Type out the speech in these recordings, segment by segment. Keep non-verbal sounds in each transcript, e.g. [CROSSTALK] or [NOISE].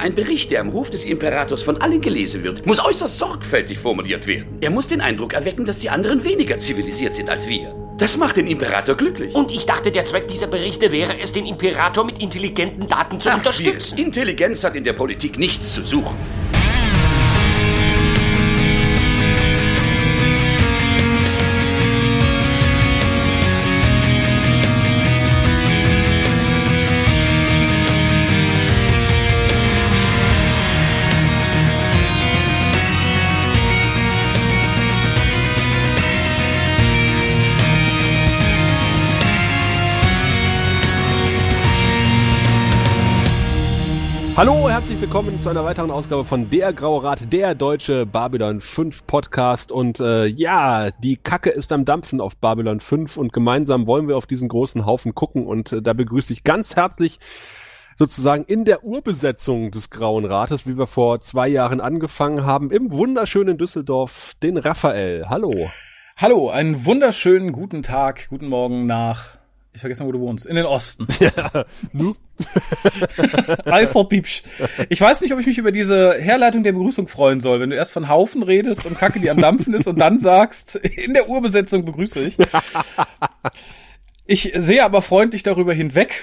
Ein Bericht, der am Ruf des Imperators von allen gelesen wird, muss äußerst sorgfältig formuliert werden. Er muss den Eindruck erwecken, dass die anderen weniger zivilisiert sind als wir. Das macht den Imperator glücklich. Und ich dachte, der Zweck dieser Berichte wäre es, den Imperator mit intelligenten Daten zu Ach, unterstützen. wir. Intelligenz hat in der Politik nichts zu suchen. Hallo, herzlich willkommen zu einer weiteren Ausgabe von Der Graue Rat, der deutsche Babylon 5 Podcast. Und äh, ja, die Kacke ist am Dampfen auf Babylon 5 und gemeinsam wollen wir auf diesen großen Haufen gucken. Und äh, da begrüße ich ganz herzlich sozusagen in der Urbesetzung des Grauen Rates, wie wir vor zwei Jahren angefangen haben, im wunderschönen Düsseldorf, den Raphael. Hallo. Hallo, einen wunderschönen guten Tag, guten Morgen nach. Ich vergesse mal, wo du wohnst. In den Osten. [LAUGHS] Ja, nu? [LAUGHS] Alpha Piepsch. Ich weiß nicht, ob ich mich über diese Herleitung der Begrüßung freuen soll, wenn du erst von Haufen redest und Kacke, die am Dampfen ist und dann sagst, [LAUGHS] in der Urbesetzung begrüße ich. Ich sehe aber freundlich darüber hinweg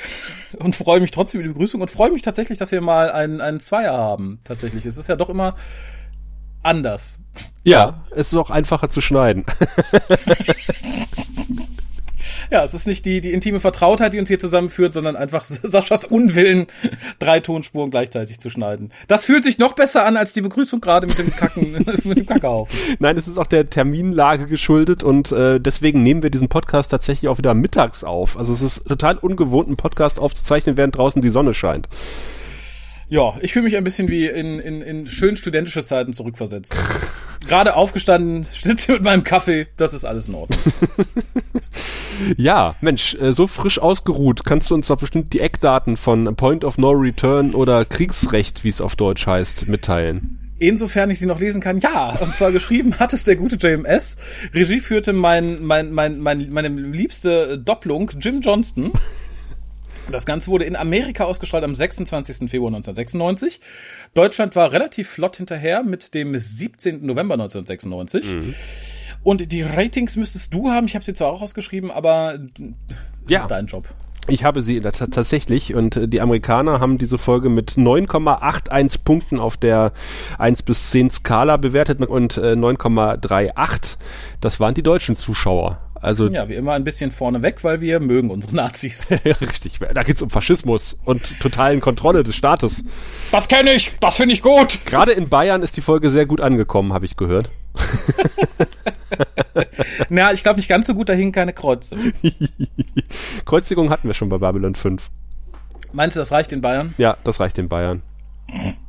und freue mich trotzdem über die Begrüßung und freue mich tatsächlich, dass wir mal einen, einen Zweier haben. Tatsächlich. Es ist ja doch immer anders. Ja, es ist auch einfacher zu schneiden. Ja, es ist nicht die, die intime Vertrautheit, die uns hier zusammenführt, sondern einfach [LAUGHS] Saschas Unwillen, drei Tonspuren gleichzeitig zu schneiden. Das fühlt sich noch besser an als die Begrüßung gerade mit dem Kacken, [LAUGHS] mit dem Kackehaufen. Nein, es ist auch der Terminlage geschuldet und äh, deswegen nehmen wir diesen Podcast tatsächlich auch wieder mittags auf. Also es ist total ungewohnt, einen Podcast aufzuzeichnen, während draußen die Sonne scheint. Ja, ich fühle mich ein bisschen wie in, in, in schön studentische Zeiten zurückversetzt. Gerade aufgestanden, [LAUGHS] sitze mit meinem Kaffee, das ist alles in Ordnung. [LAUGHS] Ja, Mensch, äh, so frisch ausgeruht, kannst du uns doch bestimmt die Eckdaten von Point of No Return oder Kriegsrecht, wie es auf Deutsch heißt, mitteilen. Insofern ich sie noch lesen kann, ja. Und zwar geschrieben hat es der gute JMS. Regie führte mein, mein, mein, mein, meine liebste Doppelung, Jim Johnston. Das Ganze wurde in Amerika ausgestrahlt am 26. Februar 1996. Deutschland war relativ flott hinterher mit dem 17. November 1996. Und die Ratings müsstest du haben. Ich habe sie zwar auch ausgeschrieben, aber das Ja. ist dein Job. Ich habe sie ta- tatsächlich und äh, die Amerikaner haben diese Folge mit 9,81 Punkten auf der 1 bis 10 Skala bewertet und äh, 9,38. Das waren die deutschen Zuschauer. Also Ja, wie immer ein bisschen vorne weg, weil wir mögen unsere Nazis. [LAUGHS] richtig, da geht's um Faschismus und totalen Kontrolle des Staates. Das kenne ich, das finde ich gut. Gerade in Bayern ist die Folge sehr gut angekommen, habe ich gehört. [LAUGHS] Na, ich glaube nicht ganz so gut, da hingen keine Kreuze. [LAUGHS] Kreuzigung hatten wir schon bei Babylon 5. Meinst du, das reicht in Bayern? Ja, das reicht in Bayern.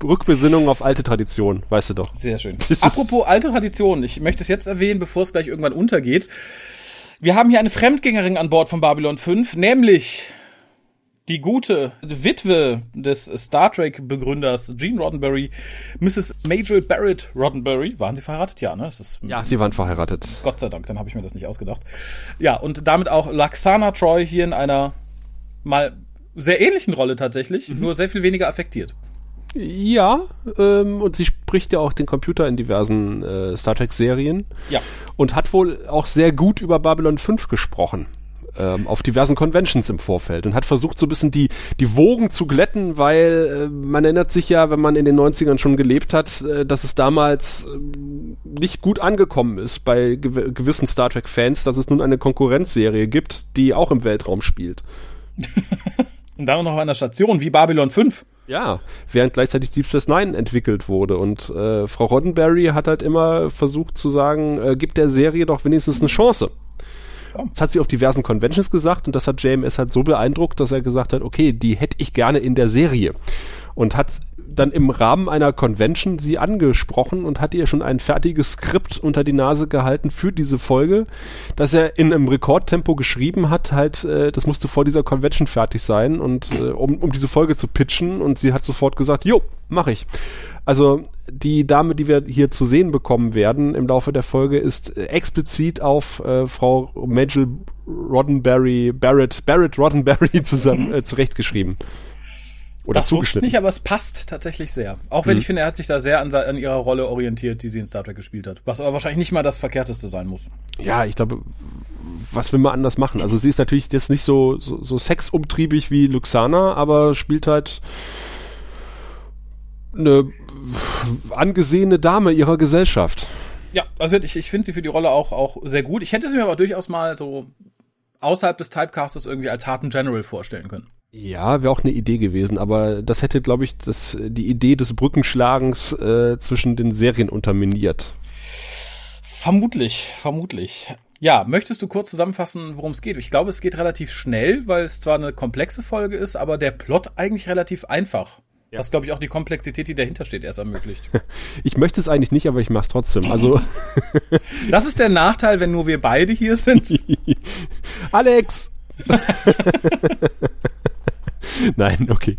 Rückbesinnung auf alte Tradition, weißt du doch. Sehr schön. Apropos alte Tradition, ich möchte es jetzt erwähnen, bevor es gleich irgendwann untergeht. Wir haben hier eine Fremdgängerin an Bord von Babylon 5, nämlich die gute Witwe des Star Trek-Begründers Gene Roddenberry, Mrs. Major Barrett Roddenberry. Waren sie verheiratet? Ja, ne? Ja, sie waren verheiratet. Gott sei Dank, dann habe ich mir das nicht ausgedacht. Ja, und damit auch Laxana Troy hier in einer mal sehr ähnlichen Rolle tatsächlich, nur sehr viel weniger affektiert. Ja, ähm, und sie spricht ja auch den Computer in diversen äh, Star Trek-Serien Ja. und hat wohl auch sehr gut über Babylon 5 gesprochen. Ähm, auf diversen Conventions im Vorfeld und hat versucht, so ein bisschen die, die Wogen zu glätten, weil äh, man erinnert sich ja, wenn man in den 90ern schon gelebt hat, äh, dass es damals ähm, nicht gut angekommen ist bei gew gewissen Star Trek-Fans, dass es nun eine Konkurrenzserie gibt, die auch im Weltraum spielt. [LAUGHS] Und dann noch an der Station wie Babylon 5. Ja, während gleichzeitig Deep Space Nine entwickelt wurde. Und äh, Frau Roddenberry hat halt immer versucht zu sagen, äh, gibt der Serie doch wenigstens eine Chance. Das hat sie auf diversen Conventions gesagt und das hat JMS halt so beeindruckt, dass er gesagt hat, okay, die hätte ich gerne in der Serie. Und hat dann im Rahmen einer Convention sie angesprochen und hat ihr schon ein fertiges Skript unter die Nase gehalten für diese Folge, dass er in einem Rekordtempo geschrieben hat, halt, äh, das musste vor dieser Convention fertig sein und äh, um, um diese Folge zu pitchen und sie hat sofort gesagt, jo, mach ich. Also die Dame, die wir hier zu sehen bekommen werden im Laufe der Folge, ist explizit auf äh, Frau Majel Roddenberry, Barrett, Barrett Roddenberry [LAUGHS] zusammen äh, zurechtgeschrieben. Oder das zugeschnitten. nicht, aber es passt tatsächlich sehr. Auch wenn mhm. ich finde, er hat sich da sehr an, an, ihrer Rolle orientiert, die sie in Star Trek gespielt hat. Was aber wahrscheinlich nicht mal das Verkehrteste sein muss. Ja, ich glaube, was will man anders machen? Also sie ist natürlich jetzt nicht so, so, so sexumtriebig wie Luxana, aber spielt halt eine angesehene Dame ihrer Gesellschaft. Ja, also ich, ich finde sie für die Rolle auch, auch sehr gut. Ich hätte sie mir aber durchaus mal so außerhalb des Typecastes irgendwie als harten General vorstellen können. Ja, wäre auch eine Idee gewesen, aber das hätte, glaube ich, das, die Idee des Brückenschlagens äh, zwischen den Serien unterminiert. Vermutlich, vermutlich. Ja, möchtest du kurz zusammenfassen, worum es geht? Ich glaube, es geht relativ schnell, weil es zwar eine komplexe Folge ist, aber der Plot eigentlich relativ einfach. Ja. Was, glaube ich, auch die Komplexität, die dahinter steht, erst ermöglicht. [LAUGHS] Ich möchte es eigentlich nicht, aber ich mache es trotzdem. Also [LAUGHS] das ist der Nachteil, wenn nur wir beide hier sind. [LAUGHS] Alex! [LAUGHS] Nein, okay.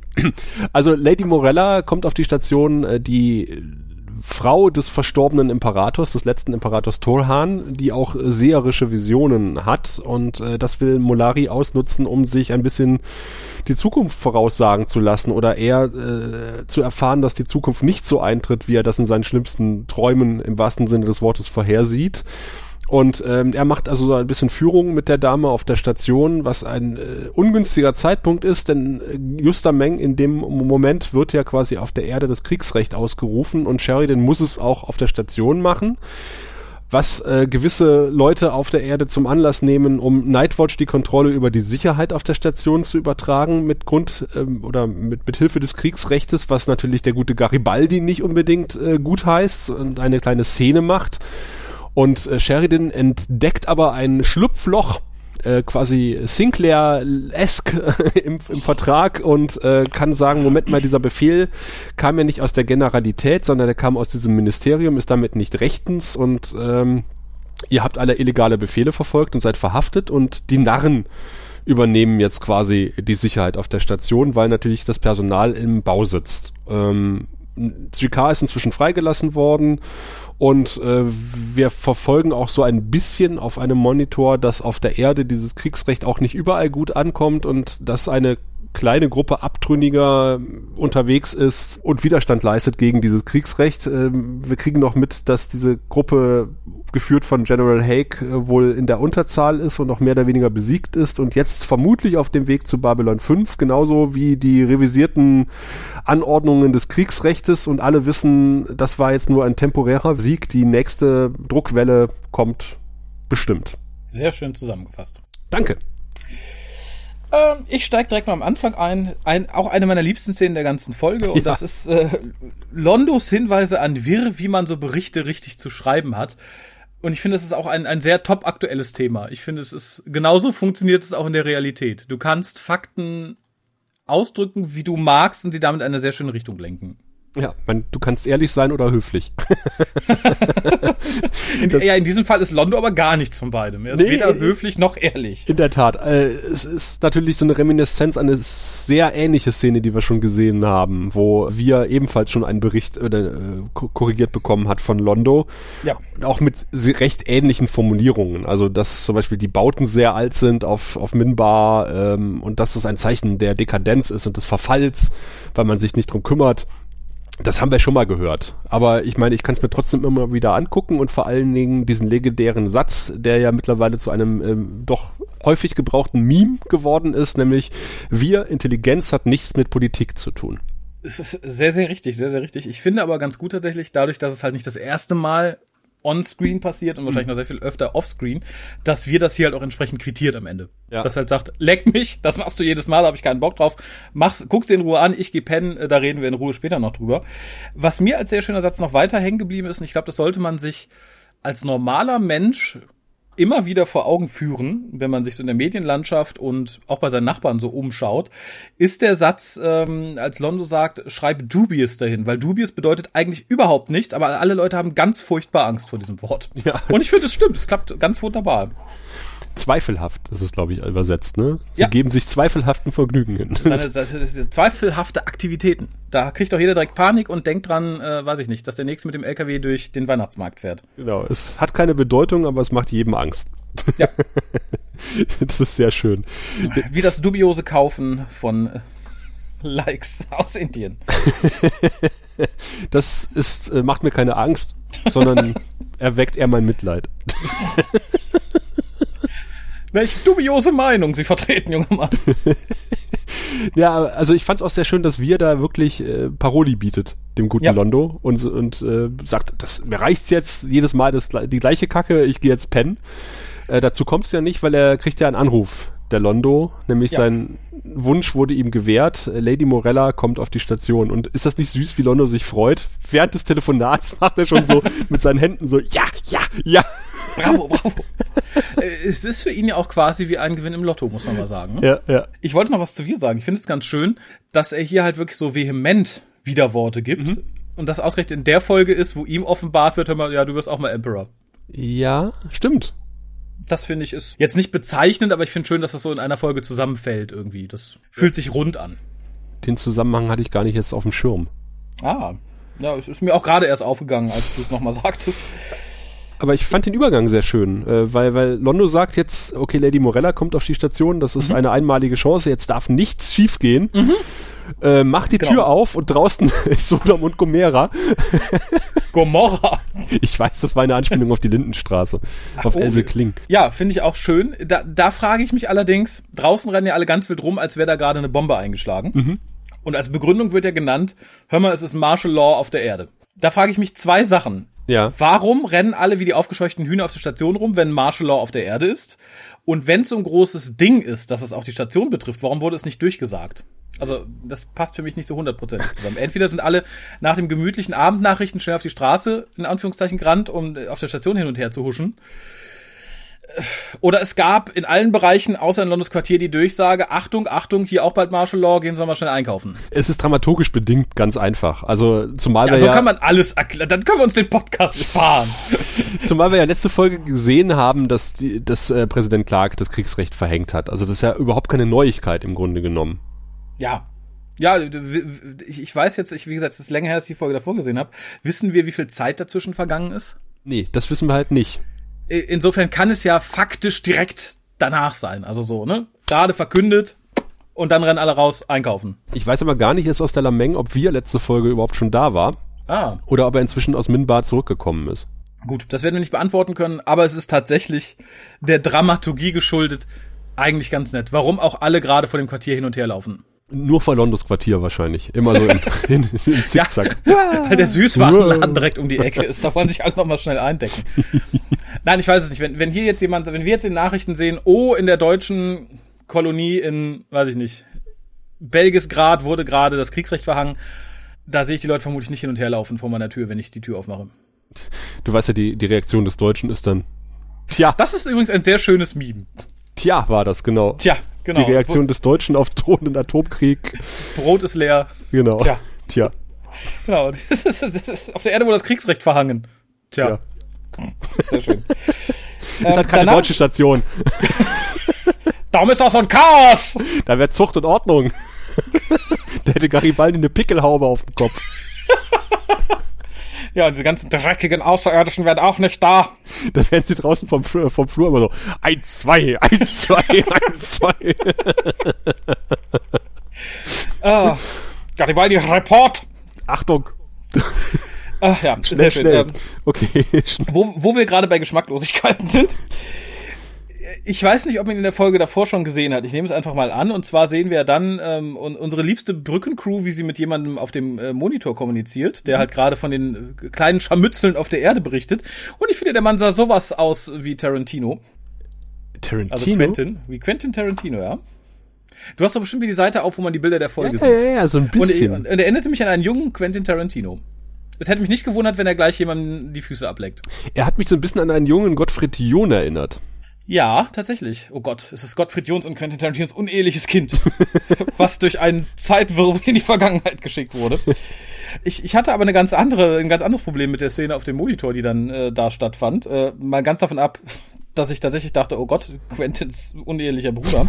Also Lady Morella kommt auf die Station, äh, die Frau des verstorbenen Imperators, des letzten Imperators Torhan, die auch seherische Visionen hat und äh, das will Molari ausnutzen, um sich ein bisschen die Zukunft voraussagen zu lassen oder eher äh, zu erfahren, dass die Zukunft nicht so eintritt, wie er das in seinen schlimmsten Träumen im wahrsten Sinne des Wortes vorhersieht. Und ähm, er macht also so ein bisschen Führung mit der Dame auf der Station, was ein äh, ungünstiger Zeitpunkt ist, denn äh, Justa Meng in dem Moment wird ja quasi auf der Erde das Kriegsrecht ausgerufen und Sheridan muss es auch auf der Station machen was äh, gewisse Leute auf der Erde zum Anlass nehmen, um Nightwatch die Kontrolle über die Sicherheit auf der Station zu übertragen mit Grund ähm, oder mit, mit Hilfe des Kriegsrechtes, was natürlich der gute Garibaldi nicht unbedingt äh, gut heißt und eine kleine Szene macht. Und äh, Sheridan entdeckt aber ein Schlupfloch, äh, quasi Sinclair-esque im, im Vertrag und äh, kann sagen, Moment mal, dieser Befehl kam ja nicht aus der Generalität, sondern der kam aus diesem Ministerium, ist damit nicht rechtens und ähm, ihr habt alle illegale Befehle verfolgt und seid verhaftet und die Narren übernehmen jetzt quasi die Sicherheit auf der Station, weil natürlich das Personal im Bau sitzt. Ähm, GK ist inzwischen freigelassen worden und äh, wir verfolgen auch so ein bisschen auf einem Monitor, dass auf der Erde dieses Kriegsrecht auch nicht überall gut ankommt und dass eine kleine Gruppe Abtrünniger unterwegs ist und Widerstand leistet gegen dieses Kriegsrecht. Ähm, wir kriegen noch mit, dass diese Gruppe geführt von General Haig äh, wohl in der Unterzahl ist und noch mehr oder weniger besiegt ist und jetzt vermutlich auf dem Weg zu Babylon 5, genauso wie die revisierten Anordnungen des Kriegsrechtes und alle wissen, das war jetzt nur ein temporärer Sieg, die nächste Druckwelle kommt bestimmt. Sehr schön zusammengefasst. Danke. Ähm, ich steige direkt mal am Anfang ein. ein. Auch eine meiner liebsten Szenen der ganzen Folge. Und ja. das ist äh, Londos Hinweise an Wirr, wie man so Berichte richtig zu schreiben hat. Und ich finde, es ist auch ein, ein sehr top aktuelles Thema. Ich finde, es ist genauso funktioniert es auch in der Realität. Du kannst Fakten ausdrücken, wie du magst und sie damit in eine sehr schöne Richtung lenken. Ja, man, du kannst ehrlich sein oder höflich. [LAUGHS] in, ja, in diesem Fall ist Londo aber gar nichts von beidem. Er ist nee, weder höflich noch ehrlich. In der Tat. Äh, es ist natürlich so eine Reminiszenz an eine sehr ähnliche Szene, die wir schon gesehen haben, wo wir ebenfalls schon einen Bericht oder, äh, korrigiert bekommen hat von Londo. Ja. Auch mit recht ähnlichen Formulierungen. Also, dass zum Beispiel die Bauten sehr alt sind auf, auf Minbar ähm, und dass das ein Zeichen der Dekadenz ist und des Verfalls, weil man sich nicht drum kümmert. Das haben wir schon mal gehört. Aber ich meine, ich kann es mir trotzdem immer wieder angucken und vor allen Dingen diesen legendären Satz, der ja mittlerweile zu einem ähm, doch häufig gebrauchten Meme geworden ist, nämlich wir, Intelligenz hat nichts mit Politik zu tun. Sehr, sehr richtig, sehr, sehr richtig. Ich finde aber ganz gut tatsächlich, dadurch, dass es halt nicht das erste Mal on-screen passiert und wahrscheinlich mhm. noch sehr viel öfter off-screen, dass wir das hier halt auch entsprechend quittiert am Ende. Ja. Das halt sagt, leck mich, das machst du jedes Mal, da habe ich keinen Bock drauf. Mach's, guck's dir in Ruhe an, ich geh pennen, äh, da reden wir in Ruhe später noch drüber. Was mir als sehr schöner Satz noch weiter hängen geblieben ist, und ich glaube, das sollte man sich als normaler Mensch immer wieder vor Augen führen, wenn man sich so in der Medienlandschaft und auch bei seinen Nachbarn so umschaut, ist der Satz, ähm, als Londo sagt, schreib dubious dahin, weil dubious bedeutet eigentlich überhaupt nichts, aber alle Leute haben ganz furchtbar Angst vor diesem Wort. Ja. Und ich finde, es stimmt, es klappt ganz wunderbar zweifelhaft ist es, glaube ich, übersetzt. Ne? Sie ja. geben sich zweifelhaften Vergnügen hin. Seine, seine, zweifelhafte Aktivitäten. Da kriegt doch jeder direkt Panik und denkt dran, äh, weiß ich nicht, dass der nächste mit dem LKW durch den Weihnachtsmarkt fährt. Genau, es hat keine Bedeutung, aber es macht jedem Angst. Ja. [LAUGHS] das ist sehr schön. Wie das dubiose Kaufen von äh, Likes aus Indien. [LAUGHS] das ist, äh, macht mir keine Angst, sondern [LAUGHS] erweckt eher mein Mitleid. Welche dubiose Meinung Sie vertreten, junger Mann. [LAUGHS] ja, also ich fand es auch sehr schön, dass wir da wirklich äh, Paroli bietet, dem guten ja. Londo, und, und äh, sagt, das, mir reicht's jetzt jedes Mal das, die gleiche Kacke, ich gehe jetzt pennen. Äh, dazu kommt es ja nicht, weil er kriegt ja einen Anruf, der Londo, nämlich ja. sein Wunsch wurde ihm gewährt, Lady Morella kommt auf die Station. Und ist das nicht süß, wie Londo sich freut? Während des Telefonats macht er schon so [LAUGHS] mit seinen Händen so, ja, ja, ja. Bravo, bravo. Äh, es ist für ihn ja auch quasi wie ein Gewinn im Lotto, muss man mal sagen. Ne? Ja, ja. Ich wollte noch was zu Wir sagen. Ich finde es ganz schön, dass er hier halt wirklich so vehement Widerworte gibt. Mhm. Und das ausgerechnet in der Folge ist, wo ihm offenbart wird, hör mal, ja, du wirst auch mal Emperor. Ja, stimmt. Das finde ich ist jetzt nicht bezeichnend, aber ich finde schön, dass das so in einer Folge zusammenfällt irgendwie. Das fühlt sich rund an. Den Zusammenhang hatte ich gar nicht jetzt auf dem Schirm. Ah, ja, es ist mir auch gerade erst aufgegangen, als du es nochmal [LAUGHS] sagtest. Aber ich fand den Übergang sehr schön, äh, weil, weil Londo sagt jetzt, okay, Lady Morella kommt auf die Station, das ist mhm. eine einmalige Chance, jetzt darf nichts schiefgehen. Mhm. Äh, macht die genau. Tür auf und draußen [LAUGHS] ist Sodom und Gomorra. [LAUGHS] Gomorra. Ich weiß, das war eine Anspielung auf die Lindenstraße, Ach, auf oh. Else Kling. Ja, finde ich auch schön. Da, da frage ich mich allerdings, draußen rennen ja alle ganz wild rum, als wäre da gerade eine Bombe eingeschlagen. Mhm. Und als Begründung wird ja genannt, hör mal, es ist Martial Law auf der Erde. Da frage ich mich zwei Sachen. Ja. Warum rennen alle wie die aufgescheuchten Hühner auf der Station rum, wenn Martial Law auf der Erde ist? Und wenn es so ein großes Ding ist, dass es auch die Station betrifft, warum wurde es nicht durchgesagt? Also, das passt für mich nicht so hundertprozentig zusammen. Entweder sind alle nach dem gemütlichen Abendnachrichten schnell auf die Straße, in Anführungszeichen, gerannt, um auf der Station hin und her zu huschen. Oder es gab in allen Bereichen außer in Londons Quartier die Durchsage, Achtung, Achtung, hier auch bald Martial Law, gehen Sie mal schnell einkaufen. Es ist dramaturgisch bedingt ganz einfach. Also zumal ja, wir so ja, kann man alles erklären. Dann können wir uns den Podcast [LAUGHS] sparen. zumal wir ja letzte Folge gesehen haben, dass, die, dass äh, Präsident Clark das Kriegsrecht verhängt hat. Also das ist ja überhaupt keine Neuigkeit im Grunde genommen. Ja. Ja, ich weiß jetzt, ich, wie gesagt, es ist länger her, dass ich die Folge davor gesehen habe. Wissen wir, wie viel Zeit dazwischen vergangen ist? Nee, das wissen wir halt nicht. Insofern kann es ja faktisch direkt danach sein. Also so, ne? Gerade verkündet und dann rennen alle raus einkaufen. Ich weiß aber gar nicht jetzt aus der Lameng, ob wir letzte Folge überhaupt schon da war. Ah. Oder ob er inzwischen aus Minbar zurückgekommen ist. Gut, das werden wir nicht beantworten können, aber es ist tatsächlich der Dramaturgie geschuldet. Eigentlich ganz nett. Warum auch alle gerade vor dem Quartier hin und her laufen. Nur vor Londos Quartier wahrscheinlich. Immer so im, [LAUGHS] in, im Zickzack. Ja, weil der Süßwarenladen direkt um die Ecke ist. Da wollen sich alle nochmal schnell eindecken. Nein, ich weiß es nicht. Wenn, wenn hier jetzt jemand, wenn wir jetzt in Nachrichten sehen, oh, in der deutschen Kolonie in, weiß ich nicht, Belgisgrad wurde gerade das Kriegsrecht verhangen, da sehe ich die Leute vermutlich nicht hin und her laufen vor meiner Tür, wenn ich die Tür aufmache. Du weißt ja, die, die Reaktion des Deutschen ist dann, tja. Das ist übrigens ein sehr schönes Meme. Tja, war das, genau. Tja, genau. Die Reaktion des Deutschen auf drohenden Atomkrieg. Brot ist leer. Genau. Tja. Tja. Genau. [LAUGHS] Das ist, das ist auf der Erde wurde das Kriegsrecht verhangen. Tja. Ja. Sehr schön. [LAUGHS] ist halt keine danach, deutsche Station. [LAUGHS] Darum ist doch so ein Chaos! Da wäre Zucht und Ordnung. [LAUGHS] da hätte Garibaldi eine Pickelhaube auf dem Kopf. Ja, und diese ganzen dreckigen Außerirdischen werden auch nicht da. Da werden sie draußen vom, vom Flur immer so, eins, zwei, eins, zwei, eins, zwei. uh, Garibaldi, Report! Achtung! Ach ja, schnell, sehr schön. Schnell. Ähm, okay. [LAUGHS] Wo, wo wir gerade bei Geschmacklosigkeiten sind. Ich weiß nicht, ob man in der Folge davor schon gesehen hat. Ich nehme es einfach mal an. Und zwar sehen wir dann ähm, unsere liebste Brückencrew, wie sie mit jemandem auf dem äh, Monitor kommuniziert, der mhm. halt gerade von den äh, kleinen Scharmützeln auf der Erde berichtet. Und ich finde, der Mann sah sowas aus wie Tarantino. Tarantino? Also Quentin, wie Quentin Tarantino, ja. Du hast doch bestimmt wie die Seite auf, wo man die Bilder der Folge ja, sieht. Ja, ja, so ein bisschen. Und, und er erinnerte mich an einen jungen Quentin Tarantino. Es hätte mich nicht gewundert, wenn er gleich jemandem die Füße ableckt. Er hat mich so ein bisschen an einen jungen Gottfried John erinnert. Ja, tatsächlich. Oh Gott, es ist Gottfried Jons und Quentin Tarantinos uneheliches Kind, [LAUGHS] was durch einen Zeitwirbel in die Vergangenheit geschickt wurde. Ich, ich hatte aber eine ganz andere, ein ganz anderes Problem mit der Szene auf dem Monitor, die dann äh, da stattfand. Äh, mal ganz davon ab, dass ich tatsächlich dachte, oh Gott, Quentins unehelicher Bruder.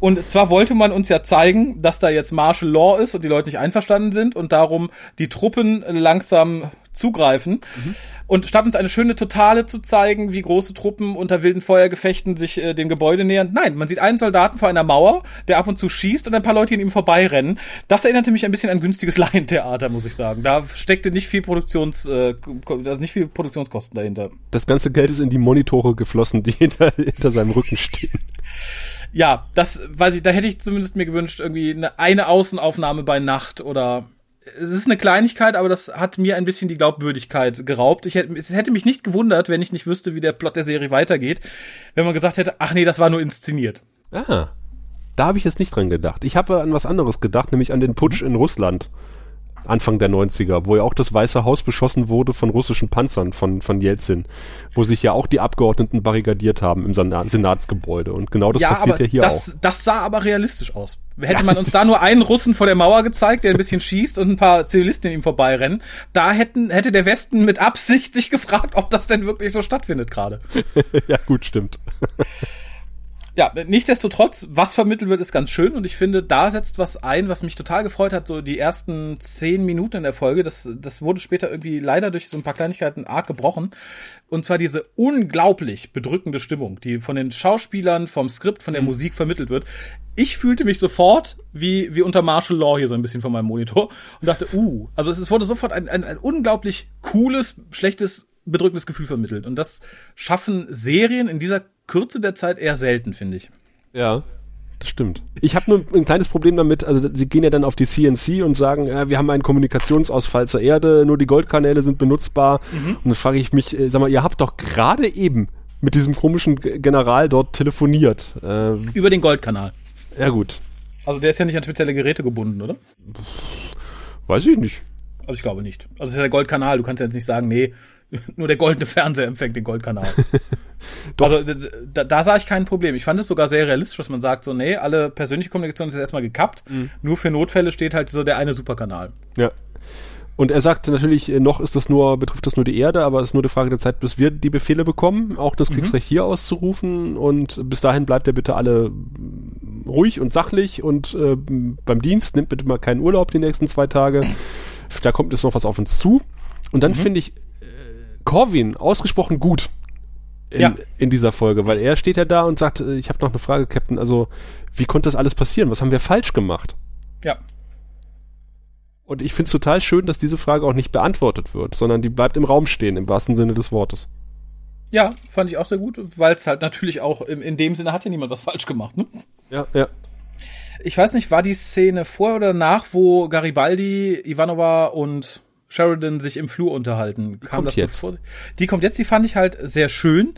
Und zwar wollte man uns ja zeigen, dass da jetzt Martial Law ist und die Leute nicht einverstanden sind und darum die Truppen langsam zugreifen. Mhm. Und statt uns eine schöne Totale zu zeigen, wie große Truppen unter wilden Feuergefechten sich äh, dem Gebäude nähern, nein, man sieht einen Soldaten vor einer Mauer, der ab und zu schießt und ein paar Leute in ihm vorbeirennen. Das erinnerte mich ein bisschen an günstiges [LAUGHS] Laientheater, muss ich sagen. Da steckte nicht viel Produktions, äh, also nicht viel Produktionskosten dahinter. Das ganze Geld ist in die Monitore geflossen, die [LAUGHS] hinter, hinter seinem Rücken stehen ja, das weiß ich, da hätte ich zumindest mir gewünscht, irgendwie eine, eine Außenaufnahme bei Nacht oder es ist eine Kleinigkeit, aber das hat mir ein bisschen die Glaubwürdigkeit geraubt. Ich hätte, es hätte mich nicht gewundert, wenn ich nicht wüsste, wie der Plot der Serie weitergeht, wenn man gesagt hätte, ach nee, das war nur inszeniert. Ah, da habe ich jetzt nicht dran gedacht. Ich habe an was anderes gedacht, nämlich an den Putsch in Russland. Anfang der 90er, wo ja auch das Weiße Haus beschossen wurde von russischen Panzern von, von Jelzin, wo sich ja auch die Abgeordneten barrikadiert haben im Senatsgebäude. Und genau das ja, passiert ja hier das, auch. Das sah aber realistisch aus. [LAUGHS] Hätte man uns da nur einen Russen vor der Mauer gezeigt, der ein bisschen schießt und ein paar Zivilisten in ihm vorbeirennen, da hätten, hätte der Westen mit Absicht sich gefragt, ob das denn wirklich so stattfindet gerade. [LAUGHS] ja, gut, stimmt [LAUGHS] ja, nichtsdestotrotz, was vermittelt wird, ist ganz schön und ich finde, da setzt was ein, was mich total gefreut hat, so die ersten zehn Minuten in der Folge, das, das wurde später irgendwie leider durch so ein paar Kleinigkeiten arg gebrochen. Und zwar diese unglaublich bedrückende Stimmung, die von den Schauspielern, vom Skript, von der mhm. Musik vermittelt wird. Ich fühlte mich sofort wie, wie unter Martial Law hier so ein bisschen von meinem Monitor und dachte, uh, also es wurde sofort ein, ein, ein unglaublich cooles, schlechtes bedrückendes Gefühl vermittelt. Und das schaffen Serien in dieser Kürze der Zeit eher selten, finde ich. Ja, das stimmt. Ich habe nur ein kleines Problem damit, also sie gehen ja dann auf die CNC und sagen, ja, wir haben einen Kommunikationsausfall zur Erde, nur die Goldkanäle sind benutzbar. Mhm. Und dann frage ich mich, äh, sag mal, ihr habt doch gerade eben mit diesem komischen General dort telefoniert. Äh, Über den Goldkanal. Ja gut. Also der ist ja nicht an spezielle Geräte gebunden, oder? Weiß ich nicht. Also ich glaube nicht. Also es ist ja der Goldkanal, du kannst ja jetzt nicht sagen, nee, [LAUGHS] nur der goldene Fernseher empfängt den Goldkanal. [LAUGHS] also da, da, sah ich kein Problem. Ich fand es sogar sehr realistisch, dass man sagt, so, nee, alle persönliche Kommunikation ist jetzt erstmal gekappt. Mhm. Nur für Notfälle steht halt so der eine Superkanal. Ja. Und er sagt natürlich, äh, noch ist das nur, betrifft das nur die Erde, aber es ist nur die Frage der Zeit, bis wir die Befehle bekommen, auch das mhm. Kriegsrecht mhm. hier auszurufen. Und bis dahin bleibt er bitte alle ruhig und sachlich und äh, beim Dienst nimmt bitte mal keinen Urlaub die nächsten zwei Tage. Da kommt jetzt noch was auf uns zu. Und dann mhm. finde ich, Corvin ausgesprochen gut in, ja. in dieser Folge, weil er steht ja da und sagt, äh, ich habe noch eine Frage, Captain, also wie konnte das alles passieren? Was haben wir falsch gemacht? Ja. Und ich finde es total schön, dass diese Frage auch nicht beantwortet wird, sondern die bleibt im Raum stehen, im wahrsten Sinne des Wortes. Ja, fand ich auch sehr gut, weil es halt natürlich auch in, in dem Sinne hat ja niemand was falsch gemacht, ne? Ja, ja. Ich weiß nicht, war die Szene vor oder nach, wo Garibaldi, Ivanova und Sheridan sich im Flur unterhalten. Die Kam kommt das jetzt. Vor? Die kommt jetzt, die fand ich halt sehr schön.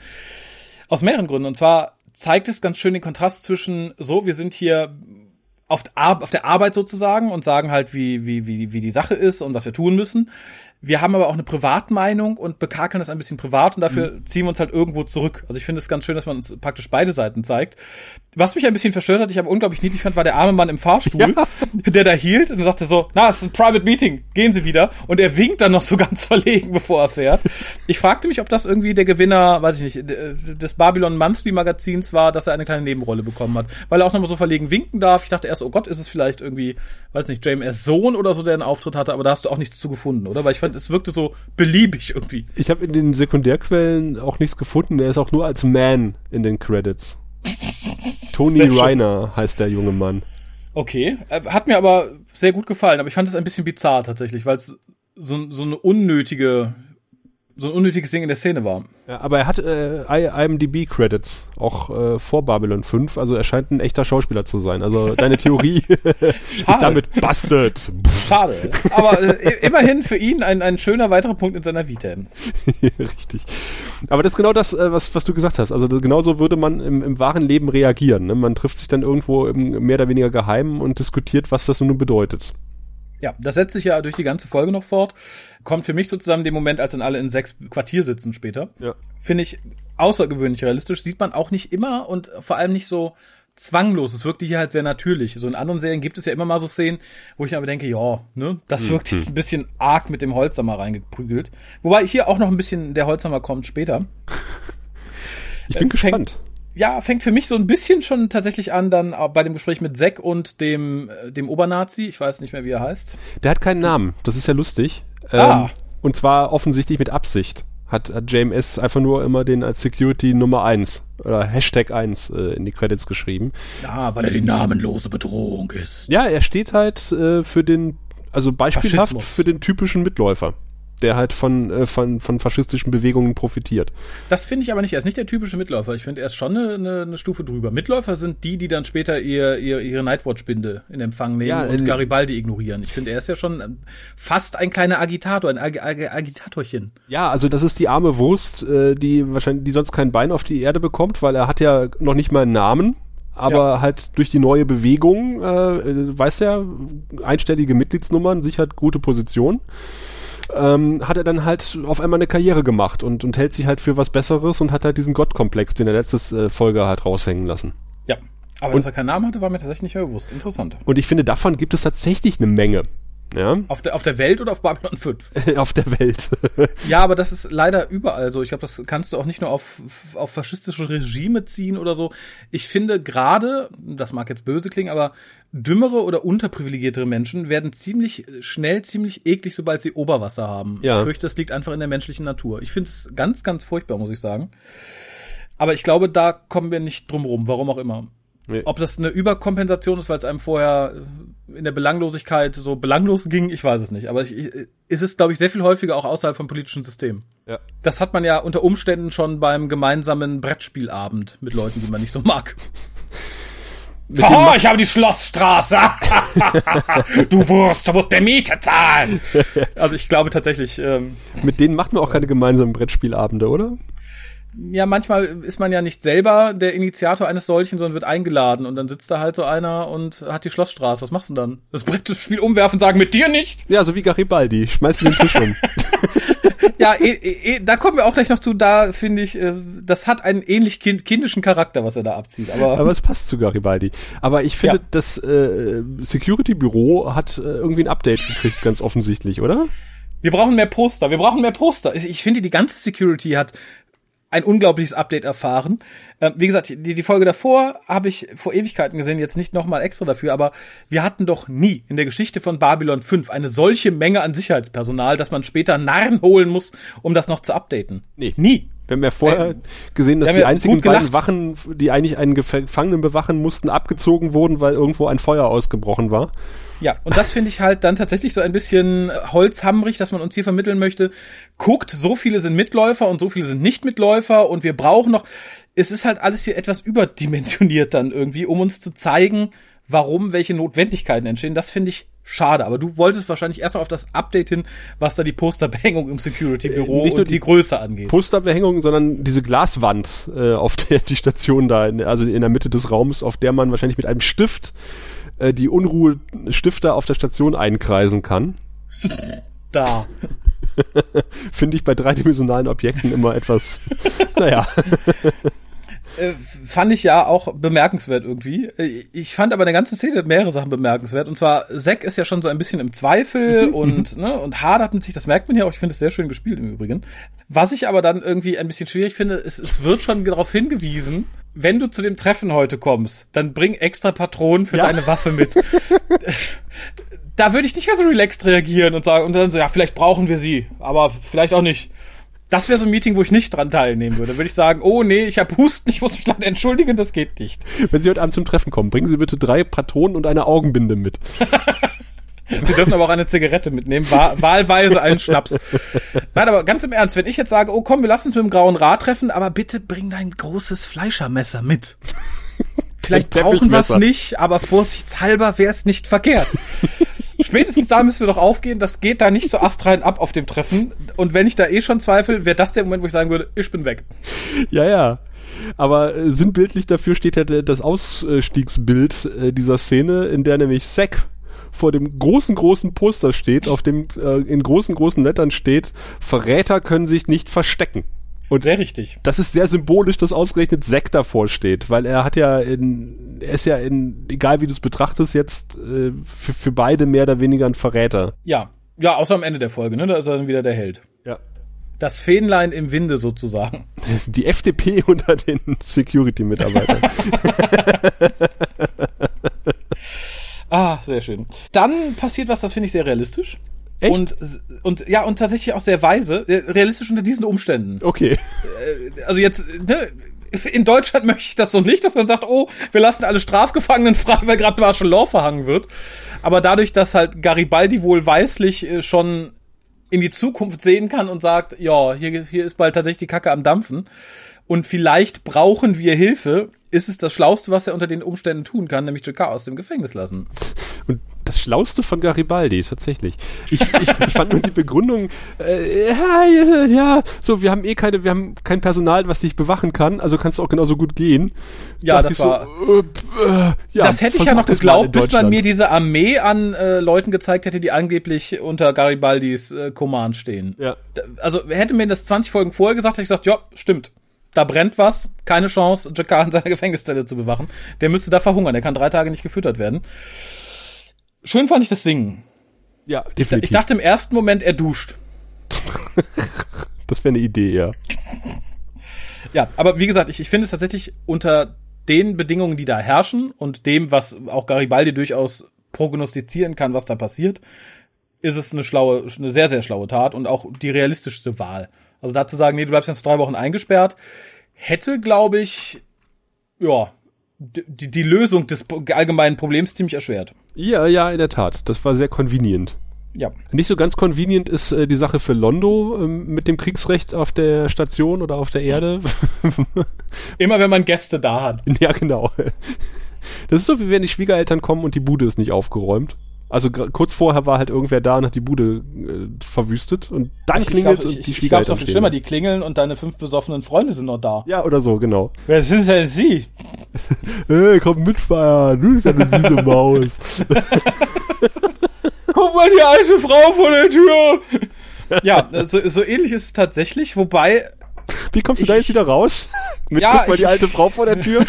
Aus mehreren Gründen. Und zwar zeigt es ganz schön den Kontrast zwischen so, wir sind hier auf, auf der Arbeit sozusagen und sagen halt, wie, wie, wie, wie die Sache ist und was wir tun müssen. Wir haben aber auch eine Privatmeinung und bekakeln das ein bisschen privat und dafür mhm. ziehen wir uns halt irgendwo zurück. Also ich finde es ganz schön, dass man uns praktisch beide Seiten zeigt. Was mich ein bisschen verstört hat, ich aber unglaublich niedlich fand, war der arme Mann im Fahrstuhl, ja. [LAUGHS] der da hielt und sagte so, na, es ist ein Private Meeting, gehen Sie wieder. Und er winkt dann noch so [LAUGHS] ganz verlegen, bevor er fährt. Ich fragte mich, ob das irgendwie der Gewinner, weiß ich nicht, des Babylon Monthly Magazins war, dass er eine kleine Nebenrolle bekommen hat. Weil er auch nochmal so verlegen winken darf. Ich dachte erst, oh Gott, ist es vielleicht irgendwie, weiß nicht, JMS Sohn oder so, der einen Auftritt hatte, aber da hast du auch nichts zu gefunden, oder? Weil ich fand, es wirkte so beliebig irgendwie. Ich habe in den Sekundärquellen auch nichts gefunden. Er ist auch nur als Man in den Credits. Tony Reiner heißt der junge Mann. Okay, äh, hat mir aber sehr gut gefallen, aber ich fand es ein bisschen bizarr tatsächlich, weil es so, so eine unnötige so ein unnötiges Ding in der Szene war. Ja, aber er hat äh, IMDb-Credits, auch äh, vor Babylon 5, also er scheint ein echter Schauspieler zu sein. Also deine Theorie [LAUGHS] [LAUGHS] ist damit busted. Schade. Aber äh, immerhin für ihn ein, ein schöner weiterer Punkt in seiner Vita. [LAUGHS] Richtig. Aber das ist genau das, äh, was, was du gesagt hast. Also genauso würde man im, im wahren Leben reagieren. Ne? Man trifft sich dann irgendwo im mehr oder weniger geheim und diskutiert, was das nun bedeutet. Ja, das setzt sich ja durch die ganze Folge noch fort. Kommt für mich so zusammen dem Moment, als dann alle in sechs Quartier sitzen später. Ja. Finde ich außergewöhnlich realistisch. Sieht man auch nicht immer und vor allem nicht so zwanglos. Es wirkte hier halt sehr natürlich. So in anderen Serien gibt es ja immer mal so Szenen, wo ich aber denke, ja, ne, das mhm. wirkt jetzt ein bisschen arg mit dem Holzhammer reingeprügelt. Wobei hier auch noch ein bisschen der Holzhammer kommt später. [LAUGHS] Ich bin äh, gespannt Ja, fängt für mich so ein bisschen schon tatsächlich an, dann bei dem Gespräch mit Zack und dem, äh, dem Obernazi. Ich weiß nicht mehr, wie er heißt. Der hat keinen Namen. Das ist ja lustig. Ah. Ähm, und zwar offensichtlich mit Absicht. Hat, hat JMS einfach nur immer den als Security Nummer 1 oder Hashtag 1 äh, in die Credits geschrieben. Ja, weil er die namenlose Bedrohung ist. Ja, er steht halt äh, für den, also beispielhaft Faschismus. für den typischen Mitläufer, der halt von, äh, von, von faschistischen Bewegungen profitiert. Das finde ich aber nicht. Er ist nicht der typische Mitläufer. Ich finde, er ist schon eine, eine, Stufe drüber. Mitläufer sind die, die dann später ihr, ihr, ihre Nightwatch-Binde in Empfang nehmen Ja, und Garibaldi ignorieren. Ich finde, er ist ja schon ähm, fast ein kleiner Agitator, ein Ag Ag Agitatorchen. Ja, also das ist die arme Wurst, äh, die wahrscheinlich, die sonst kein Bein auf die Erde bekommt, weil er hat ja noch nicht mal einen Namen. Aber Ja. halt durch die neue Bewegung, äh, äh, weiß er, einstellige Mitgliedsnummern, sichert gute Position. Ähm, hat er dann halt auf einmal eine Karriere gemacht und, und hält sich halt für was Besseres und hat halt diesen Gottkomplex, den er letztes äh, Folge hat raushängen lassen. Ja. Aber dass er keinen Namen hatte, war mir tatsächlich nicht mehr bewusst. Interessant. Und ich finde, davon gibt es tatsächlich eine Menge. Ja, Auf der, auf der Welt oder auf Babylon 5? [LAUGHS] auf der Welt. Ja, aber das ist leider überall so. Ich glaube, das kannst du auch nicht nur auf, auf faschistische Regime ziehen oder so. Ich finde gerade, das mag jetzt böse klingen, aber dümmere oder unterprivilegiertere Menschen werden ziemlich schnell ziemlich eklig, sobald sie Oberwasser haben. Ja. Ich fürchte, das liegt einfach in der menschlichen Natur. Ich finde es ganz, ganz furchtbar, muss ich sagen. Aber ich glaube, da kommen wir nicht drum rum, warum auch immer. Nee. Ob das eine Überkompensation ist, weil es einem vorher in der Belanglosigkeit so belanglos ging, ich weiß es nicht. Aber ich, ich, es ist, glaube ich, sehr viel häufiger auch außerhalb vom politischen System. ja. Das hat man ja unter Umständen schon beim gemeinsamen Brettspielabend mit Leuten, die man nicht so mag. [LAUGHS] Oh, ich habe die Schlossstraße. [LAUGHS] du Wurst, du musst der Miete zahlen. Also ich glaube tatsächlich, ähm, Mit denen macht man auch keine gemeinsamen Brettspielabende, oder? Ja, manchmal ist man ja nicht selber der Initiator eines solchen, sondern wird eingeladen und dann sitzt da halt so einer und hat die Schlossstraße. Was machst du denn dann? Das Brettspiel umwerfen und sagen, mit dir nicht? Ja, so wie Garibaldi. Schmeißt du den Tisch um. [LAUGHS] Ja, eh, eh, eh, da kommen wir auch gleich noch zu. Da finde ich, äh, das hat einen ähnlich kind, kindischen Charakter, was er da abzieht. Aber, Aber es passt zu Garibaldi. Aber ich finde, Ja. das äh, Security-Büro hat äh, irgendwie ein Update gekriegt, ganz offensichtlich, oder? wir brauchen mehr Poster. Wir brauchen mehr Poster. Ich, ich finde, die ganze Security hat ein unglaubliches Update erfahren. Ähm, wie gesagt, die, die Folge davor habe ich vor Ewigkeiten gesehen, jetzt nicht nochmal extra dafür, aber wir hatten doch nie in der Geschichte von Babylon 5 eine solche Menge an Sicherheitspersonal, dass man später Narren holen muss, um das noch zu updaten. Nee. Nie. Wir haben ja vorher gesehen, dass die einzigen beiden. Wachen, die eigentlich einen Gef- Gefangenen bewachen mussten, abgezogen wurden, weil irgendwo ein Feuer ausgebrochen war. Ja, und das finde ich halt dann tatsächlich so ein bisschen holzhammerig, dass man uns hier vermitteln möchte. Guckt, so viele sind Mitläufer und so viele sind nicht Mitläufer und wir brauchen noch. Es ist halt alles hier etwas überdimensioniert dann irgendwie, um uns zu zeigen, warum welche Notwendigkeiten entstehen. Das finde ich schade. Aber du wolltest wahrscheinlich erst mal auf das Update hin, was da die Posterbehängung im Security-Büro Äh, nicht nur und die- die Größe angeht. Posterbehängung, sondern diese Glaswand, äh, auf der die Station da, in, also in der Mitte des Raums, auf der man wahrscheinlich mit einem Stift äh, die Unruhe-Stifter auf der Station einkreisen kann. [LAUGHS] Da. [LAUGHS] Finde ich bei dreidimensionalen Objekten immer etwas, [LAUGHS] naja. Äh, fand ich ja auch bemerkenswert irgendwie. Äh, Ich fand aber in der ganzen Szene mehrere Sachen bemerkenswert. Und zwar, Zack ist ja schon so ein bisschen im Zweifel und, ne, und hadert mit sich. Das merkt man ja auch. Ich finde es sehr schön gespielt im Übrigen. Was ich aber dann irgendwie ein bisschen schwierig finde, ist, es wird schon darauf hingewiesen, wenn du zu dem Treffen heute kommst, dann bring extra Patronen für Ja. deine Waffe mit. [LAUGHS] da würde ich nicht mehr so relaxed reagieren und sagen, und dann so, ja, vielleicht brauchen wir sie, aber vielleicht auch nicht. Das wäre so ein Meeting, wo ich nicht dran teilnehmen würde. Würde ich sagen, oh nee, ich habe Husten, ich muss mich leider entschuldigen, das geht nicht. Wenn Sie heute Abend zum Treffen kommen, bringen Sie bitte drei Patronen und eine Augenbinde mit. [LAUGHS] Sie dürfen aber auch eine Zigarette mitnehmen, wa wahlweise einen Schnaps. Nein, aber ganz im Ernst, wenn ich jetzt sage, oh komm, wir lassen uns mit dem grauen Rad treffen, aber bitte bring dein großes Fleischermesser mit. [LAUGHS] Vielleicht brauchen wir es nicht, aber vorsichtshalber wäre es nicht verkehrt. Spätestens da müssen wir doch aufgehen, das geht da nicht so astrein ab auf dem Treffen. Und wenn ich da eh schon zweifle, wäre das der Moment, wo ich sagen würde, ich bin weg. Ja, ja. Aber äh, sinnbildlich dafür steht ja das Ausstiegsbild äh, dieser Szene, in der nämlich Zack vor dem großen, großen Poster steht, auf dem äh, in großen, großen Lettern steht, Verräter können sich nicht verstecken. Und sehr richtig. Das ist sehr symbolisch, dass ausgerechnet Zack davor steht, weil er hat ja in, er ist ja in, egal wie du es betrachtest, jetzt äh, für, für beide mehr oder weniger ein Verräter. Ja. Ja, außer am Ende der Folge, ne? Da ist er dann wieder der Held. Ja. Das Fähnlein im Winde sozusagen. [LAUGHS] Die FDP unter den Security-Mitarbeitern. [LAUGHS] ah, sehr schön. Dann passiert was, das finde ich sehr realistisch. Echt? Und, und ja, und tatsächlich auch sehr weise, realistisch unter diesen Umständen. Okay. Äh, Also jetzt, ne, in Deutschland [LAUGHS] möchte ich das so nicht, dass man sagt, oh, wir lassen alle Strafgefangenen frei, weil gerade Martial Law verhangen wird. Aber dadurch, dass halt Garibaldi wohl weislich äh, schon in die Zukunft sehen kann und sagt, ja, hier, hier ist bald tatsächlich die Kacke am Dampfen und vielleicht brauchen wir Hilfe, ist es das Schlauste, was er unter den Umständen tun kann, nämlich Jakar aus dem Gefängnis lassen. Und das Schlauste von Garibaldi, tatsächlich. Ich, [LAUGHS] ich, ich fand nur die Begründung, äh, ja, ja, so, wir haben eh keine, wir haben kein Personal, was dich bewachen kann, also kannst du auch genauso gut gehen. Ja, Dachte das war- So, äh, äh, ja, das hätte ich ja noch geglaubt, bis man mir diese Armee an äh, Leuten gezeigt hätte, die angeblich unter Garibaldis äh, Command stehen. Ja. Also hätte mir das 20 Folgen vorher gesagt, hätte ich gesagt, ja, stimmt. Da brennt was, keine Chance, Jakar in seiner Gefängniszelle zu bewachen. Der müsste da verhungern, der kann drei Tage nicht gefüttert werden. Schön fand ich das Singen. Ja, Ich definitiv. dachte im ersten Moment, er duscht. [LAUGHS] das wäre eine Idee, ja. Ja, aber wie gesagt, ich, ich finde es tatsächlich unter den Bedingungen, die da herrschen und dem, was auch Garibaldi durchaus prognostizieren kann, was da passiert, ist es eine schlaue, eine sehr, sehr schlaue Tat und auch die realistischste Wahl. Also da zu sagen, nee, du bleibst jetzt drei Wochen eingesperrt, hätte, glaube ich, ja, die, die Lösung des allgemeinen Problems ziemlich erschwert. Ja, ja, in der Tat. Das war sehr convenient. Ja. Nicht so ganz convenient ist äh, die Sache für Londo ähm, mit dem Kriegsrecht auf der Station oder auf der Erde. [LAUGHS] Immer wenn man Gäste da hat. ja, genau. Das ist so, wie wenn die Schwiegereltern kommen und die Bude ist nicht aufgeräumt. Also kurz vorher war halt irgendwer da und hat die Bude äh, verwüstet und dann klingelt und die ich, ich glaube, es Schwiegereltern schlimmer, die klingeln und deine fünf besoffenen Freunde sind noch da. ja, oder so, genau. Wer sind denn Sie? [LAUGHS] Hey, komm mitfeiern, du bist ja eine süße [LAUGHS] Maus. [LAUGHS] Guck mal, die alte Frau vor der Tür. ja, so, so ähnlich ist es tatsächlich, wobei, Wie kommst du Ich- da jetzt wieder raus? Mit Ja, guck mal ich- die alte Frau vor der Tür.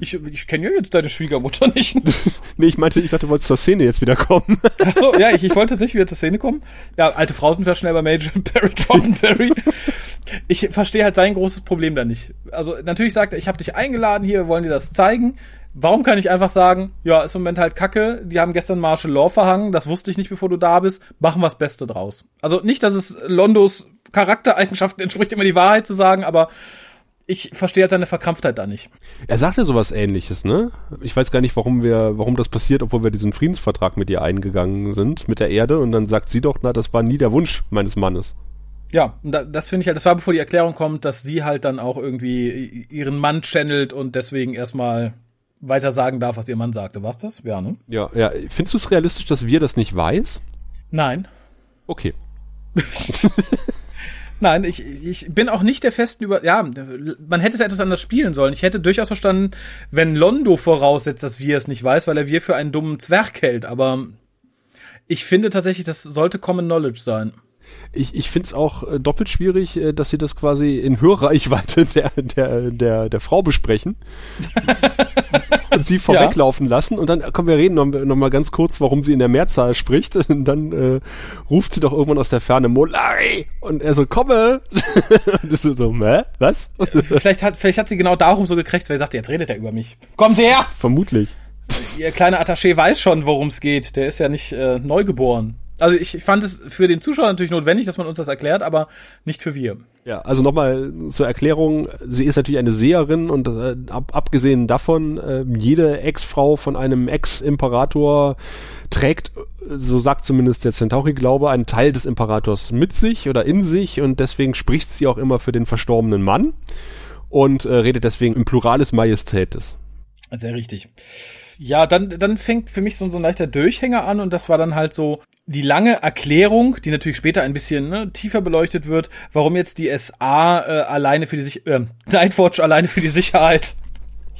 Ich, ich kenne ja jetzt deine Schwiegermutter [LAUGHS] nicht. [LAUGHS] nee, ich meinte, ich dachte, du wolltest zur Szene jetzt wieder kommen. [LAUGHS] Ach so, ja, ich, ich wollte tatsächlich wieder zur Szene kommen. Ja, alte Frau sind wir schnell bei Major Barry Trottenberry. Ich verstehe halt sein großes Problem da nicht. Also natürlich sagt er, ich habe dich eingeladen hier, wir wollen dir das zeigen. Warum kann ich einfach sagen, ja, ist im Moment halt Kacke, die haben gestern Martial Law verhangen, das wusste ich nicht, bevor du da bist, machen wir das Beste draus. Also nicht, dass es Londos Charaktereigenschaften entspricht, immer die Wahrheit zu sagen, aber ich verstehe halt seine Verkrampftheit da nicht. Er sagte sowas ähnliches, ne? Ich weiß gar nicht, warum wir, warum das passiert, obwohl wir diesen Friedensvertrag mit ihr eingegangen sind, mit der Erde, und dann sagt sie doch, na, das war nie der Wunsch meines Mannes. Ja, und da, das finde ich halt, das war bevor die Erklärung kommt, dass sie halt dann auch irgendwie ihren Mann channelt und deswegen erstmal weiter sagen darf, was ihr Mann sagte. War's das? Ja, ne? Ja, ja. Findest du es realistisch, dass wir das nicht weiß? Nein. Okay. [LAUGHS] Nein, ich, ich bin auch nicht der festen über. Ja, man hätte es etwas anders spielen sollen. Ich hätte durchaus verstanden, wenn Londo voraussetzt, dass wir es nicht weiß, weil er wir für einen dummen Zwerg hält. Aber ich finde tatsächlich, das sollte Common Knowledge sein. Ich, ich finde es auch äh, doppelt schwierig, äh, dass sie das quasi in Hörreichweite [LAUGHS] der, der, der, der Frau besprechen [LAUGHS] und sie vorweglaufen lassen und dann, komm, wir reden noch, noch mal ganz kurz, warum sie in der Mehrzahl spricht [LAUGHS] und dann äh, ruft sie doch irgendwann aus der Ferne Molari und er so, komme! und ist so, hä? Was? vielleicht hat, vielleicht hat sie genau darum so gekriegt, weil sie sagte, jetzt redet er über mich. Kommen Sie her! Vermutlich. Ihr kleiner Attaché weiß schon, worum es geht. Der ist ja nicht äh, neugeboren. Also ich, ich fand es für den Zuschauer natürlich notwendig, dass man uns das erklärt, aber nicht für wir. Ja, also nochmal zur Erklärung, sie ist natürlich eine Seherin und äh, ab, abgesehen davon, äh, jede Ex-Frau von einem Ex-Imperator trägt, äh, so sagt zumindest der Centauri-Glaube, einen Teil des Imperators mit sich oder in sich und deswegen spricht sie auch immer für den verstorbenen Mann und äh, redet deswegen im Pluralis Majestätis. Sehr richtig. Ja, dann, dann fängt für mich so, so ein leichter Durchhänger an und das war dann halt so die lange Erklärung, die natürlich später ein bisschen ne, tiefer beleuchtet wird, warum jetzt die SA äh, alleine für die Sich äh, Nightwatch alleine für die Sicherheit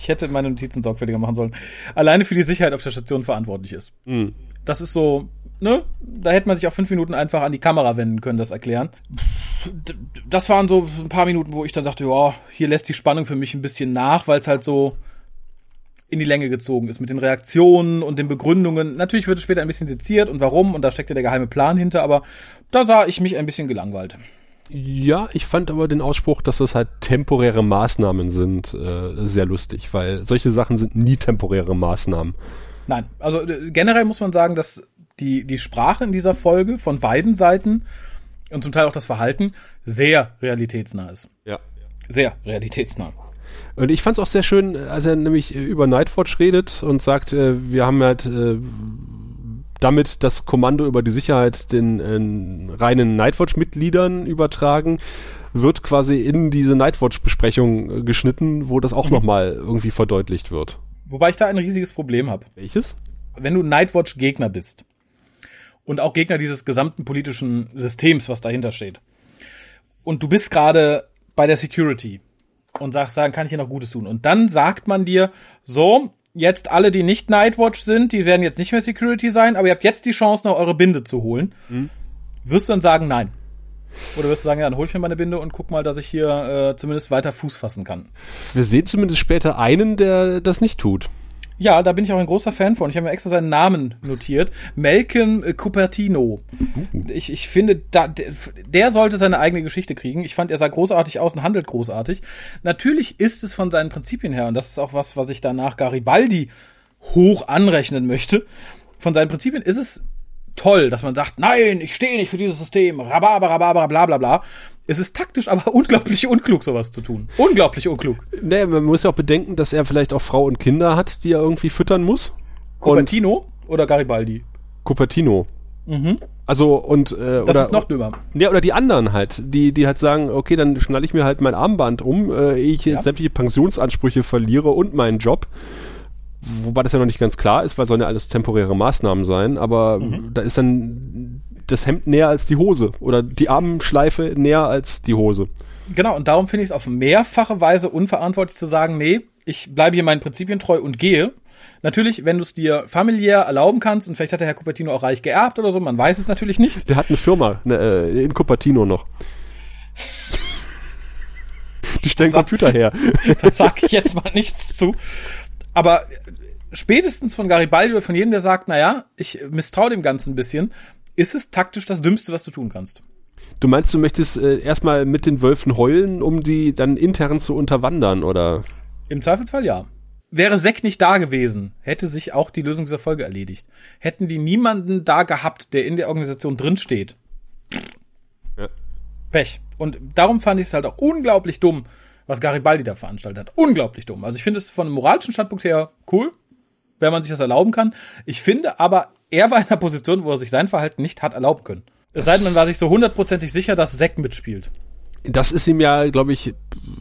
ich hätte meine Notizen sorgfältiger machen sollen, alleine für die Sicherheit auf der Station verantwortlich ist. Mhm. Das ist so, ne? Da hätte man sich auch fünf Minuten einfach an die Kamera wenden können, das erklären. Das waren so ein paar Minuten, wo ich dann dachte, ja, hier lässt die Spannung für mich ein bisschen nach, weil es halt so, in die Länge gezogen ist mit den Reaktionen und den Begründungen. Natürlich wird es später ein bisschen seziert und warum und da steckt ja der geheime Plan hinter, aber da sah ich mich ein bisschen gelangweilt. Ja, ich fand aber den Ausspruch, dass das halt temporäre Maßnahmen sind, äh, sehr lustig, weil solche Sachen sind nie temporäre Maßnahmen. Nein, also äh, generell muss man sagen, dass die, die Sprache in dieser Folge von beiden Seiten und zum Teil auch das Verhalten sehr realitätsnah ist. Ja. Sehr realitätsnah. Und ich fand es auch sehr schön, als er nämlich über Nightwatch redet und sagt, äh, wir haben halt äh, damit das Kommando über die Sicherheit den äh, reinen Nightwatch-Mitgliedern übertragen, wird quasi in diese Nightwatch-Besprechung äh, geschnitten, wo das auch mhm. nochmal irgendwie verdeutlicht wird. Wobei ich da ein riesiges Problem habe. Welches? Wenn du Nightwatch-Gegner bist und auch Gegner dieses gesamten politischen Systems, was dahinter steht, und du bist gerade bei der Security und sagst, sagen, kann ich hier noch Gutes tun? Und dann sagt man dir, so, jetzt alle, die nicht Nightwatch sind, die werden jetzt nicht mehr Security sein, aber ihr habt jetzt die Chance, noch eure Binde zu holen. Mhm. Wirst du dann sagen, nein? Oder wirst du sagen, ja, dann hol ich mir meine Binde und guck mal, dass ich hier äh, zumindest weiter Fuß fassen kann? Wir sehen zumindest später einen, der das nicht tut. Ja, da bin ich auch ein großer Fan von. Ich habe mir extra seinen Namen notiert. Malcolm Cupertino. Uh. Ich, ich finde, da, der sollte seine eigene Geschichte kriegen. Ich fand, er sah großartig aus und handelt großartig. Natürlich ist es von seinen Prinzipien her, und das ist auch was, was ich danach Garibaldi hoch anrechnen möchte. Von seinen Prinzipien ist es toll, dass man sagt, nein, ich stehe nicht für dieses System, rababer, rababer, bla bla bla. Es ist taktisch aber [LAUGHS] unglaublich unklug, sowas zu tun. Unglaublich unklug. Nee, man muss ja auch bedenken, dass er vielleicht auch Frau und Kinder hat, die er irgendwie füttern muss. Cupertino oder Garibaldi? Cupertino. Mhm. Also und äh, das oder, ist noch dümmer. Ja, oder die anderen halt, die die halt sagen, okay, dann schnalle ich mir halt mein Armband um, äh, ehe ich jetzt sämtliche Pensionsansprüche verliere und meinen Job. Wobei das ja noch nicht ganz klar ist, weil sollen ja alles temporäre Maßnahmen sein, aber mhm. da ist dann das Hemd näher als die Hose oder die Armschleife näher als die Hose. Genau, und darum finde ich es auf mehrfache Weise unverantwortlich zu sagen, nee, ich bleibe hier meinen Prinzipien treu und gehe. Natürlich, wenn du es dir familiär erlauben kannst, und vielleicht hat der Herr Cupertino auch reich geerbt oder so, man weiß es natürlich nicht. Der hat eine Firma ne, äh, in Cupertino noch. [LAUGHS] Die stellen Computer her. [LAUGHS] Da sag ich jetzt mal nichts zu. Aber spätestens von Garibaldi oder von jedem, der sagt, naja, ich misstraue dem Ganzen ein bisschen, ist es taktisch das Dümmste, was du tun kannst. Du meinst, du möchtest äh, erstmal mit den Wölfen heulen, um die dann intern zu unterwandern, oder? Im Zweifelsfall ja. Wäre Zack nicht da gewesen, hätte sich auch die Lösung dieser Folge erledigt. Hätten die niemanden da gehabt, der in der Organisation drinsteht. Ja. Pech. Und darum fand ich es halt auch unglaublich dumm, was Garibaldi da veranstaltet hat. Unglaublich dumm. Also ich finde es von einem moralischen Standpunkt her cool, wenn man sich das erlauben kann. Ich finde aber, er war in einer Position, wo er sich sein Verhalten nicht hat erlauben können. Es sei denn, man war sich so hundertprozentig sicher, dass Zack mitspielt. Das ist ihm ja, glaube ich,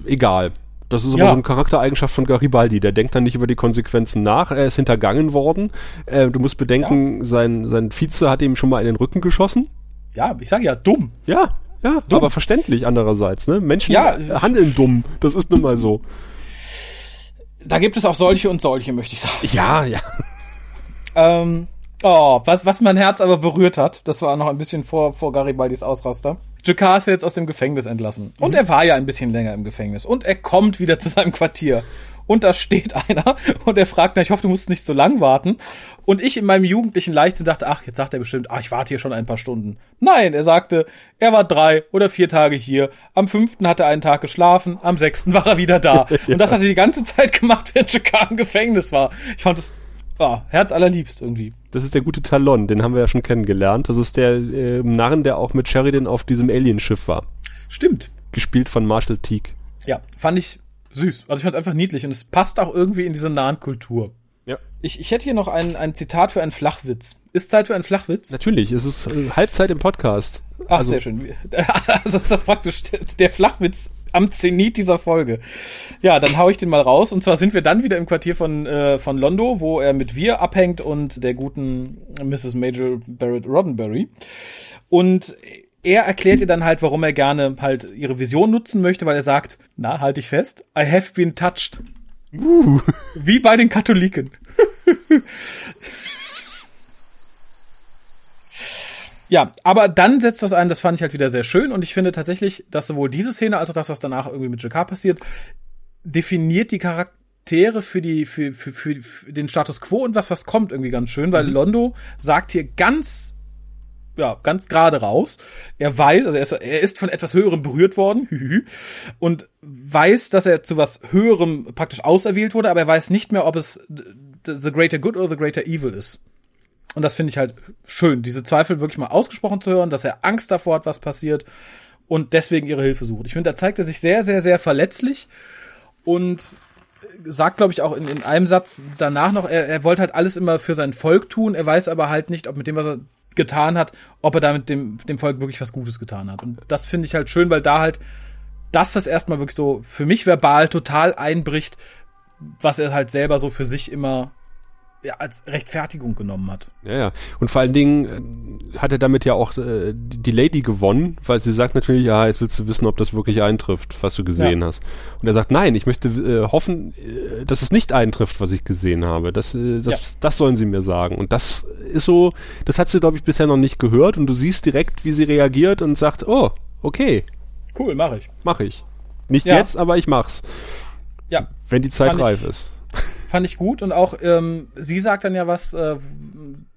egal. Das ist aber ja. so eine Charaktereigenschaft von Garibaldi. Der denkt dann nicht über die Konsequenzen nach. Er ist hintergangen worden. Äh, du musst bedenken, ja. sein, sein Vize hat ihm schon mal in den Rücken geschossen. Ja, ich sage ja, dumm. Ja, ja, dumm. aber verständlich andererseits. Ne? Menschen ja. handeln dumm. Das ist nun mal so. Da gibt es auch solche und solche, möchte ich sagen. Ja, ja. Ähm, Oh, was, was mein Herz aber berührt hat, das war noch ein bisschen vor, vor Garibaldis Ausraster. Jakar ist jetzt aus dem Gefängnis entlassen. Und mhm. er war ja ein bisschen länger im Gefängnis. Und er kommt wieder zu seinem Quartier. Und da steht [LAUGHS] einer und er fragt, na, ich hoffe, du musst nicht so lang warten. Und ich in meinem jugendlichen Leichtsinn dachte, ach, jetzt sagt er bestimmt, ach, ich warte hier schon ein paar Stunden. Nein, er sagte, er war drei oder vier Tage hier. Am fünften hat er einen Tag geschlafen, am sechsten war er wieder da. [LAUGHS] ja. Und das hat er die ganze Zeit gemacht, während Jakar im Gefängnis war. Ich fand das Oh, Herz allerliebst irgendwie. Das ist der gute Talon, den haben wir ja schon kennengelernt. Das ist der äh, Narren, der auch mit Sheridan auf diesem Alienschiff war. Stimmt. Gespielt von Marshall Teague. Ja, fand ich süß. Also ich fand es einfach niedlich und es passt auch irgendwie in diese nahen Kultur. Ja. Ich, ich hätte hier noch ein, ein Zitat für einen Flachwitz. Ist Zeit für einen Flachwitz? Natürlich, es ist äh, Halbzeit im Podcast. Ach, also, sehr schön. [LAUGHS] Also ist das praktisch der Flachwitz am Zenit dieser Folge. Ja, dann hau ich den mal raus. Und zwar sind wir dann wieder im Quartier von, äh, von Londo, wo er mit Wir abhängt und der guten Mrs. Major Barrett Roddenberry. Und er erklärt ihr dann halt, warum er gerne halt ihre Vision nutzen möchte, weil er sagt, na, halt dich fest, I have been touched. Uh. Wie bei den Katholiken. Ja, aber dann setzt was ein, das fand ich halt wieder sehr schön und ich finde tatsächlich, dass sowohl diese Szene als auch das, was danach irgendwie mit Jakar passiert, definiert die Charakter Charaktere für die, für, für, für, für den Status Quo und was, was kommt irgendwie ganz schön, weil mhm. Londo sagt hier ganz ja, ganz gerade raus. Er weiß, also er ist, er ist von etwas Höherem berührt worden [LAUGHS] und weiß, dass er zu was Höherem praktisch auserwählt wurde, aber er weiß nicht mehr, ob es the greater good or the greater evil ist. Und das finde ich halt schön, diese Zweifel wirklich mal ausgesprochen zu hören, dass er Angst davor hat, was passiert und deswegen ihre Hilfe sucht. Ich finde, da zeigt er sich sehr, sehr, sehr verletzlich und sagt, glaube ich, auch in, in einem Satz danach noch, er, er wollte halt alles immer für sein Volk tun, er weiß aber halt nicht, ob mit dem, was er getan hat, ob er damit dem, dem Volk wirklich was Gutes getan hat. Und das finde ich halt schön, weil da halt das das erstmal wirklich so für mich verbal total einbricht, was er halt selber so für sich immer ja, als Rechtfertigung genommen hat. Ja, ja. Und vor allen Dingen äh, hat er damit ja auch äh, die Lady gewonnen, weil sie sagt natürlich, ja, jetzt willst du wissen, ob das wirklich eintrifft, was du gesehen ja. hast. Und er sagt, nein, ich möchte äh, hoffen, äh, dass es nicht eintrifft, was ich gesehen habe. Das, äh, das, ja. das sollen sie mir sagen. Und das ist so, das hat sie, glaube ich, bisher noch nicht gehört. Und du siehst direkt, wie sie reagiert und sagt, oh, okay. Cool, mach ich. Mach ich. Nicht ja. jetzt, aber ich mach's. Ja. Wenn die Zeit reif ist fand ich gut und auch ähm, sie sagt dann ja was, äh,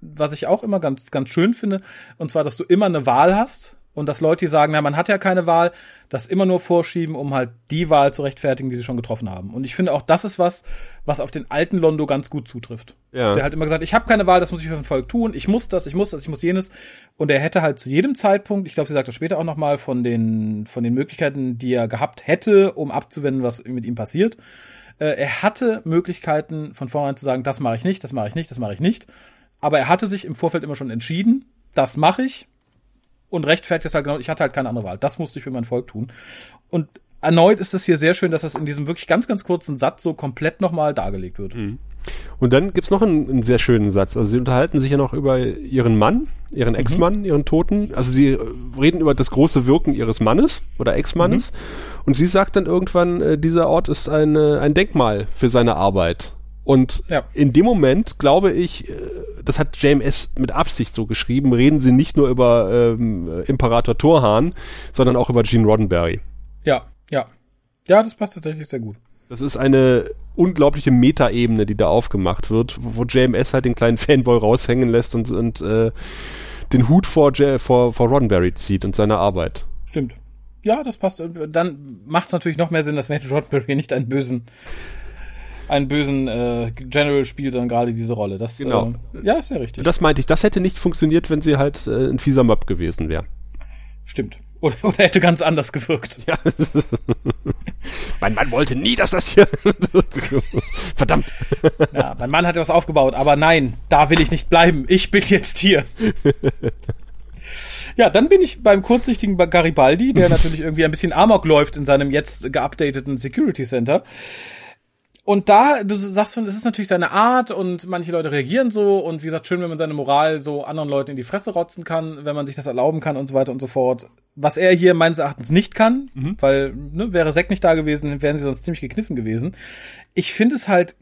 was ich auch immer ganz ganz schön finde, und zwar, dass du immer eine Wahl hast und dass Leute, die sagen, na man hat ja keine Wahl, das immer nur vorschieben, um halt die Wahl zu rechtfertigen, die sie schon getroffen haben. Und ich finde auch, das ist was, was auf den alten Londo ganz gut zutrifft. Ja. Der hat immer gesagt, ich habe keine Wahl, das muss ich für ein Volk tun, ich muss das, ich muss das, ich muss jenes. Und er hätte halt zu jedem Zeitpunkt, ich glaube, sie sagt das später auch noch mal von den von den Möglichkeiten, die er gehabt hätte, um abzuwenden, was mit ihm passiert äh, er hatte Möglichkeiten von vornherein zu sagen, das mache ich nicht, das mache ich nicht, das mache ich nicht. Aber er hatte sich im Vorfeld immer schon entschieden, das mache ich. Und rechtfertigt es halt genau, ich hatte halt keine andere Wahl. Das musste ich für mein Volk tun. Und erneut ist es hier sehr schön, dass das in diesem wirklich ganz, ganz kurzen Satz so komplett nochmal dargelegt wird. Mhm. Und dann gibt's noch einen, einen, sehr schönen Satz. Also sie unterhalten sich ja noch über ihren Mann, ihren mhm. Ex-Mann, mhm. ihren Toten. Also sie reden über das große Wirken ihres Mannes oder Ex-Mannes. Mhm. Und sie sagt dann irgendwann, äh, dieser Ort ist ein, äh, ein Denkmal für seine Arbeit. Und ja. in dem Moment, glaube ich, äh, das hat JMS mit Absicht so geschrieben, reden sie nicht nur über ähm, Imperator Torhan, sondern auch über Gene Roddenberry. Ja, ja. Ja, das passt tatsächlich sehr gut. Das ist eine unglaubliche Metaebene, die da aufgemacht wird, wo JMS halt den kleinen [LAUGHS] Fanboy raushängen lässt und, und äh, den Hut vor, vor, vor Roddenberry zieht und seine Arbeit. Stimmt. Ja, das passt. Dann macht es natürlich noch mehr Sinn, dass Matthew Roddenberry [LAUGHS] nicht einen bösen einen bösen äh, General spielt, sondern gerade diese Rolle. Das, genau. Äh, ja, ist ja richtig. Das meinte ich. Das hätte nicht funktioniert, wenn sie halt äh, ein fieser Mob gewesen wäre. Stimmt. Oder, [LAUGHS] oder hätte ganz anders gewirkt. Ja. [LAUGHS] mein Mann wollte nie, dass das hier. Verdammt. Ja, mein Mann hat was aufgebaut, aber nein, da will ich nicht bleiben. Ich bin jetzt hier. Ja, dann bin ich beim kurzsichtigen Garibaldi, der [LAUGHS] natürlich irgendwie ein bisschen Amok läuft in seinem jetzt geupdateten Security Center. Und da, du sagst schon, es ist natürlich seine Art und manche Leute reagieren so und wie gesagt, schön, wenn man seine Moral so anderen Leuten in die Fresse rotzen kann, wenn man sich das erlauben kann und so weiter und so fort. Was er hier meines Erachtens nicht kann, mhm. weil, ne, wäre Zack nicht da gewesen, wären sie sonst ziemlich gekniffen gewesen. Ich finde es halt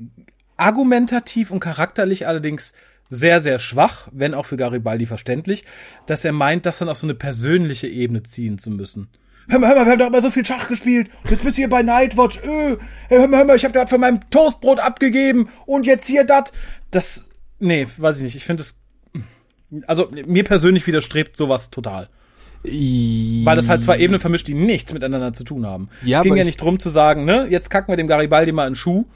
argumentativ und charakterlich allerdings sehr, sehr schwach, wenn auch für Garibaldi verständlich, dass er meint, das dann auf so eine persönliche Ebene ziehen zu müssen. Hör mal, hör mal, wir haben doch immer so viel Schach gespielt. Jetzt bist du hier bei Nightwatch. Öh, hör mal, hör mal, ich habe gerade von meinem Toastbrot abgegeben und jetzt hier dat. Das, nee, weiß ich nicht. Ich finde es, also mir persönlich widerstrebt sowas total. Weil das halt zwei Ebenen vermischt, die nichts miteinander zu tun haben. Ja, es ging ja nicht drum zu sagen, ne, jetzt kacken wir dem Garibaldi mal einen Schuh,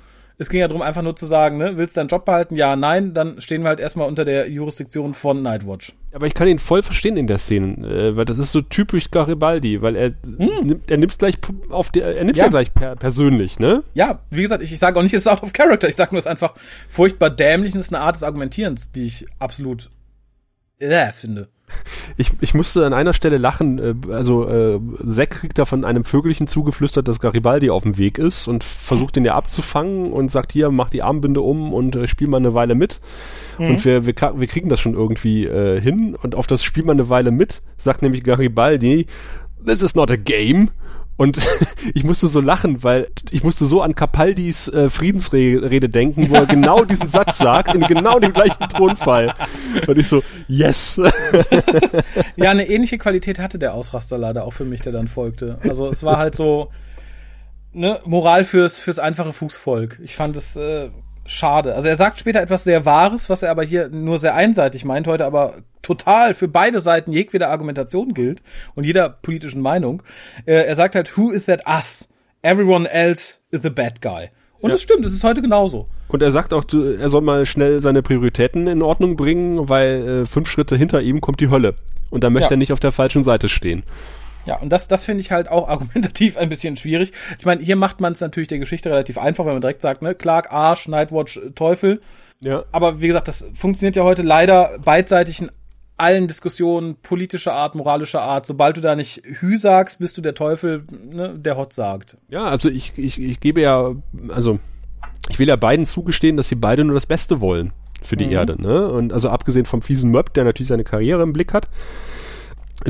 es ging ja darum, einfach nur zu sagen, ne, willst du deinen Job behalten? Ja, nein, dann stehen wir halt erstmal unter der Jurisdiktion von Nightwatch. Aber ich kann ihn voll verstehen in der Szene, äh, weil das ist so typisch Garibaldi, weil er hm. nimmt, er nimmt's gleich auf der, er nimmt's ja, ja gleich per, persönlich, ne? Ja, wie gesagt, ich, ich sage auch nicht, es ist out of character, ich sage nur, es ist einfach furchtbar dämlich und es ist eine Art des Argumentierens, die ich absolut äh, finde. Ich, ich musste an einer Stelle lachen, äh, also äh, Zack kriegt da von einem Vögelchen zugeflüstert, dass Garibaldi auf dem Weg ist und versucht ihn ja abzufangen und sagt hier, mach die Armbinde um und äh, spiel mal eine Weile mit. Mhm. Und wir, wir, wir kriegen das schon irgendwie äh, hin und auf das Spiel mal eine Weile mit, sagt nämlich Garibaldi, this is not a game. Und [LAUGHS] ich musste so lachen, weil ich musste so an Capaldis äh, Friedensrede denken, wo er genau diesen Satz sagt, in genau dem gleichen Tonfall. Und ich so, yes. [LAUGHS] ja, eine ähnliche Qualität hatte der Ausraster leider auch für mich, der dann folgte. Also es war halt so, ne, Moral fürs, fürs einfache Fußvolk. Ich fand es äh, schade. Also er sagt später etwas sehr Wahres, was er aber hier nur sehr einseitig meint, heute aber total für beide Seiten jegweder Argumentation gilt und jeder politischen Meinung. Äh, er sagt halt, who is that us? Everyone else is the bad guy. Und ja. das stimmt, es ist heute genauso. Und er sagt auch, er soll mal schnell seine Prioritäten in Ordnung bringen, weil äh, fünf Schritte hinter ihm kommt die Hölle. Und da möchte ja. er nicht auf der falschen Seite stehen. Ja, und das, das finde ich halt auch [LAUGHS] argumentativ ein bisschen schwierig. Ich meine, hier macht man es natürlich der Geschichte relativ einfach, wenn man direkt sagt, ne, Clark, Arsch, Nightwatch, Teufel. Ja. Aber wie gesagt, das funktioniert ja heute leider beidseitig in allen Diskussionen politischer Art, moralischer Art. Sobald du da nicht Hü sagst, bist du der Teufel, ne, der Hot sagt. Ja, also ich, ich, ich gebe ja, also ich will ja beiden zugestehen, dass sie beide nur das Beste wollen für die mhm. Erde. Ne? Und also abgesehen vom fiesen Möb, der natürlich seine Karriere im Blick hat,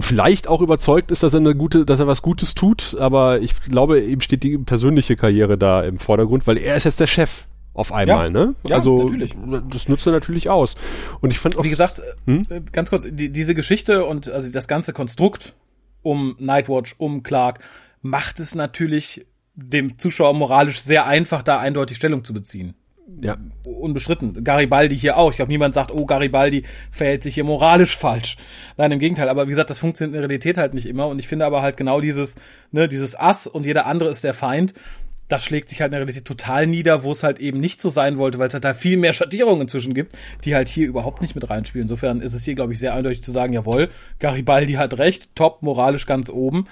vielleicht auch überzeugt ist, dass er eine gute, dass er was Gutes tut, aber ich glaube, ihm steht die persönliche Karriere da im Vordergrund, weil er ist jetzt der Chef auf einmal, ja, ne? Ja, also natürlich. das nutzt er natürlich aus. Und ich fand auch. Wie gesagt, hm? Äh, ganz kurz, die, diese Geschichte und also das ganze Konstrukt um Nightwatch, um Clark, macht es natürlich dem Zuschauer moralisch sehr einfach, da eindeutig Stellung zu beziehen ja. unbestritten. Garibaldi hier auch. Ich glaube, niemand sagt, oh, Garibaldi verhält sich hier moralisch falsch. Nein, im Gegenteil. Aber wie gesagt, das funktioniert in der Realität halt nicht immer. Und ich finde aber halt genau dieses, ne, dieses Ass und jeder andere ist der Feind. Das schlägt sich halt in der Realität total nieder, wo es halt eben nicht so sein wollte, weil es halt da viel mehr Schattierungen inzwischen gibt, die halt hier überhaupt nicht mit reinspielen. Insofern ist es hier, glaube ich, sehr eindeutig zu sagen, jawohl, Garibaldi hat recht, top, moralisch ganz oben.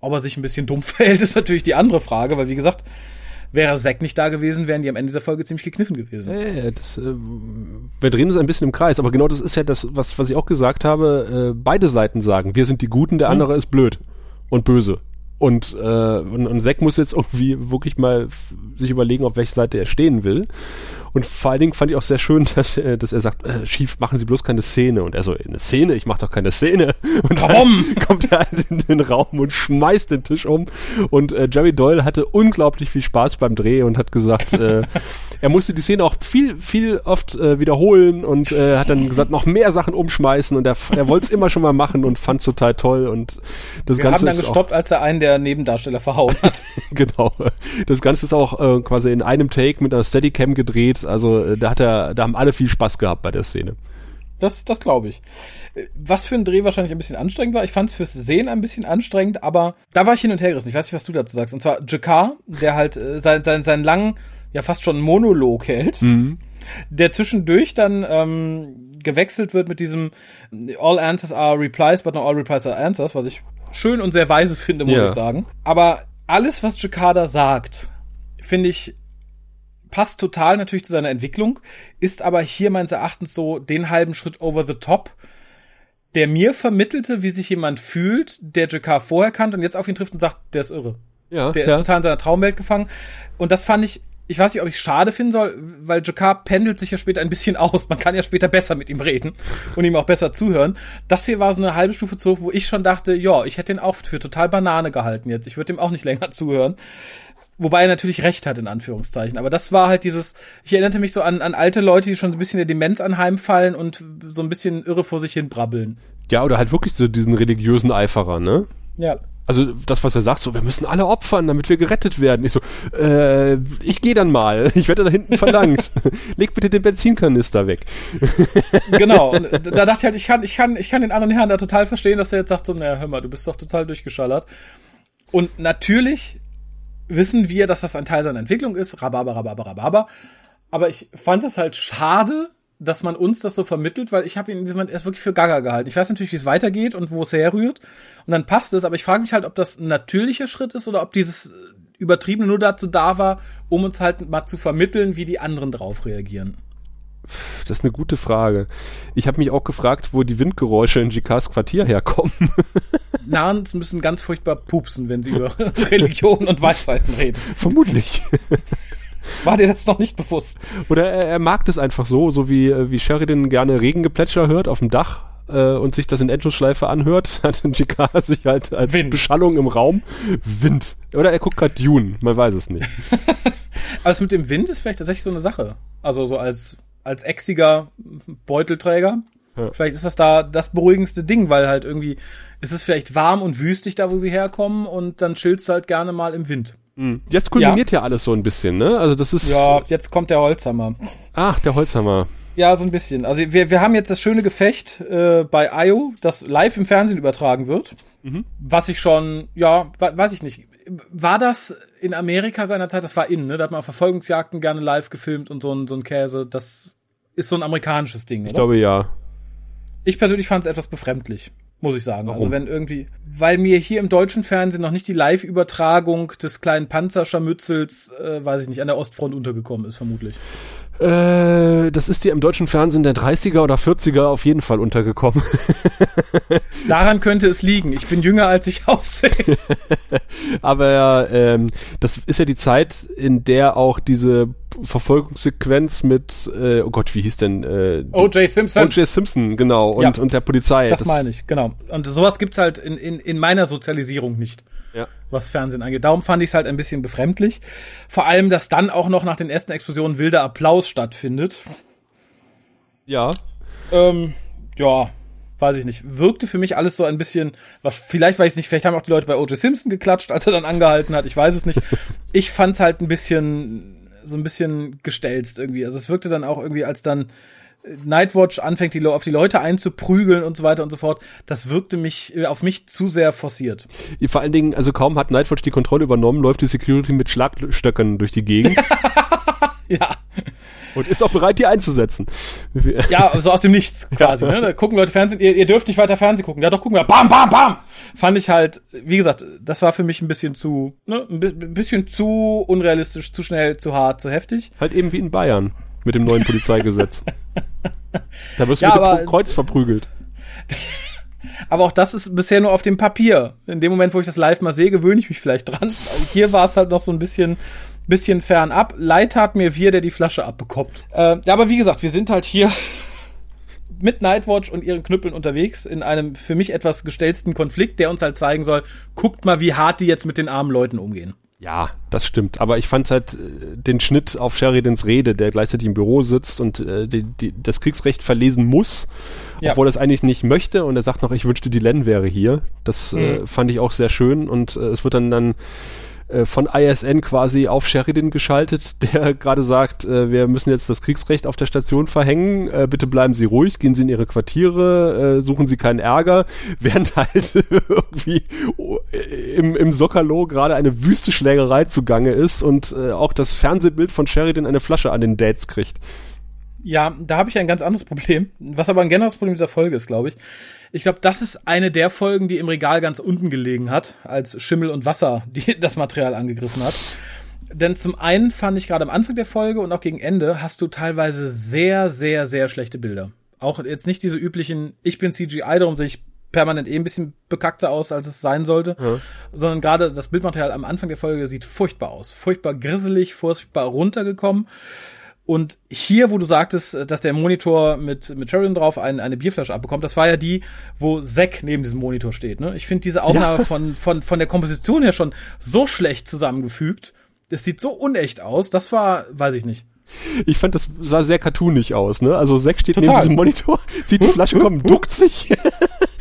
Ob er sich ein bisschen dumm [LAUGHS] verhält, ist natürlich die andere Frage, weil wie gesagt, Wäre Zack nicht da gewesen, wären die am Ende dieser Folge ziemlich gekniffen gewesen. Ja, das, äh, wir drehen uns ein bisschen im Kreis, aber genau das ist ja das, was, was ich auch gesagt habe. Äh, beide Seiten sagen, wir sind die Guten, der hm. andere ist blöd und böse. Und, äh, und, und Zack muss jetzt irgendwie wirklich mal sich überlegen, auf welche Seite er stehen will. Und vor allen Dingen fand ich auch sehr schön, [LAUGHS] dass, äh, dass er sagt, äh, Schief, machen Sie bloß keine Szene. Und er so, eine Szene? Ich mach doch keine Szene. [LAUGHS] Und Warum? [LAUGHS] kommt er halt in den Raum und schmeißt den Tisch um. Und äh, Jerry Doyle hatte unglaublich viel Spaß beim Dreh und hat gesagt, äh, er musste die Szene auch viel, viel oft äh, wiederholen und äh, hat dann gesagt, noch mehr Sachen umschmeißen und er, er wollte es immer schon mal machen und fand es total toll und das Wir Ganze haben dann gestoppt, als er einen der Nebendarsteller verhauen hat. genau. Das Ganze ist auch äh, quasi in einem Take mit einer Steadicam gedreht also äh, da hat er, da haben alle viel Spaß gehabt bei der Szene. Das, das glaube ich. Was für ein Dreh wahrscheinlich ein bisschen anstrengend war. Ich fand es fürs Sehen ein bisschen anstrengend, aber da war ich hin und her gerissen. Ich weiß nicht, was du dazu sagst. Und zwar Jakar, der halt äh, sein, sein, seinen langen, ja fast schon Monolog hält, mhm. der zwischendurch dann ähm, gewechselt wird mit diesem All Answers are Replies, but not all Replies are Answers, was ich schön und sehr weise finde, muss ja. ich sagen. Aber alles, was Jakada sagt, finde ich passt total natürlich zu seiner Entwicklung, ist aber hier meines Erachtens so den halben Schritt over the top, der mir vermittelte, wie sich jemand fühlt, der Jakar vorher kannte und jetzt auf ihn trifft und sagt, der ist irre. Ja, der ja. ist total in seiner Traumwelt gefangen. Und das fand ich, ich weiß nicht, ob ich schade finden soll, weil Jakar pendelt sich ja später ein bisschen aus. Man kann ja später besser mit ihm reden und ihm auch besser zuhören. Das hier war so eine halbe Stufe zu hoch, wo ich schon dachte, ja, ich hätte ihn auch für total Banane gehalten jetzt. Ich würde ihm auch nicht [LAUGHS] länger zuhören. Wobei er natürlich recht hat, in Anführungszeichen. Aber das war halt dieses, ich erinnerte mich so an, an alte Leute, die schon so ein bisschen der Demenz anheimfallen und so ein bisschen irre vor sich hin brabbeln. Ja, oder halt wirklich so diesen religiösen Eiferer, ne? Ja. Also das, was er sagt, so, wir müssen alle opfern, damit wir gerettet werden. Ich so, äh, ich gehe dann mal. [LAUGHS] Ich werde da hinten verlangt. [LAUGHS] Leg bitte den Benzinkanister weg. [LAUGHS] genau. Und da dachte ich halt, ich kann, ich kann, ich kann den anderen Herrn da total verstehen, dass er jetzt sagt so, naja, hör mal, du bist doch total durchgeschallert. Und natürlich wissen wir, dass das ein Teil seiner Entwicklung ist. Rhabarber, Rhabarber, Rhabarber. Aber ich fand es halt schade, dass man uns das so vermittelt, weil ich habe ihn in diesem Moment erst wirklich für Gaga gehalten. Ich weiß natürlich, wie es weitergeht und wo es herrührt. Und dann passt es, aber ich frage mich halt, ob das ein natürlicher Schritt ist oder ob dieses Übertriebene nur dazu da war, um uns halt mal zu vermitteln, wie die anderen drauf reagieren. Das ist eine gute Frage. Ich habe mich auch gefragt, wo die Windgeräusche in Jikas Quartier herkommen. [LAUGHS] Nahens müssen ganz furchtbar pupsen, wenn sie über [LAUGHS] Religion und Weisheiten reden. Vermutlich. [LAUGHS] War dir das noch nicht bewusst? Oder er, er mag das einfach so, so wie, wie Sheridan gerne Regengeplätscher hört auf dem Dach äh, und sich das in Endlosschleife anhört, hat JK sich halt als Wind. Beschallung im Raum Wind. Oder er guckt gerade Dune, man weiß es nicht. Aber es mit dem Wind ist vielleicht tatsächlich so eine Sache. Also so als als exiger Beutelträger. Ja. Vielleicht ist das da das beruhigendste Ding, weil halt irgendwie ist es vielleicht warm und wüstig da, wo sie herkommen und dann chillst du halt gerne mal im Wind. Hm. Jetzt kulminiert ja. ja alles so ein bisschen, ne? Also das ist. Ja, jetzt kommt der Holzhammer. Ach, der Holzhammer. Ja, so ein bisschen. Also wir, wir haben jetzt das schöne Gefecht äh, bei IO, das live im Fernsehen übertragen wird. Mhm. Was ich schon, ja, weiß ich nicht. War das in Amerika seinerzeit, das war innen, ne? Da hat man Verfolgungsjagden gerne live gefilmt und so ein, so ein Käse. Das ist so ein amerikanisches Ding, oder? Ich glaube ja. Ich persönlich fand es etwas befremdlich muss ich sagen. Also Warum? Also wenn irgendwie, weil mir hier im deutschen Fernsehen noch nicht die Live-Übertragung des kleinen Panzerscharmützels, äh, weiß ich nicht, an der Ostfront untergekommen ist, vermutlich. Äh, das ist dir im deutschen Fernsehen der 30er oder 40er auf jeden Fall untergekommen. [LAUGHS] Daran könnte es liegen. Ich bin jünger, als ich [LAUGHS] aussehe. [LAUGHS] Aber ähm, das ist ja die Zeit, in der auch diese Verfolgungssequenz mit, äh, oh Gott, wie hieß denn? Äh, O.J. Simpson. O.J. Simpson, genau, und, ja, und der Polizei. Das, das meine ich, genau. Und sowas gibt's halt in, in, in meiner Sozialisierung nicht, ja. was Fernsehen angeht. Darum fand ich es halt ein bisschen befremdlich. Vor allem, dass dann auch noch nach den ersten Explosionen wilder Applaus stattfindet. Ja. Ähm, ja, weiß ich nicht, wirkte für mich alles so ein bisschen, was, vielleicht weiß ich nicht, vielleicht haben auch die Leute bei O.J. Simpson geklatscht, als er dann angehalten hat, ich weiß es nicht. [LAUGHS] Ich fand's halt ein bisschen so ein bisschen gestelzt irgendwie. Also es wirkte dann auch irgendwie, als dann Nightwatch anfängt, die, auf die Leute einzuprügeln und so weiter und so fort, das wirkte mich auf mich zu sehr forciert. Vor allen Dingen, also kaum hat Nightwatch die Kontrolle übernommen, läuft die Security mit Schlagstöckern durch die Gegend. [LAUGHS] ja. Und ist auch bereit, die einzusetzen. Ja, so aus dem Nichts quasi. Ne? Da gucken Leute Fernsehen, ihr, ihr dürft nicht weiter Fernsehen gucken. Ja, doch gucken wir. Bam, bam, bam! Fand ich halt, wie gesagt, das war für mich ein bisschen zu, ne, ein bisschen zu unrealistisch, zu schnell, zu hart, zu heftig. Halt eben wie in Bayern mit dem neuen Polizeigesetz. [LAUGHS] da wirst du ja, mit aber, dem Kreuz verprügelt. [LAUGHS] aber auch das ist bisher nur auf dem Papier. In dem Moment, wo ich das live mal sehe, gewöhne ich mich vielleicht dran. Hier war es halt noch so ein bisschen bisschen fernab. Leid tat mir wir, der die Flasche abbekommt. Äh, ja, aber wie gesagt, wir sind halt hier [LAUGHS] mit Nightwatch und ihren Knüppeln unterwegs in einem für mich etwas gestellten Konflikt, der uns halt zeigen soll, guckt mal, wie hart die jetzt mit den armen Leuten umgehen. Ja, das stimmt. Aber ich fand halt äh, den Schnitt auf Sheridans Rede, der gleichzeitig im Büro sitzt und äh, die, die, das Kriegsrecht verlesen muss, ja. obwohl er es eigentlich nicht möchte. Und er sagt noch, ich wünschte, die Len wäre hier. Das mhm. äh, fand ich auch sehr schön. Und äh, es wird dann dann äh, von ISN quasi auf Sheridan geschaltet, [LAUGHS] der gerade sagt, äh, wir müssen jetzt das Kriegsrecht auf der Station verhängen, äh, bitte bleiben Sie ruhig, gehen Sie in Ihre Quartiere, äh, suchen Sie keinen Ärger, [LAUGHS] während halt [LAUGHS] irgendwie äh, im, im Sockerlo gerade eine wüste Schlägerei zugange ist und auch das Fernsehbild von Sheridan eine Flasche an den Dates kriegt. Ja, da habe ich ein ganz anderes Problem, was aber ein generelles Problem dieser Folge ist, glaube ich. Ich glaube, das ist eine der Folgen, die im Regal ganz unten gelegen hat, als Schimmel und Wasser die, [LAUGHS] das Material angegriffen hat. Denn zum einen fand ich gerade am Anfang der Folge und auch gegen Ende hast du teilweise sehr, sehr, sehr schlechte Bilder. Auch jetzt nicht diese üblichen, ich bin CGI, darum sehe ich permanent eh ein bisschen bekackter aus, als es sein sollte, ja. sondern gerade das Bildmaterial am Anfang der Folge sieht furchtbar aus. Furchtbar grisselig, furchtbar runtergekommen. Und hier, wo du sagtest, dass der Monitor mit, mit Sheridan drauf ein, eine Bierflasche abbekommt, das war ja die, wo Zack neben diesem Monitor steht. Ne? Ich finde diese Aufnahme ja. von, von, von der Komposition her schon so schlecht zusammengefügt. Das sieht so unecht aus. Das war, weiß ich nicht. Ich fand, das sah sehr cartoonig aus, ne? Also Zack steht Total. neben diesem Monitor, [LAUGHS] sieht die Flasche kommen, duckt sich.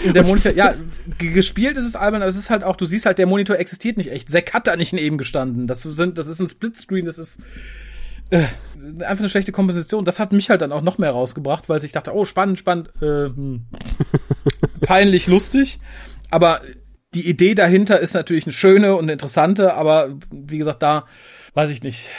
der Monitor, ja, gespielt ist es albern, aber es ist halt auch, du siehst halt, der Monitor existiert nicht echt. Zack hat da nicht neben gestanden. Das sind, das ist ein Splitscreen, das ist, äh, einfach eine schlechte Komposition. Das hat mich halt dann auch noch mehr rausgebracht, weil ich dachte, oh, spannend, spannend, äh, hm. [LAUGHS] peinlich, lustig. Aber die Idee dahinter ist natürlich eine schöne und eine interessante, aber wie gesagt, da weiß ich nicht.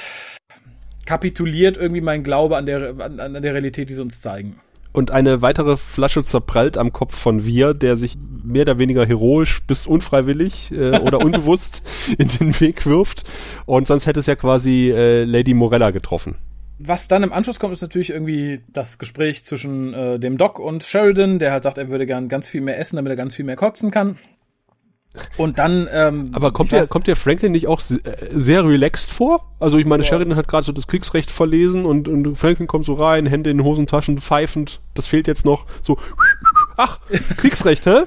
Kapituliert irgendwie mein Glaube an der, an, an der Realität, die sie uns zeigen und eine weitere Flasche zerprallt am Kopf von Wir, der sich mehr oder weniger heroisch bis unfreiwillig äh, oder [LAUGHS] unbewusst in den Weg wirft. Und sonst hätte es ja quasi äh, Lady Morella getroffen. Was dann im Anschluss kommt, ist natürlich irgendwie das Gespräch zwischen äh, dem Doc und Sheridan, der halt sagt, er würde gern ganz viel mehr essen, damit er ganz viel mehr kotzen kann. Und dann. Ähm, Aber kommt der, kommt der Franklin nicht auch sehr relaxed vor? Also ich meine, ja. Sheridan hat gerade so das Kriegsrecht verlesen und, und Franklin kommt so rein, Hände in den Hosentaschen, pfeifend. Das fehlt jetzt noch. So Ach, Kriegsrecht, hä?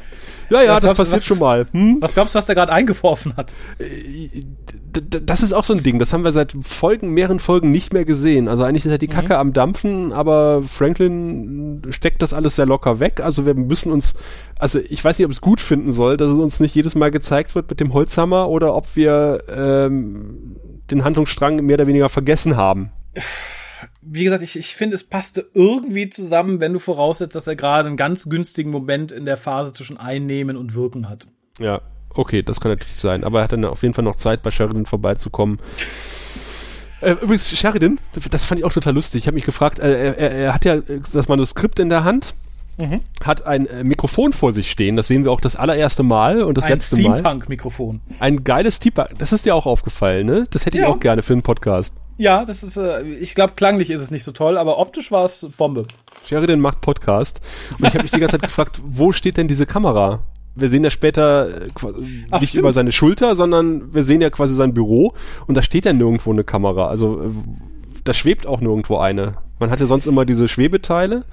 Ja, ja, Was das passiert was- schon mal. Hm? Was glaubst du, was der gerade eingeworfen hat? D- Das ist auch so ein Ding, das haben wir seit Folgen, mehreren Folgen nicht mehr gesehen. Also eigentlich ist ja die Kacke am Dampfen, aber Franklin steckt das alles sehr locker weg. Also wir müssen uns, also ich weiß nicht, ob es gut finden soll, dass es uns nicht jedes Mal gezeigt wird mit dem Holzhammer oder ob wir ähm, den Handlungsstrang mehr oder weniger vergessen haben. Wie gesagt, ich, ich finde, es passte irgendwie zusammen, wenn du voraussetzt, dass er gerade einen ganz günstigen Moment in der Phase zwischen Einnehmen und Wirken hat. Ja, okay, das kann natürlich sein. Aber er hat dann auf jeden Fall noch Zeit, bei Sheridan vorbeizukommen. Äh, übrigens, Sheridan, das fand ich auch total lustig. Ich habe mich gefragt, äh, er, er, hat ja das Manuskript in der Hand, Mhm. hat ein äh, Mikrofon vor sich stehen. Das sehen wir auch das allererste Mal und das Ein letzte Mal. Steampunk-Mikrofon. Ein geiles Steampunk. Das ist dir auch aufgefallen, ne? Das hätte ich Ja. auch gerne für einen Podcast. Ja, das ist, äh, ich glaube, klanglich ist es nicht so toll, aber optisch war es Bombe. Sheridan macht Podcast. Und ich habe mich die ganze Zeit gefragt, wo steht denn diese Kamera? Wir sehen ja später äh, Ach, nicht stimmt. über seine Schulter, sondern wir sehen ja quasi sein Büro und da steht ja nirgendwo eine Kamera. Also äh, da schwebt auch nirgendwo eine. Man hatte sonst immer diese Schwebeteile.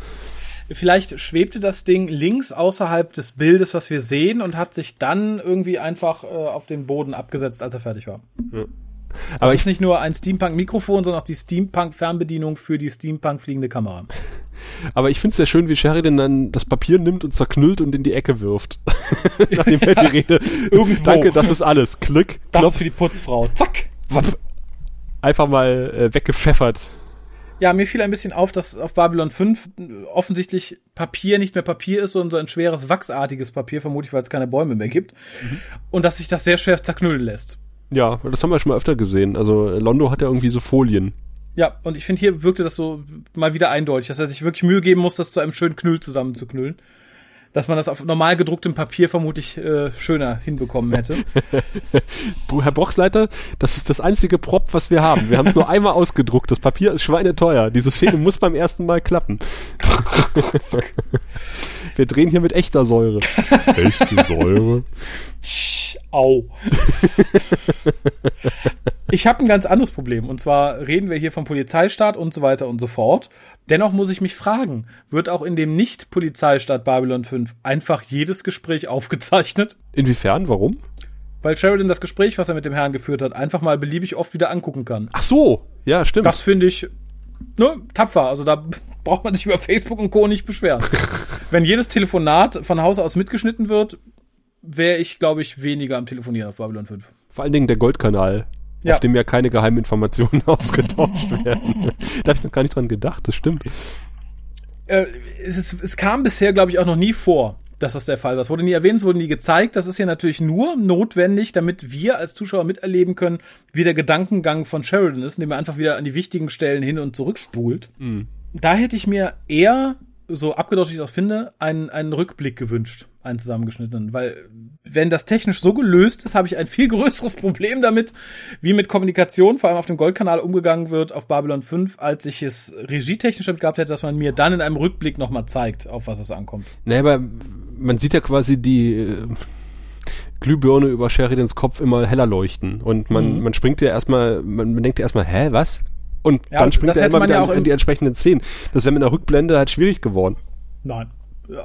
Vielleicht schwebte das Ding links außerhalb des Bildes, was wir sehen, und hat sich dann irgendwie einfach äh, auf den Boden abgesetzt, als er fertig war. Aber Das ich, ist nicht nur ein Steampunk-Mikrofon, sondern auch die Steampunk-Fernbedienung für die Steampunk-fliegende Kamera. aber ich finde es sehr schön, wie Sheridan dann das Papier nimmt und zerknüllt und in die Ecke wirft. [LAUGHS] Nachdem er die Rede. [LAUGHS] Irgendwo. Danke, das ist alles. Klick, Das für die Putzfrau. Zack! wapp. Einfach mal äh, weggepfeffert. Ja, mir fiel ein bisschen auf, dass auf Babylon 5 offensichtlich Papier nicht mehr Papier ist, sondern so ein schweres, wachsartiges Papier, vermutlich, weil es keine Bäume mehr gibt. Und dass sich das sehr schwer zerknüllen lässt. Ja, das haben wir schon mal öfter gesehen. Also Londo hat ja irgendwie so Folien. Ja, und ich finde, hier wirkte das so mal wieder eindeutig, dass er sich wirklich Mühe geben muss, das zu einem schönen Knüll zusammenzuknüllen. Dass man das auf normal gedrucktem Papier vermutlich äh, schöner hinbekommen hätte. [LAUGHS] [LAUGHS] Herr Boxleiter, das ist das einzige Prop, was wir haben. Wir haben es nur einmal ausgedruckt. Das Papier ist schweineteuer. Diese Szene muss beim ersten Mal klappen. [LAUGHS] wir drehen hier mit echter Säure. Echte Säure? Au. ich habe ein ganz anderes Problem. Und zwar reden wir hier vom Polizeistaat und so weiter und so fort. Dennoch muss ich mich fragen, wird auch in dem Nicht-Polizeistaat Babylon 5 einfach jedes Gespräch [LAUGHS] aufgezeichnet? Inwiefern? Warum? Weil Sheridan das Gespräch, was er mit dem Herrn geführt hat, einfach mal beliebig oft wieder angucken kann. Ach so. Ja, stimmt. Das finde ich ne, tapfer. Also da braucht man sich über Facebook und Co. nicht beschweren. [LAUGHS] Wenn jedes Telefonat von Hause aus mitgeschnitten wird, wäre ich, glaube ich, weniger am Telefonieren auf Babylon 5. Vor allen Dingen der Goldkanal. Ja. Auf dem ja keine geheimen Informationen [LAUGHS] ausgetauscht werden. da habe ich noch gar nicht dran gedacht, das stimmt. Äh, es, ist, es kam bisher, glaube ich, auch noch nie vor, dass das der Fall war. Es wurde nie erwähnt, es wurde nie gezeigt. Das ist ja natürlich nur notwendig, damit wir als Zuschauer miterleben können, wie der Gedankengang von Sheridan ist, indem er einfach wieder an die wichtigen Stellen hin und zurück spult. Da hätte ich mir eher, so abgedeutet ich es auch finde, einen, einen Rückblick gewünscht, einen zusammengeschnittenen. Weil, wenn das technisch so gelöst ist, habe ich ein viel [LAUGHS] größeres Problem damit, wie mit Kommunikation, vor allem auf dem Goldkanal, umgegangen wird auf Babylon 5, als ich es regietechnisch gehabt hätte, dass man mir dann in einem Rückblick nochmal zeigt, auf was es ankommt. Naja, aber man sieht ja quasi die äh, Glühbirne über Sheridans Kopf immer heller leuchten. Und man, Mhm. man springt ja erstmal, man, man denkt ja erstmal, hä, was? Und Ja, dann springt das er immer man wieder ja im- die entsprechenden Szenen. Das wäre mit einer Rückblende halt schwierig geworden. Nein.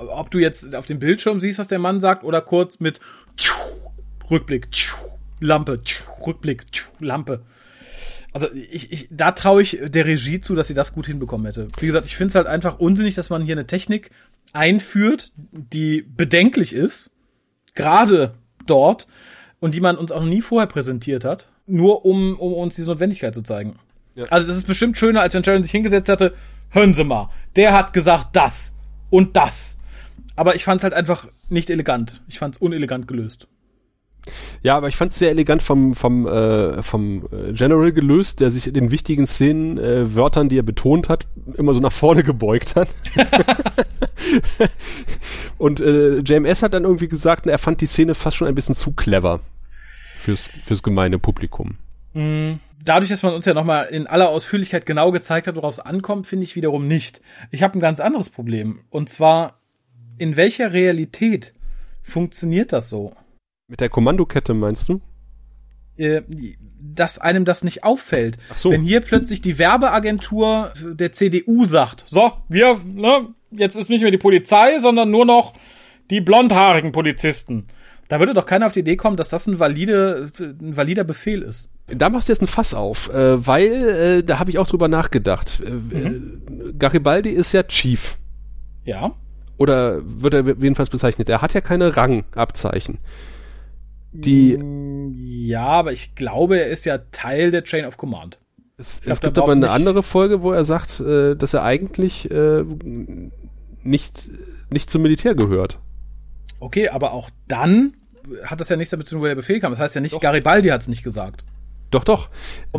Ob du jetzt auf dem Bildschirm siehst, was der Mann sagt, oder kurz mit Rückblick, Lampe, Rückblick, Lampe. Also ich, ich, da traue ich der Regie zu, dass sie das gut hinbekommen hätte. Wie gesagt, ich finde es halt einfach unsinnig, dass man hier eine Technik einführt, die bedenklich ist, gerade dort, und die man uns auch noch nie vorher präsentiert hat, nur um, um uns diese Notwendigkeit zu zeigen. Also es ist bestimmt schöner, als wenn Sharon sich hingesetzt hatte, hören Sie mal, der hat gesagt das und das. Aber ich fand es halt einfach nicht elegant. Ich fand es unelegant gelöst. Ja, aber ich fand es sehr elegant vom, vom, äh, vom äh, General gelöst, der sich in den wichtigen Szenen, äh, Wörtern, die er betont hat, immer so nach vorne gebeugt hat. [LAUGHS] Und äh, JMS hat dann irgendwie gesagt, er fand die Szene fast schon ein bisschen zu clever fürs, fürs gemeine Publikum. Dadurch, dass man uns ja nochmal in aller Ausführlichkeit genau gezeigt hat, worauf es ankommt, finde ich wiederum nicht. Ich habe ein ganz anderes Problem. Und zwar, in welcher Realität funktioniert das so? Mit der Kommandokette meinst du? Äh, dass einem das nicht auffällt. Ach so. Wenn hier plötzlich die Werbeagentur der CDU sagt, so, wir, ne, jetzt ist nicht mehr die Polizei, sondern nur noch die blondhaarigen Polizisten. Da würde doch keiner auf die Idee kommen, dass das ein, valide, ein valider Befehl ist. Da machst du jetzt ein Fass auf, äh, weil äh, da habe ich auch drüber nachgedacht. Äh, mhm. Garibaldi ist ja Chief. Ja. Oder wird er jedenfalls bezeichnet. Er hat ja keine Rangabzeichen. Die. Mm, ja, aber ich glaube, er ist ja Teil der Chain of Command. Es, glaub, es gibt aber eine andere Folge, wo er sagt, äh, dass er eigentlich äh, nicht, nicht zum Militär gehört. Okay, aber auch dann hat das ja nichts damit zu tun, wo der Befehl kam. Das heißt ja nicht, Doch. Garibaldi hat es nicht gesagt. Doch, doch.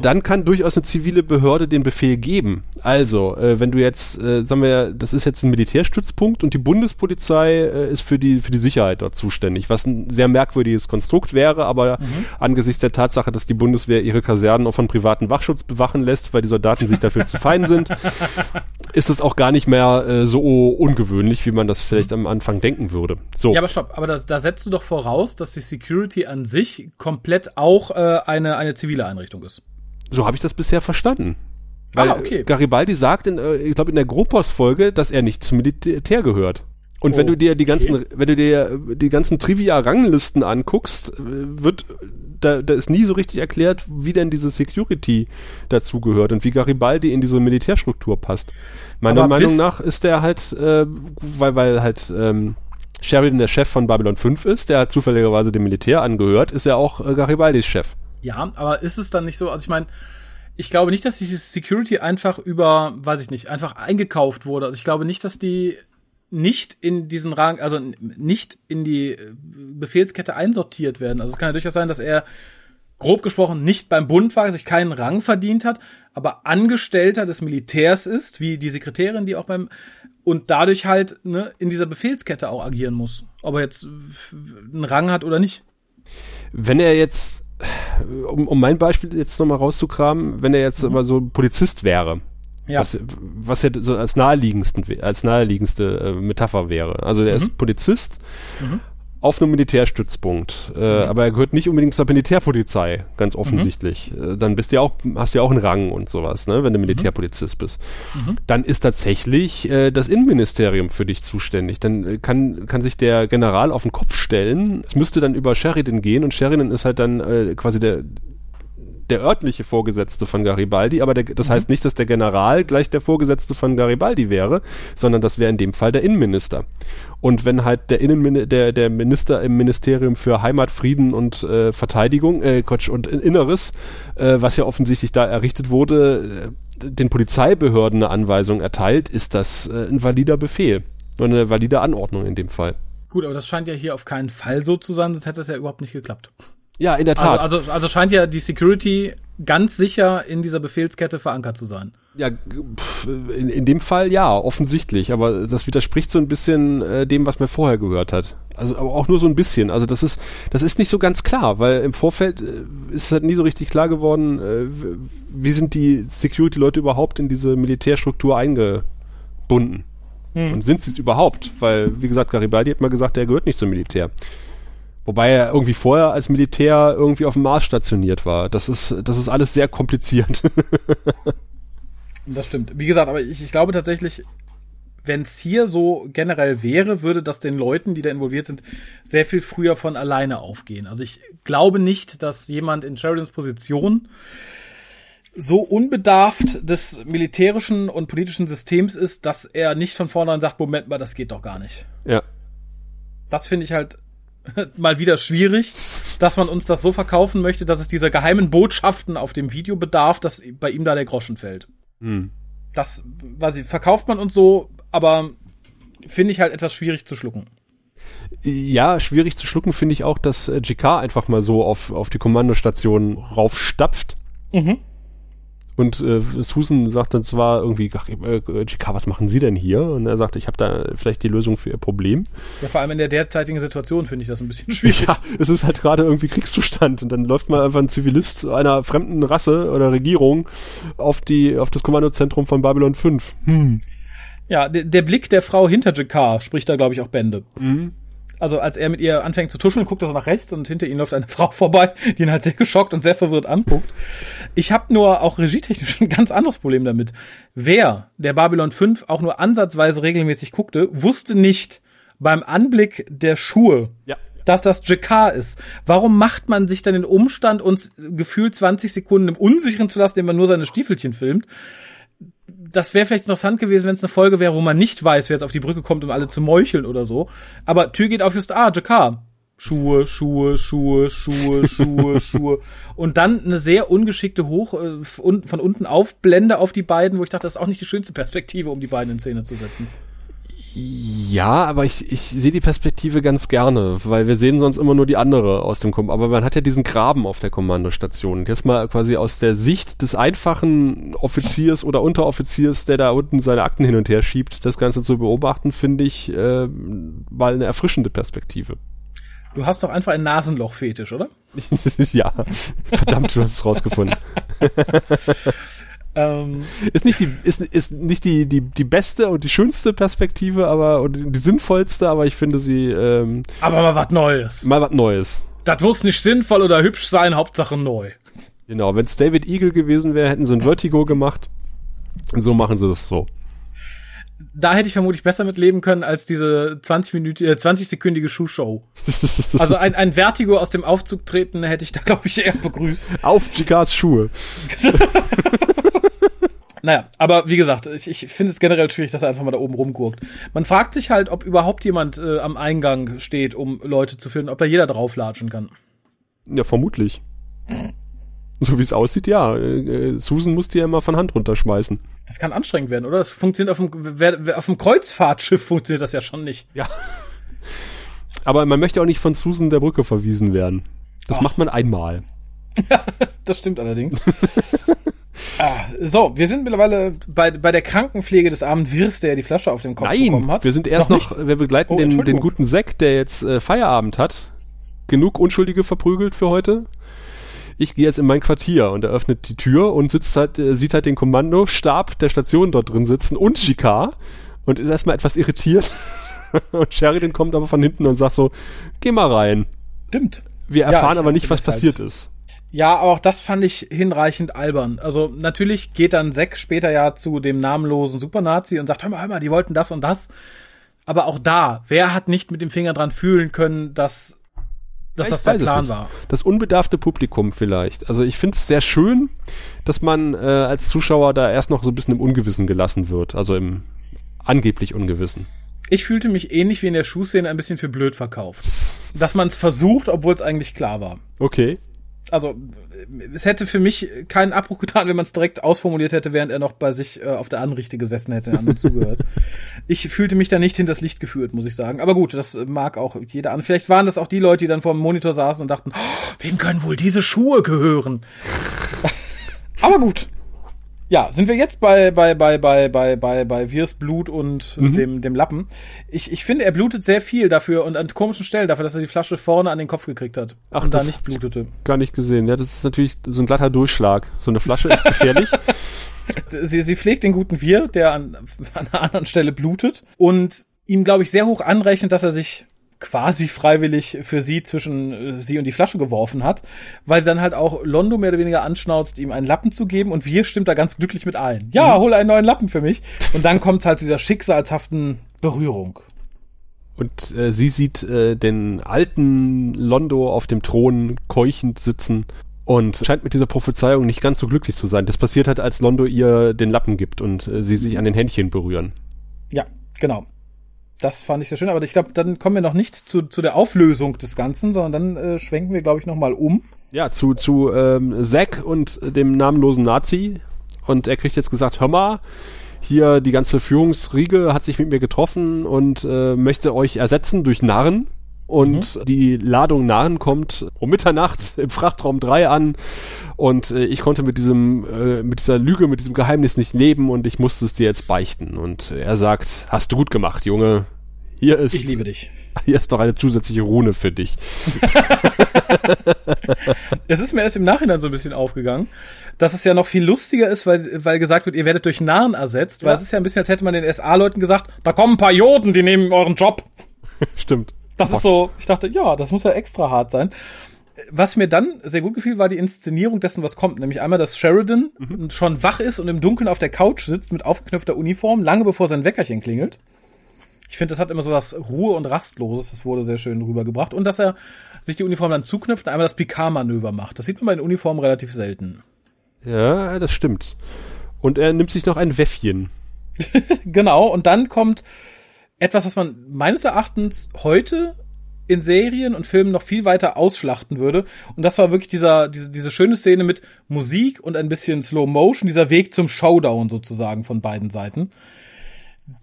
Dann kann durchaus eine zivile Behörde den Befehl geben. Also, äh, wenn du jetzt, äh, sagen wir, das ist jetzt ein Militärstützpunkt und die Bundespolizei äh, ist für die, für die Sicherheit dort zuständig, was ein sehr merkwürdiges Konstrukt wäre, aber mhm. angesichts der Tatsache, dass die Bundeswehr ihre Kasernen auch von privaten Wachschutz bewachen lässt, weil die Soldaten sich dafür zu fein sind, [LAUGHS] ist es auch gar nicht mehr äh, so ungewöhnlich, wie man das vielleicht am Anfang denken würde. So. Ja, aber stopp, aber das, da setzt du doch voraus, dass die Security an sich komplett auch äh, eine, eine zivile Einrichtung ist. So habe ich das bisher verstanden. Weil ah, okay. Garibaldi sagt, in, äh, ich glaube in der Gruppos-Folge, dass er nicht zum Militär gehört. Und oh, wenn du dir die ganzen, okay. wenn du dir die ganzen Trivia-Ranglisten anguckst, äh, wird da, da ist nie so richtig erklärt, wie denn diese Security dazugehört und wie Garibaldi in diese Militärstruktur passt. Meiner Aber Meinung nach ist der halt, äh, weil, weil halt ähm, Sheridan der Chef von Babylon 5 ist, der zufälligerweise dem Militär angehört, ist er auch äh, Garibaldis Chef. Ja, aber ist es dann nicht so, also ich meine, ich glaube nicht, dass die Security einfach über, weiß ich nicht, einfach eingekauft wurde. Also ich glaube nicht, dass die nicht in diesen Rang, also nicht in die äh, Befehlskette einsortiert werden. Also es kann ja durchaus sein, dass er grob gesprochen nicht beim Bund war, sich keinen Rang verdient hat, aber Angestellter des Militärs ist, wie die Sekretärin, die auch beim und dadurch halt ne, in dieser Befehlskette auch agieren muss. Ob er jetzt einen Rang hat oder nicht. Wenn er jetzt um, um mein Beispiel jetzt nochmal rauszukramen, wenn er jetzt mhm. mal so Polizist wäre, ja. was, was ja so als naheliegendsten, als naheliegendste äh, Metapher wäre. Also er mhm. ist Polizist, mhm auf einem Militärstützpunkt. Äh, mhm. Aber er gehört nicht unbedingt zur Militärpolizei, ganz mhm. offensichtlich. Mhm. Dann bist du ja auch, hast du ja auch einen Rang und sowas, ne, wenn du mhm. Militärpolizist bist. Mhm. Dann ist tatsächlich äh, das Innenministerium für dich zuständig. Dann äh, kann, kann sich der General auf den Kopf stellen. Es müsste dann über Sheridan gehen und Sheridan ist halt dann äh, quasi der, der örtliche Vorgesetzte von Garibaldi, aber der, das mhm. heißt nicht, dass der General gleich der Vorgesetzte von Garibaldi wäre, sondern das wäre in dem Fall der Innenminister. Und wenn halt der Innenmin der, der Minister im Ministerium für Heimat, Frieden und äh, Verteidigung, äh, Quatsch, und Inneres, äh, was ja offensichtlich da errichtet wurde, äh, den Polizeibehörden eine Anweisung erteilt, ist das äh, ein valider Befehl. Oder eine valide Anordnung in dem Fall. Gut, aber das scheint ja hier auf keinen Fall so zu sein, sonst hätte das ja überhaupt nicht geklappt. Ja, in der also, Tat. Also, also, also scheint ja die Security ganz sicher in dieser Befehlskette verankert zu sein. Ja, in, in dem Fall ja, offensichtlich. Aber das widerspricht so ein bisschen äh, dem, was man vorher gehört hat. Also aber auch nur so ein bisschen. Also das ist, das ist nicht so ganz klar, weil im Vorfeld äh, ist es halt nie so richtig klar geworden, äh, wie sind die Security-Leute überhaupt in diese Militärstruktur eingebunden. Hm. Und sind sie es überhaupt? Weil, wie gesagt, Garibaldi hat mal gesagt, er gehört nicht zum Militär. Wobei er irgendwie vorher als Militär irgendwie auf dem Mars stationiert war. Das ist, das ist alles sehr kompliziert. das stimmt. Wie gesagt, aber ich, ich glaube tatsächlich, wenn es hier so generell wäre, würde das den Leuten, die da involviert sind, sehr viel früher von alleine aufgehen. Also ich glaube nicht, dass jemand in Sheridans Position so unbedarft des militärischen und politischen Systems ist, dass er nicht von vornherein sagt, Moment mal, das geht doch gar nicht. Ja. Das finde ich halt [LAUGHS] mal wieder schwierig, dass man uns das so verkaufen möchte, dass es dieser geheimen Botschaften auf dem Video bedarf, dass bei ihm da der Groschen fällt. Hm. Das, weiß ich, verkauft man uns so, aber finde ich halt etwas schwierig zu schlucken. Ja, schwierig zu schlucken finde ich auch, dass äh, GK einfach mal so auf, auf die Kommandostation raufstapft. Mhm. Und äh, Susan sagt dann zwar irgendwie, ach, äh, GK, was machen Sie denn hier? Und er sagt, ich habe da vielleicht die Lösung für Ihr Problem. Ja, vor allem in der derzeitigen Situation finde ich das ein bisschen schwierig. Ja, es ist halt gerade irgendwie Kriegszustand und dann läuft mal einfach ein Zivilist einer fremden Rasse oder Regierung auf die auf das Kommandozentrum von Babylon 5. Hm. Ja, der, der Blick der Frau hinter GK spricht da, glaube ich, auch Bände. Mhm. Also als er mit ihr anfängt zu tuscheln, guckt er so nach rechts und hinter ihm läuft eine [LAUGHS] Frau vorbei, die ihn halt sehr geschockt und sehr verwirrt anguckt. Ich habe nur auch regietechnisch [LAUGHS] ein ganz anderes Problem damit. Wer der Babylon 5 auch nur ansatzweise regelmäßig guckte, wusste nicht beim Anblick der Schuhe, Ja. dass das Jakar ist. Warum macht man sich dann den Umstand, uns gefühlt 20 Sekunden im Unsicheren zu lassen, indem man nur seine Stiefelchen filmt? Das wäre vielleicht interessant gewesen, wenn es eine Folge wäre, wo man nicht weiß, wer jetzt auf die Brücke kommt, um alle zu meucheln oder so. Aber Tür geht auf, just, ah, Jakar. Schuhe, Schuhe, Schuhe, Schuhe, Schuhe, [LAUGHS] Schuhe. Und dann eine sehr ungeschickte Hoch, äh, von von unten Aufblende auf die beiden, wo ich dachte, das ist auch nicht die schönste Perspektive, um die beiden in Szene zu setzen. Ja, aber ich, ich sehe die Perspektive ganz gerne, weil wir sehen sonst immer nur die andere aus dem Kom Aber man hat ja diesen Graben auf der Kommandostation. Und jetzt mal quasi aus der Sicht des einfachen Offiziers oder Unteroffiziers, der da unten seine Akten hin und her schiebt, das Ganze zu beobachten, finde ich äh, mal eine erfrischende Perspektive. Du hast doch einfach ein Nasenloch-Fetisch, oder? [LAUGHS] ja, verdammt, du hast es rausgefunden. [LAUGHS] Ähm, Ist nicht die, ist, ist nicht die, die, die beste und die schönste Perspektive, aber und die sinnvollste, aber ich finde sie ähm, aber mal was Neues. mal was Neues. Das muss nicht sinnvoll oder hübsch sein, Hauptsache neu. Genau, wenn es David Eagle gewesen wäre, hätten sie ein Vertigo gemacht. So machen sie das so. Da hätte ich vermutlich besser mit leben können als diese 20 Minuten, äh, 20-sekündige Schuhshow. [LAUGHS] Also ein, ein Vertigo aus dem Aufzug treten hätte ich da, glaube ich, eher begrüßt. Auf Chikas Schuhe. [LAUGHS] Naja, aber wie gesagt, ich, ich finde es generell schwierig, dass er einfach mal da oben rumgurkt. Man fragt sich halt, ob überhaupt jemand äh, am Eingang steht, um Leute zu filmen, ob da jeder drauflatschen kann. Ja, vermutlich. So wie es aussieht, ja. Äh, äh, Susan musste ja immer von Hand runterschmeißen. Das kann anstrengend werden, oder? Das funktioniert auf dem, auf dem Kreuzfahrtschiff funktioniert das ja schon nicht. Ja. Aber man möchte auch nicht von Susan der Brücke verwiesen werden. Das Ach. macht man einmal. [LAUGHS] Das stimmt allerdings. [LAUGHS] ah, so, wir sind mittlerweile bei, bei der Krankenpflege des armen Wirs, der die Flasche auf dem Kopf bekommen Nein, hat. wir sind erst noch, nicht? wir begleiten Oh, den, den guten Zack, der jetzt äh, Feierabend hat. Genug Unschuldige verprügelt für heute. Ich gehe jetzt in mein Quartier und er öffnet die Tür und sitzt halt, äh, sieht halt den Kommandostab der Station dort drin sitzen und Chicard und ist erstmal etwas irritiert. [LAUGHS] und Sheridan kommt aber von hinten und sagt so, geh mal rein. Stimmt. Wir Ja, erfahren ich aber nicht, was passiert halt- ist. Ja, aber auch das fand ich hinreichend albern. Also natürlich geht dann Zack später ja zu dem namenlosen Supernazi und sagt, hör mal, hör mal, die wollten das und das. Aber auch da, wer hat nicht mit dem Finger dran fühlen können, dass, dass das der Plan war? Das unbedarfte Publikum vielleicht. Also ich finde es sehr schön, dass man äh, als Zuschauer da erst noch so ein bisschen im Ungewissen gelassen wird. Also im angeblich Ungewissen. Ich fühlte mich ähnlich wie in der Schuhszene ein bisschen für blöd verkauft. Dass man es versucht, obwohl es eigentlich klar war. Okay. Also, es hätte für mich keinen Abbruch getan, wenn man es direkt ausformuliert hätte, während er noch bei sich äh, auf der Anrichte gesessen hätte, anderen [LAUGHS] zugehört. Ich fühlte mich da nicht hinters Licht geführt, muss ich sagen. Aber gut, das mag auch jeder an. Vielleicht waren das auch die Leute, die dann vor dem Monitor saßen und dachten, oh, wem können wohl diese Schuhe gehören? [LAUGHS] Aber gut. Ja, sind wir jetzt bei, bei, bei, bei, bei, bei, bei Wirs Blut und äh, dem, dem Lappen. Ich, ich finde, er blutet sehr viel dafür und an komischen Stellen dafür, dass er die Flasche vorne an den Kopf gekriegt hat. Ach, und da nicht blutete. Gar nicht gesehen. Ja, das ist natürlich so ein glatter Durchschlag. So eine Flasche ist gefährlich. [LAUGHS] sie, sie pflegt den guten Wir, der an, an einer anderen Stelle blutet und ihm, glaube ich, sehr hoch anrechnet, dass er sich quasi freiwillig für sie zwischen äh, sie und die Flasche geworfen hat, weil sie dann halt auch Londo mehr oder weniger anschnauzt, ihm einen Lappen zu geben und wir stimmt da ganz glücklich mit ein. Ja, hol einen neuen Lappen für mich. Und dann kommt halt dieser schicksalshaften Berührung. Und äh, sie sieht äh, den alten Londo auf dem Thron keuchend sitzen und scheint mit dieser Prophezeiung nicht ganz so glücklich zu sein. Das passiert halt, als Londo ihr den Lappen gibt und äh, sie sich an den Händchen berühren. Ja, genau. Das fand ich sehr schön, aber ich glaube, dann kommen wir noch nicht zu, zu der Auflösung des Ganzen, sondern dann äh, schwenken wir, glaube ich, nochmal um. Ja, zu, zu ähm, Zack und dem namenlosen Nazi. Und er kriegt jetzt gesagt, hör mal, hier die ganze Führungsriege hat sich mit mir getroffen und äh, möchte euch ersetzen durch Narren. Und die Ladung Narren kommt um Mitternacht [LAUGHS] im Frachtraum 3 an. Und äh, ich konnte mit diesem, äh, mit dieser Lüge, mit diesem Geheimnis nicht leben und ich musste es dir jetzt beichten. Und er sagt, hast du gut gemacht, Junge. Hier ist, Ich liebe dich. [LAUGHS] hier ist noch eine zusätzliche Rune für dich. [LAUGHS] Es ist mir erst im Nachhinein so ein bisschen aufgegangen, dass es ja noch viel lustiger ist, weil, weil gesagt wird, ihr werdet durch Narren ersetzt, weil Ja. es ist ja ein bisschen, als hätte man den SA-Leuten gesagt, da kommen ein paar Joden, die nehmen euren Job. Stimmt. Das ist so, ich dachte, ja, das muss ja extra hart sein. Was mir dann sehr gut gefiel, war die Inszenierung dessen, was kommt. Nämlich einmal, dass Sheridan mhm. schon wach ist und im Dunkeln auf der Couch sitzt mit aufgeknöpfter Uniform, lange bevor sein Weckerchen klingelt. Ich finde, das hat immer so was Ruhe und Rastloses. Das wurde sehr schön rübergebracht. Und dass er sich die Uniform dann zuknüpft und einmal das Picard-Manöver macht. Das sieht man bei den Uniformen relativ selten. Ja, das stimmt. Und er nimmt sich noch ein Wäffchen. [LAUGHS] genau. Und dann kommt etwas, was man meines Erachtens heute in Serien und Filmen noch viel weiter ausschlachten würde. Und das war wirklich dieser, diese, diese schöne Szene mit Musik und ein bisschen Slow Motion, dieser Weg zum Showdown sozusagen von beiden Seiten.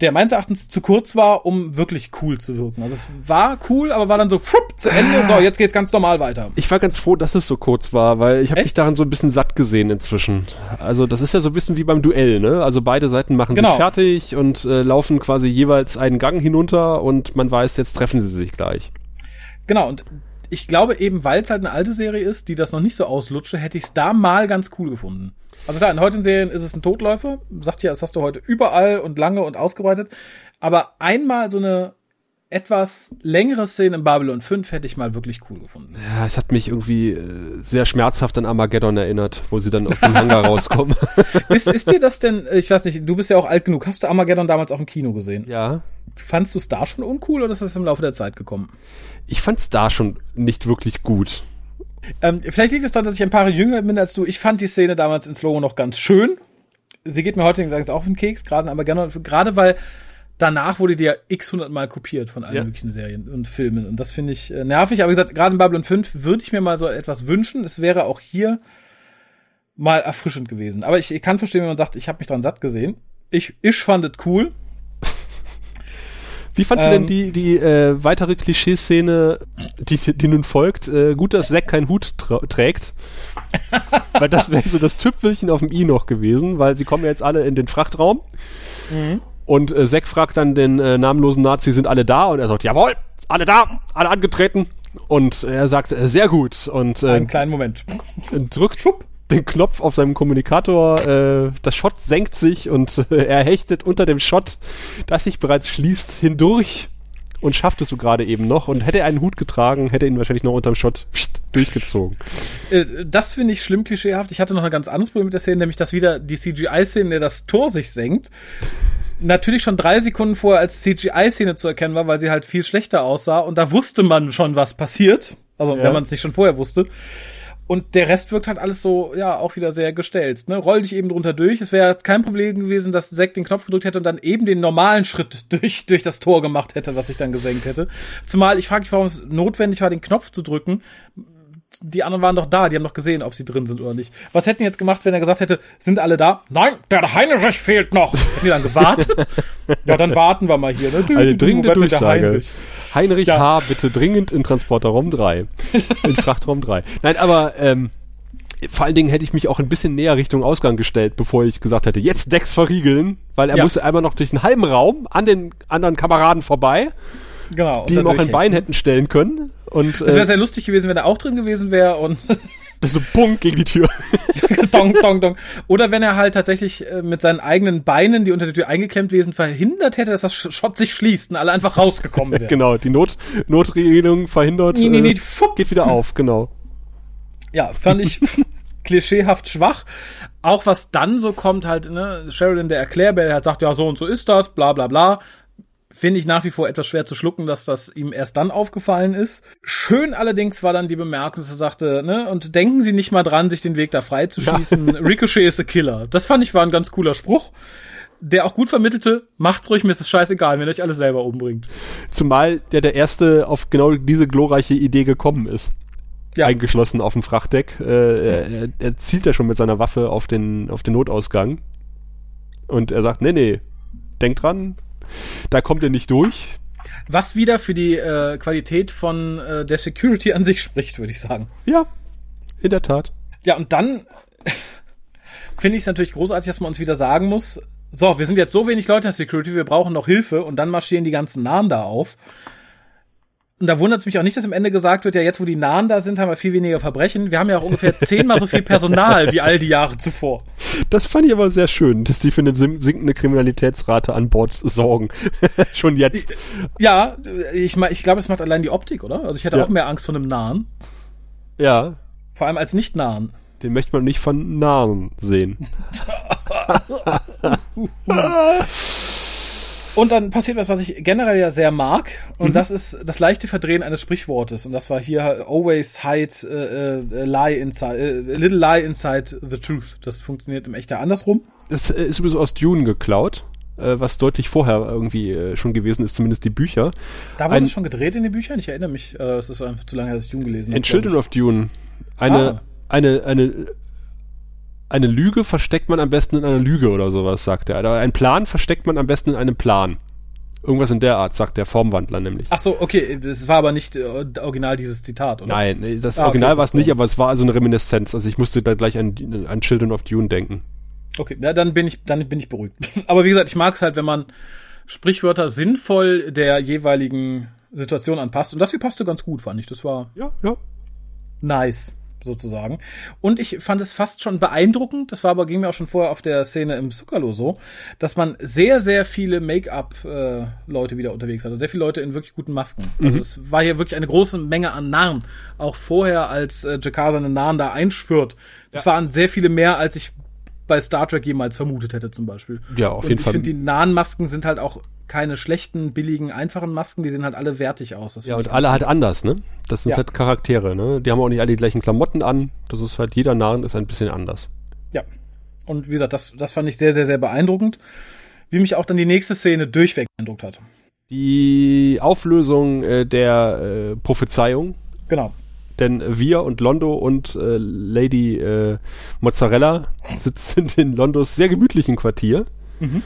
Der meines Erachtens zu kurz war, um wirklich cool zu wirken. Also es war cool, aber war dann so frupp, zu Ende. So, jetzt geht's ganz normal weiter. Ich war ganz froh, dass es so kurz war, weil ich habe mich daran so ein bisschen satt gesehen inzwischen. Also das ist ja so ein bisschen wie beim Duell, ne? Also beide Seiten machen genau. sich fertig und äh, laufen quasi jeweils einen Gang hinunter und man weiß, jetzt treffen sie sich gleich. Genau, und ich glaube eben, weil es halt eine alte Serie ist, die das noch nicht so auslutsche, hätte ich es da mal ganz cool gefunden. Also klar, in heutigen Serien ist es ein Totläufer. Sagt ja, das hast du heute überall und lange und ausgebreitet. Aber einmal so eine etwas längere Szene in Babylon 5 hätte ich mal wirklich cool gefunden. Ja, es hat mich irgendwie äh, sehr schmerzhaft an Armageddon erinnert, wo sie dann aus dem [LAUGHS] Hangar rauskommen. [LAUGHS] ist, ist dir das denn, ich weiß nicht, du bist ja auch alt genug, hast du Armageddon damals auch im Kino gesehen? Ja. Fandst du es da schon uncool oder ist das im Laufe der Zeit gekommen? ich fand's da schon nicht wirklich gut. Ähm, vielleicht liegt es daran, dass ich ein paar jünger bin als du. Ich fand die Szene damals in Slow noch ganz schön. Sie geht mir heute übrigens auch auf den Keks, gerade aber gerne, gerade weil danach wurde die ja x hundertmal kopiert von allen ja. möglichen Serien und Filmen. Und das finde ich äh, nervig. Aber wie gesagt, gerade in Babylon 5 würde ich mir mal so etwas wünschen. Es wäre auch hier mal erfrischend gewesen. Aber ich, ich kann verstehen, wenn man sagt, ich habe mich dran satt gesehen. Ich, ich fand es cool. Wie fandst ähm, du denn ähm. die, die äh, weitere Klischeeszene, die, die nun folgt? Äh, gut, dass Zack keinen Hut trägt. [LAUGHS] weil das wäre so das Tüpfelchen auf dem I noch gewesen, weil sie kommen ja jetzt alle in den Frachtraum. Mhm. Und äh, Zack fragt dann den äh, namenlosen Nazi, sind alle da? Und er sagt, jawohl, alle da, alle angetreten. Und er sagt, äh, sehr gut. Und äh, einen kleinen Moment. drückt den Knopf auf seinem Kommunikator, äh, das Schott senkt sich und äh, er hechtet unter dem Schott, das sich bereits schließt, hindurch und schafft es so gerade eben noch. Und hätte er einen Hut getragen, hätte er ihn wahrscheinlich noch unterm Schott [LAUGHS] durchgezogen. Äh, das finde ich schlimm klischeehaft. Ich hatte noch ein ganz anderes Problem mit der Szene, nämlich dass wieder die CGI-Szene, in der das Tor sich senkt, natürlich schon drei Sekunden vorher als CGI-Szene zu erkennen war, weil sie halt viel schlechter aussah. Und da wusste man schon, was passiert. Also ja. wenn man es nicht schon vorher wusste. Und der Rest wirkt halt alles so, ja, auch wieder sehr gestellt. Ne? Roll dich eben drunter durch. Es wäre kein Problem gewesen, dass Zack den Knopf gedrückt hätte und dann eben den normalen Schritt [LAUGHS] durch, durch das Tor gemacht hätte, was sich dann gesenkt hätte. Zumal ich frage mich, warum es notwendig war, den Knopf zu drücken. Die anderen waren doch da, die haben doch gesehen, ob sie drin sind oder nicht. Was hätten die jetzt gemacht, wenn er gesagt hätte, sind alle da? Nein, der Heinrich fehlt noch. Hätten die dann gewartet? ja, dann warten wir mal hier. Ne? Eine dringende Durchsage. Heinrich. Heinrich ja. H. bitte dringend in Transporterraum 3. In [LAUGHS] Frachtraum 3. Nein, aber ähm, vor allen Dingen hätte ich mich auch ein bisschen näher Richtung Ausgang gestellt, bevor ich gesagt hätte, jetzt Decks verriegeln, weil er ja. musste einmal noch durch einen halben Raum an den anderen Kameraden vorbei, genau, die ihm auch ein Bein hätten stellen können. Und, das wäre äh, sehr lustig gewesen, wenn er auch drin gewesen wäre und [LAUGHS] Das ist so Punkt gegen die Tür. [LAUGHS] dong, dong, dong. Oder wenn er halt tatsächlich äh, mit seinen eigenen Beinen, die unter der Tür eingeklemmt gewesen, verhindert hätte, dass das Schott sich schließt und alle einfach rausgekommen [LAUGHS] wären. genau, die Not, Notregelung verhindert, nee, nee, nee, äh, geht wieder auf, genau. Ja, fand ich klischeehaft schwach. Auch was dann so kommt halt, ne, Sheridan, der Erklärbär, der halt sagt, ja, so und so ist das, bla, bla, bla finde ich nach wie vor etwas schwer zu schlucken, dass das ihm erst dann aufgefallen ist. Schön allerdings war dann die Bemerkung, dass er sagte, ne, und denken Sie nicht mal dran, sich den Weg da frei zu schießen. Ja. [LAUGHS] Ricochet ist a Killer. Das fand ich war ein ganz cooler Spruch der auch gut vermittelte, macht's ruhig, mir ist es scheißegal, wenn ihr euch alles selber umbringt. Zumal der der Erste auf genau diese glorreiche Idee gekommen ist. Ja. Eingeschlossen auf dem Frachtdeck. Äh, er, er zielt ja schon mit seiner Waffe auf den, auf den Notausgang. Und er sagt, nee, nee, denk dran, da kommt er nicht durch. Was wieder für die äh, Qualität von äh, der Security an sich spricht, würde ich sagen. Ja, in der Tat. Ja, und dann [LAUGHS] finde ich es natürlich großartig, dass man uns wieder sagen muss, so, wir sind jetzt so wenig Leute in der Security, wir brauchen noch Hilfe und dann marschieren die ganzen Nahen da auf. Und da wundert es mich auch nicht, dass am Ende gesagt wird, ja, jetzt wo die Nahen da sind, haben wir viel weniger Verbrechen. Wir haben ja auch ungefähr [LAUGHS] zehnmal so viel Personal wie all die Jahre zuvor. Das fand ich aber sehr schön, dass die für eine sinkende Kriminalitätsrate an Bord sorgen. [LAUGHS] Schon jetzt. Ja, ich, ich glaube, es macht allein die Optik, oder? Also ich hätte ja. auch mehr Angst vor einem Nahen. Ja. Vor allem als Nicht-Nahen. Den möchte man nicht von Nahen sehen. [LAUGHS] Und dann passiert was, was ich generell ja sehr mag. Und mhm. das ist das leichte Verdrehen eines Sprichwortes. Und das war hier always hide uh, uh, lie inside, uh, little lie inside the truth. Das funktioniert im Echter andersrum. Das ist übrigens aus Dune geklaut was deutlich vorher irgendwie schon gewesen ist, zumindest die Bücher. Da wurde es schon gedreht in den Büchern? Ich erinnere mich, es ist einfach zu lange, dass ich Dune gelesen habe. In Children of Dune. Eine, ah. eine, eine, eine Lüge versteckt man am besten in einer Lüge oder sowas, sagt er. Ein Plan versteckt man am besten in einem Plan. Irgendwas in der Art, sagt der Formwandler nämlich. Ach so, okay, das war aber nicht äh, original dieses Zitat, oder? Nein, das ah, Original okay, war es nicht, aber es war also eine Reminiszenz. Also ich musste da gleich an, an Children of Dune denken. Okay, ja, dann bin ich, dann bin ich beruhigt. [LAUGHS] aber wie gesagt, ich mag es halt, wenn man Sprichwörter sinnvoll der jeweiligen Situation anpasst. Und das hier passte ganz gut, fand ich. Das war ja, ja. nice sozusagen. Und ich fand es fast schon beeindruckend, das war aber, ging mir auch schon vorher auf der Szene im Zuckerlo so, dass man sehr, sehr viele Make-up-Leute äh, wieder unterwegs hatte. Sehr viele Leute in wirklich guten Masken. Also mhm. Also es war hier wirklich eine große Menge an Narren. Auch vorher, als äh, Jakar seine Narren da einschwört. Das ja. waren sehr viele mehr, als ich bei Star Trek jemals vermutet hätte, zum Beispiel. Ja, auf jeden ich Fall. Ich finde, die nahen Masken sind halt auch keine schlechten, billigen, einfachen Masken, die sehen halt alle wertig aus. ja, und alle halt anders, ne? Das sind ja. halt Charaktere, ne? Die haben auch nicht alle die gleichen Klamotten an. Das ist halt, jeder Narren ist ein bisschen anders. Ja. Und wie gesagt, das, das fand ich sehr, sehr, sehr beeindruckend. Wie mich auch dann die nächste Szene durchweg beeindruckt hat. Die Auflösung äh, der äh, Prophezeiung. Genau. Denn wir und Londo und äh, Lady äh, Mozzarella [LAUGHS] sitzen in Londos sehr gemütlichen Quartier. Mhm.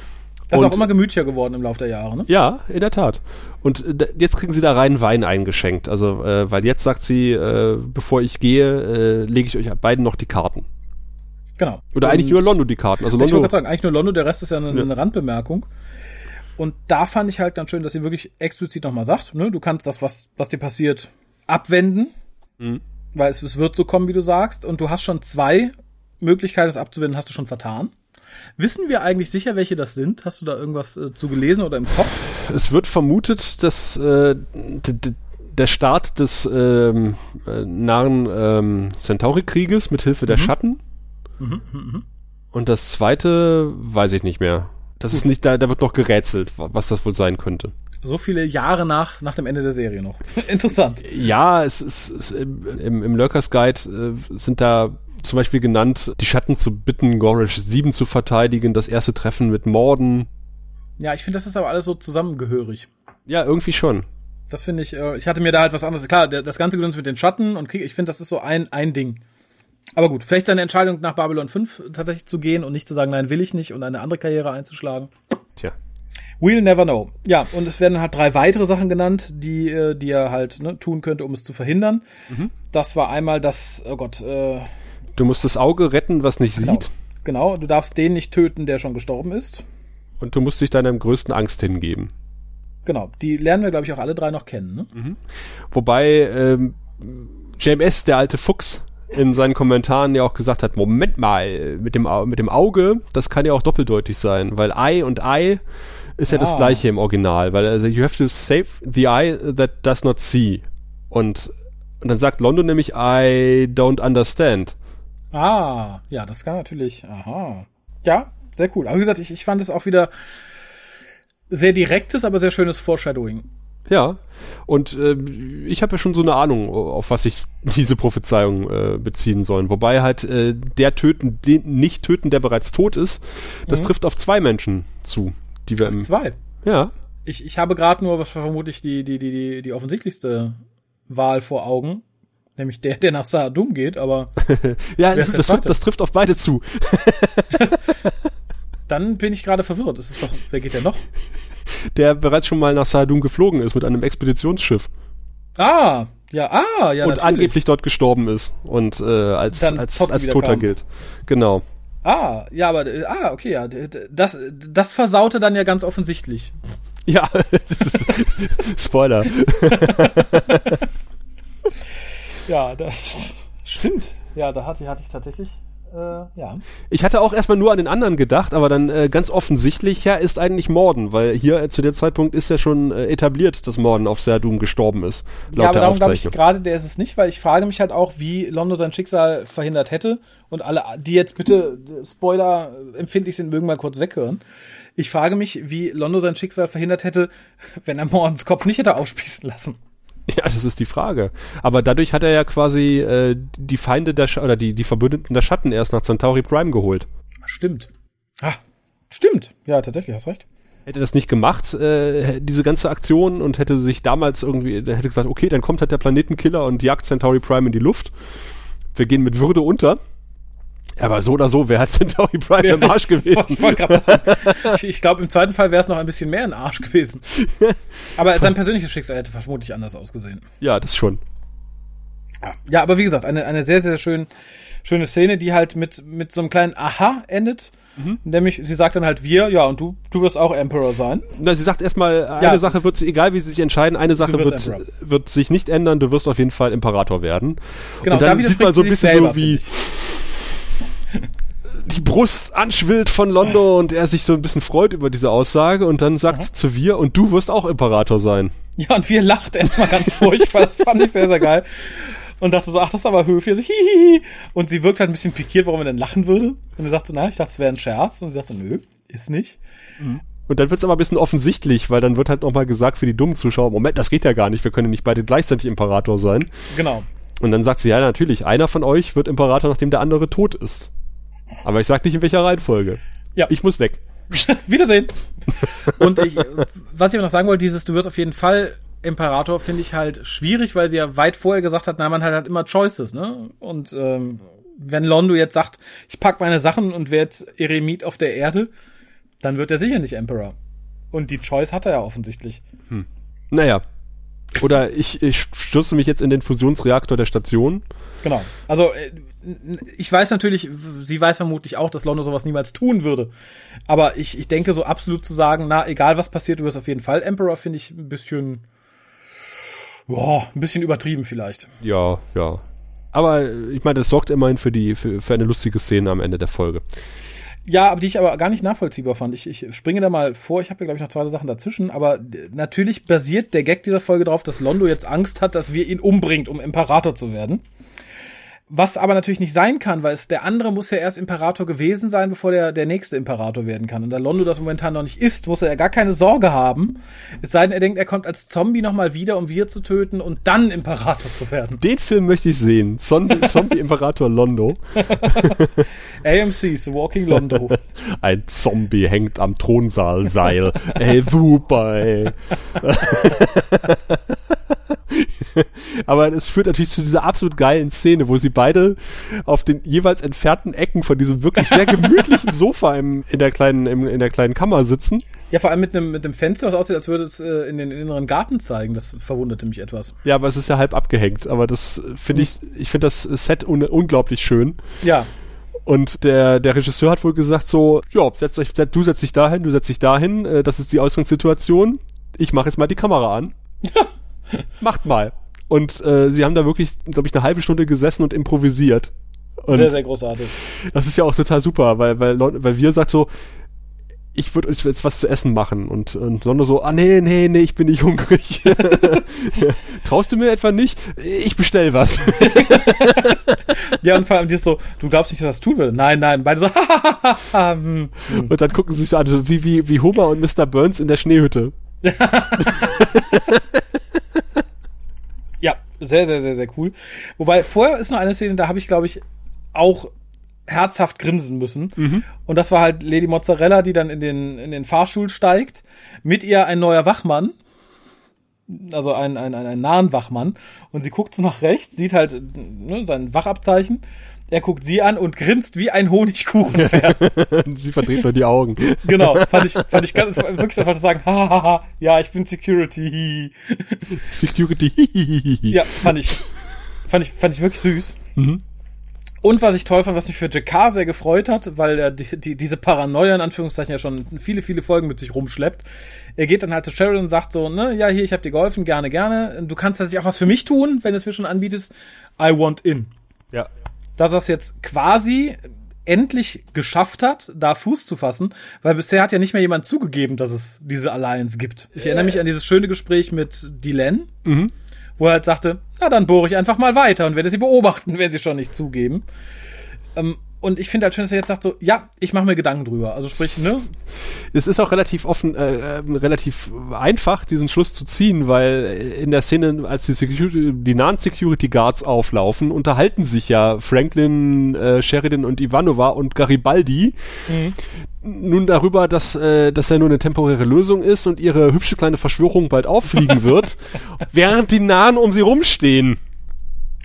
Das ist auch immer gemütlicher geworden im Laufe der Jahre, ne? Ja, in der Tat. Und äh, jetzt kriegen sie da rein Wein eingeschenkt. Also, äh, weil jetzt sagt sie, äh, bevor ich gehe, äh, lege ich euch beiden noch die Karten. Genau. Oder und eigentlich nur Londo die Karten. Also Londo, ich wollte gerade sagen, eigentlich nur Londo, der Rest ist ja eine, ja. eine Randbemerkung. Und da fand ich halt ganz schön, dass sie wirklich explizit nochmal sagt, ne, du kannst das, was, was dir passiert, abwenden. Mhm. Weil es, es wird so kommen, wie du sagst. Und du hast schon zwei Möglichkeiten, es abzuwenden, hast du schon vertan. Wissen wir eigentlich sicher, welche das sind? Hast du da irgendwas äh, zu gelesen oder im Kopf? Es wird vermutet, dass äh, der Start des ähm, äh, nahen ähm, Centauri-Krieges mit Hilfe der mhm. Schatten. Mhm, mh, mh. Und das zweite weiß ich nicht mehr. Das ist nicht, da, da wird noch gerätselt, was das wohl sein könnte. So viele Jahre nach, nach dem Ende der Serie noch. [LAUGHS] Interessant. Ja, es ist, es, im, im Lurkers Guide äh, sind da zum Beispiel genannt, die Schatten zu bitten, Gorish 7 zu verteidigen, das erste Treffen mit Morden. Ja, ich finde, das ist aber alles so zusammengehörig. Ja, irgendwie schon. Das finde ich, äh, ich hatte mir da halt was anderes. Klar, der, das ganze Gedöns mit den Schatten und Krieg, ich finde, das ist so ein, ein Ding. Aber gut, vielleicht seine Entscheidung nach Babylon 5 tatsächlich zu gehen und nicht zu sagen, nein, will ich nicht und eine andere Karriere einzuschlagen. Tja. We'll never know. Ja, und es werden halt drei weitere Sachen genannt, die, äh, die er halt ne, tun könnte, um es zu verhindern. Mhm. Das war einmal das, oh Gott, äh, Du musst das Auge retten, was nicht genau. sieht. Genau, du darfst den nicht töten, der schon gestorben ist. Und du musst dich deiner größten Angst hingeben. Genau, die lernen wir, glaube ich, auch alle drei noch kennen. Ne? Mhm. Wobei ähm, JMS, der alte Fuchs, in seinen Kommentaren ja auch gesagt hat, Moment mal, mit dem, mit dem Auge, das kann ja auch doppeldeutig sein, weil Eye und Eye ist ja, ja das gleiche im Original, weil also you have to save the eye that does not see. Und, und dann sagt London nämlich I don't understand. Ah, ja, das kann natürlich. Aha. Ja, sehr cool. Aber wie gesagt, ich, ich fand es auch wieder sehr direktes, aber sehr schönes Foreshadowing. Ja, und äh, ich habe ja schon so eine Ahnung, auf was sich [LAUGHS] diese Prophezeiung äh, beziehen sollen. Wobei halt äh, der töten, den nicht töten, der bereits tot ist, das mhm. trifft auf zwei Menschen zu, die wir auf im, zwei. Ja. Ich, ich habe gerade nur was vermutlich die die die die die offensichtlichste Wahl vor Augen, Nämlich der, der nach Saadum geht, aber. [LAUGHS] ja, das trifft, das trifft auf beide zu. [LAUGHS] Dann bin ich gerade verwirrt. Das ist doch, wer geht denn noch? Der bereits schon mal nach Saadum geflogen ist mit einem Expeditionsschiff. Ah, ja, ah, ja. Und natürlich. angeblich dort gestorben ist und äh, als, als, als Toter kam. gilt. Genau. Ah, ja, aber, ah, okay, ja. Das, das versaute dann ja ganz offensichtlich. Ja, [LAUGHS] Spoiler. [LAUGHS] ja, das [LAUGHS] stimmt. Ja, da hatte, hatte ich tatsächlich äh, ja. Ich hatte auch erstmal nur an den anderen gedacht, aber dann äh, ganz offensichtlich, ja, ist eigentlich Morden, weil hier äh, zu dem Zeitpunkt ist ja schon äh, etabliert, dass Morden auf Serdum gestorben ist. Laut ja, aber darum glaube ich gerade, der ist es nicht, weil ich frage mich halt auch, wie Londo sein Schicksal verhindert hätte. Und alle, die jetzt bitte Spoiler empfindlich sind, mögen mal kurz weghören. Ich frage mich, wie Londo sein Schicksal verhindert hätte, [LAUGHS] wenn er Mordens Kopf nicht hätte aufspießen lassen. [LAUGHS] Ja, das ist die Frage. Aber dadurch hat er ja quasi äh, die Feinde der Sch oder die, die Verbündeten der Schatten erst nach Centauri Prime geholt. Stimmt. Ah, stimmt. Ja, tatsächlich, hast recht. Hätte das nicht gemacht, äh, diese ganze Aktion und hätte sich damals irgendwie, hätte gesagt, okay, dann kommt halt der Planetenkiller und jagt Centauri Prime in die Luft. Wir gehen mit Würde unter. Aber so oder so wäre halt Centauri Prime ja, im Arsch gewesen. Ich, ich glaube, im zweiten Fall wäre es noch ein bisschen mehr ein Arsch gewesen. Aber sein persönliches Schicksal hätte vermutlich anders ausgesehen. Ja, das schon. Ja, aber wie gesagt, eine, eine sehr, sehr schön, schöne Szene, die halt mit, mit so einem kleinen Aha endet. Mhm. Nämlich, sie sagt dann halt wir, ja, und du, du wirst auch Emperor sein. Na, sie sagt erstmal, eine ja, Sache wird, egal wie sie sich entscheiden, eine Sache wird, wird sich nicht ändern, du wirst auf jeden Fall Imperator werden. Genau, und dann da sieht man so ein bisschen selber, so wie, die Brust anschwillt von Londo und er sich so ein bisschen freut über diese Aussage und dann sagt sie zu wir und du wirst auch Imperator sein. Ja, und wir lacht erstmal ganz [LAUGHS] furchtbar, das fand ich sehr, sehr geil. Und dachte so, ach, das ist aber höflich. So, hihihi. Und sie wirkt halt ein bisschen pikiert, warum er denn lachen würde. Und er sagt so, na, ich dachte, es wäre ein Scherz. Und sie sagte, nö, ist nicht. Mhm. Und dann wird es aber ein bisschen offensichtlich, weil dann wird halt nochmal gesagt für die dummen Zuschauer, Moment, das geht ja gar nicht, wir können nicht beide gleichzeitig Imperator sein. Genau. Und dann sagt sie, ja, natürlich, einer von euch wird Imperator, nachdem der andere tot ist. Aber ich sag nicht in welcher Reihenfolge. Ja. Ich muss weg. [LAUGHS] Wiedersehen. Und ich, was ich noch sagen wollte, dieses, du wirst auf jeden Fall Imperator, finde ich halt schwierig, weil sie ja weit vorher gesagt hat, na, man hat halt immer Choices, ne? Und ähm, wenn Londo jetzt sagt, ich pack meine Sachen und werde Eremit auf der Erde, dann wird er sicher nicht Emperor. Und die Choice hat er ja offensichtlich. Hm. Naja, oder ich, ich stürze mich jetzt in den Fusionsreaktor der Station. Genau. Also äh, ich weiß natürlich, sie weiß vermutlich auch, dass Londo sowas niemals tun würde. Aber ich, ich denke, so absolut zu sagen, na, egal was passiert, du wirst auf jeden Fall Emperor, finde ich ein bisschen, boah, ein bisschen übertrieben vielleicht. Ja, ja. Aber ich meine, das sorgt immerhin für die, für, für eine lustige Szene am Ende der Folge. Ja, aber die ich aber gar nicht nachvollziehbar fand. Ich, ich springe da mal vor, ich habe hier, glaube ich, noch zwei Sachen dazwischen, aber natürlich basiert der Gag dieser Folge darauf, dass Londo jetzt Angst hat, dass wir ihn umbringt, um Imperator zu werden. Was aber natürlich nicht sein kann, weil es, der andere muss ja erst Imperator gewesen sein, bevor der, der nächste Imperator werden kann. Und da Londo das momentan noch nicht ist, muss er ja gar keine Sorge haben. Es sei denn, er denkt, er kommt als Zombie nochmal wieder, um wir zu töten und dann Imperator zu werden. Den Film möchte ich sehen. [LAUGHS] Zombie-Imperator Londo. [LAUGHS] AMC's Walking Londo. [LAUGHS] Ein Zombie hängt am Thronsaalseil. Ey, super, [LAUGHS] Aber es führt natürlich zu dieser absolut geilen Szene, wo sie beide auf den jeweils entfernten Ecken von diesem wirklich sehr [LAUGHS] gemütlichen Sofa im, in, der kleinen, im, in der kleinen Kammer sitzen. Ja, vor allem mit einem, mit einem Fenster, was aussieht, als würde es äh, in den inneren Garten zeigen. Das verwunderte mich etwas. Ja, aber es ist ja halb abgehängt. Aber das finde ich, ich finde das Set un unglaublich schön. Ja. Und der, der Regisseur hat wohl gesagt so, ja, setz euch, du setzt dich dahin, du setzt dich dahin, äh, das ist die Ausgangssituation. Ich mache jetzt mal die Kamera an. [LAUGHS] [LAUGHS] Macht mal. Und äh, sie haben da wirklich, glaube ich, eine halbe Stunde gesessen und improvisiert. Und sehr, sehr großartig. Das ist ja auch total super, weil, weil, weil wir sagt so, ich würde uns jetzt was zu essen machen und, und Londo so, ah nee, nee, nee, ich bin nicht hungrig. [LAUGHS] Traust du mir etwa nicht? Ich bestell was. [LAUGHS] ja, und vor allem die ist so, du glaubst nicht, dass das tun würde. Nein, nein, beide so, hm. Und dann gucken sie sich so an, wie, wie, wie Homer und Mr. Burns in der Schneehütte. Sehr, sehr, sehr, sehr cool. Wobei, vorher ist noch eine Szene, da habe ich, glaube ich, auch herzhaft grinsen müssen. Mhm. Und das war halt Lady Mozzarella, die dann in den, in den Fahrstuhl steigt. Mit ihr ein neuer Wachmann. Also ein, ein, ein, ein nahen Wachmann. Und sie guckt so nach rechts, sieht halt ne, sein Wachabzeichen er guckt sie an und grinst wie ein Honigkuchenpferd. [LAUGHS] sie verdreht nur die Augen. Genau, [LAUGHS] fand ich, fand ich ganz, wirklich einfach zu sagen, hahaha, ja, ich bin Security. [LAUGHS] Security. ja, fand ich, fand ich, fand ich wirklich süß. Mhm. Und was ich toll fand, was mich für Jakar sehr gefreut hat, weil er die, die, diese Paranoia in Anführungszeichen ja schon viele, viele Folgen mit sich rumschleppt. Er geht dann halt zu Sheridan und sagt so, ne, ja, hier, ich habe dir geholfen, gerne, gerne. Du kannst tatsächlich auch was für mich tun, wenn du es mir schon anbietest. I want in. Ja. Dass er es jetzt quasi endlich geschafft hat, da Fuß zu fassen, weil bisher hat ja nicht mehr jemand zugegeben, dass es diese Alliance gibt. Ich erinnere mich an dieses schöne Gespräch mit Dylan, Mhm. wo er halt sagte, na dann bohre ich einfach mal weiter und werde sie beobachten, [LAUGHS] wenn sie schon nicht zugeben. Ähm, und ich finde halt schön, dass er jetzt sagt so, ja, ich mache mir Gedanken drüber. Also sprich, ne? Es ist auch relativ offen, äh, äh, relativ einfach, diesen Schluss zu ziehen, weil in der Szene, als die, Security, die nahen Security Guards auflaufen, unterhalten sich ja Franklin, äh, Sheridan und Ivanova und Garibaldi nun darüber, dass, äh, dass er nur eine temporäre Lösung ist und ihre hübsche kleine Verschwörung bald auffliegen wird, [LAUGHS] während die Nahen um sie rumstehen.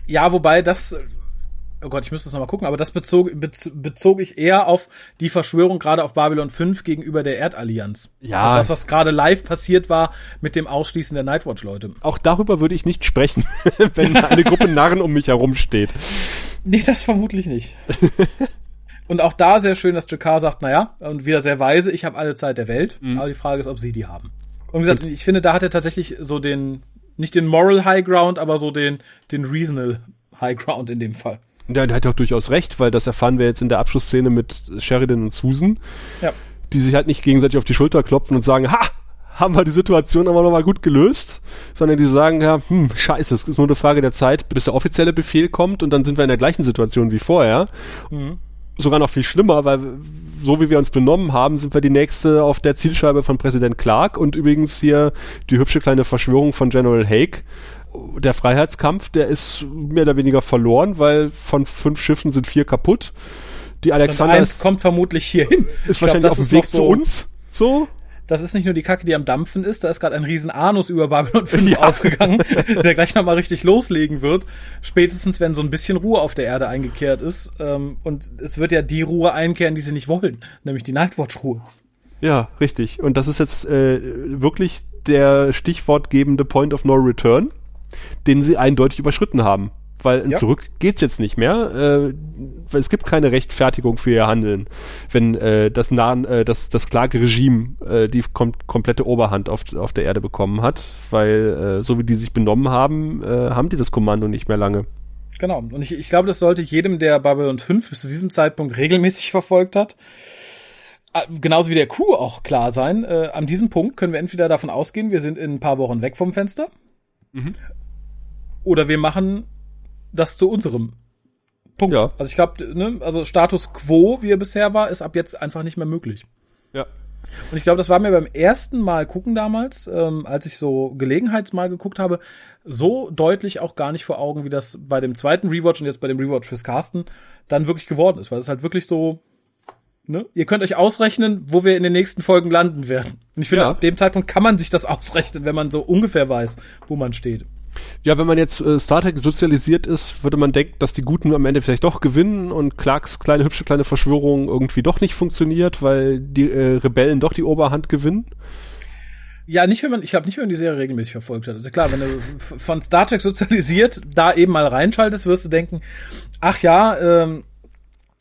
Ja, wobei das, oh Gott, ich müsste es nochmal gucken, aber das bezog, bez, bezog ich eher auf die Verschwörung gerade auf Babylon 5 gegenüber der Erdallianz. Ja. Also das, was gerade live passiert war mit dem Ausschließen der Nightwatch-Leute. Auch darüber würde ich nicht sprechen, [LAUGHS] wenn eine Gruppe Narren um mich herum steht. Nee, das vermutlich nicht. [LAUGHS] Und auch da sehr schön, dass Jakar sagt, naja, und wieder sehr weise, ich habe alle Zeit der Welt, aber die Frage ist, ob sie die haben. Und wie gesagt, ich finde, da hat er tatsächlich so den, nicht den Moral High Ground, aber so den, den Reasonal High Ground in dem Fall. Ja, der hat ja auch durchaus recht, weil das erfahren wir jetzt in der Abschlussszene mit Sheridan und Susan, Ja. die sich halt nicht gegenseitig auf die Schulter klopfen und sagen, ha, haben wir die Situation aber nochmal gut gelöst, sondern die sagen, ja, hm, scheiße, es ist nur eine Frage der Zeit, bis der offizielle Befehl kommt und dann sind wir in der gleichen Situation wie vorher. Sogar noch viel schlimmer, weil so wie wir uns benommen haben, sind wir die nächste auf der Zielscheibe von Präsident Clark und übrigens hier die hübsche kleine Verschwörung von General Haig. Der Freiheitskampf, der ist mehr oder weniger verloren, weil von fünf Schiffen sind vier kaputt. Die Und Alexander eins ist, kommt vermutlich hier hin. ist wahrscheinlich auf dem Weg zu uns. So. Das ist nicht nur die Kacke, die am Dampfen ist, da ist gerade ein riesen Anus über Babylon 5 [LAUGHS] aufgegangen, der gleich nochmal richtig loslegen wird. Spätestens, wenn so ein bisschen Ruhe auf der Erde eingekehrt ist. Ähm, und es wird ja die Ruhe einkehren, die sie nicht wollen, nämlich die Nightwatch-Ruhe. Ja, richtig. Und das ist jetzt äh, wirklich der stichwortgebende Point of No Return, den sie eindeutig überschritten haben. Weil Ja. zurück geht's jetzt nicht mehr. Äh, weil es gibt keine Rechtfertigung für ihr Handeln, wenn äh, das, nahen, äh, das, das Clark-Regime äh, die kom komplette Oberhand auf, auf der Erde bekommen hat. Weil äh, so wie die sich benommen haben, äh, haben die das Kommando nicht mehr lange. Genau. Und ich, ich glaube, das sollte jedem, der Babylon 5 bis zu diesem Zeitpunkt regelmäßig [LAUGHS] verfolgt hat, äh, genauso wie der Crew auch klar sein. Äh, an diesem Punkt können wir entweder davon ausgehen, wir sind in ein paar Wochen weg vom Fenster. Oder wir machen das zu unserem Punkt. Ja. Also ich glaube, ne, also Status quo, wie er bisher war, ist ab jetzt einfach nicht mehr möglich. Ja. Und ich glaube, das war mir beim ersten Mal gucken damals, ähm, als ich so gelegenheitsmal geguckt habe, so deutlich auch gar nicht vor Augen, wie das bei dem zweiten Rewatch und jetzt bei dem Rewatch fürs Casten dann wirklich geworden ist, weil es halt wirklich so, ne, ihr könnt euch ausrechnen, wo wir in den nächsten Folgen landen werden. Und ich finde, Ja. ab dem Zeitpunkt kann man sich das ausrechnen, wenn man so ungefähr weiß, wo man steht. Ja, wenn man jetzt äh, Star Trek sozialisiert ist, würde man denken, dass die Guten am Ende vielleicht doch gewinnen und Clarks kleine hübsche kleine Verschwörung irgendwie doch nicht funktioniert, weil die äh, Rebellen doch die Oberhand gewinnen. Ja, nicht wenn man, ich glaube nicht, wenn man die Serie regelmäßig verfolgt hat. Also klar, wenn du von Star Trek sozialisiert da eben mal reinschaltest, wirst du denken, ach ja, ähm,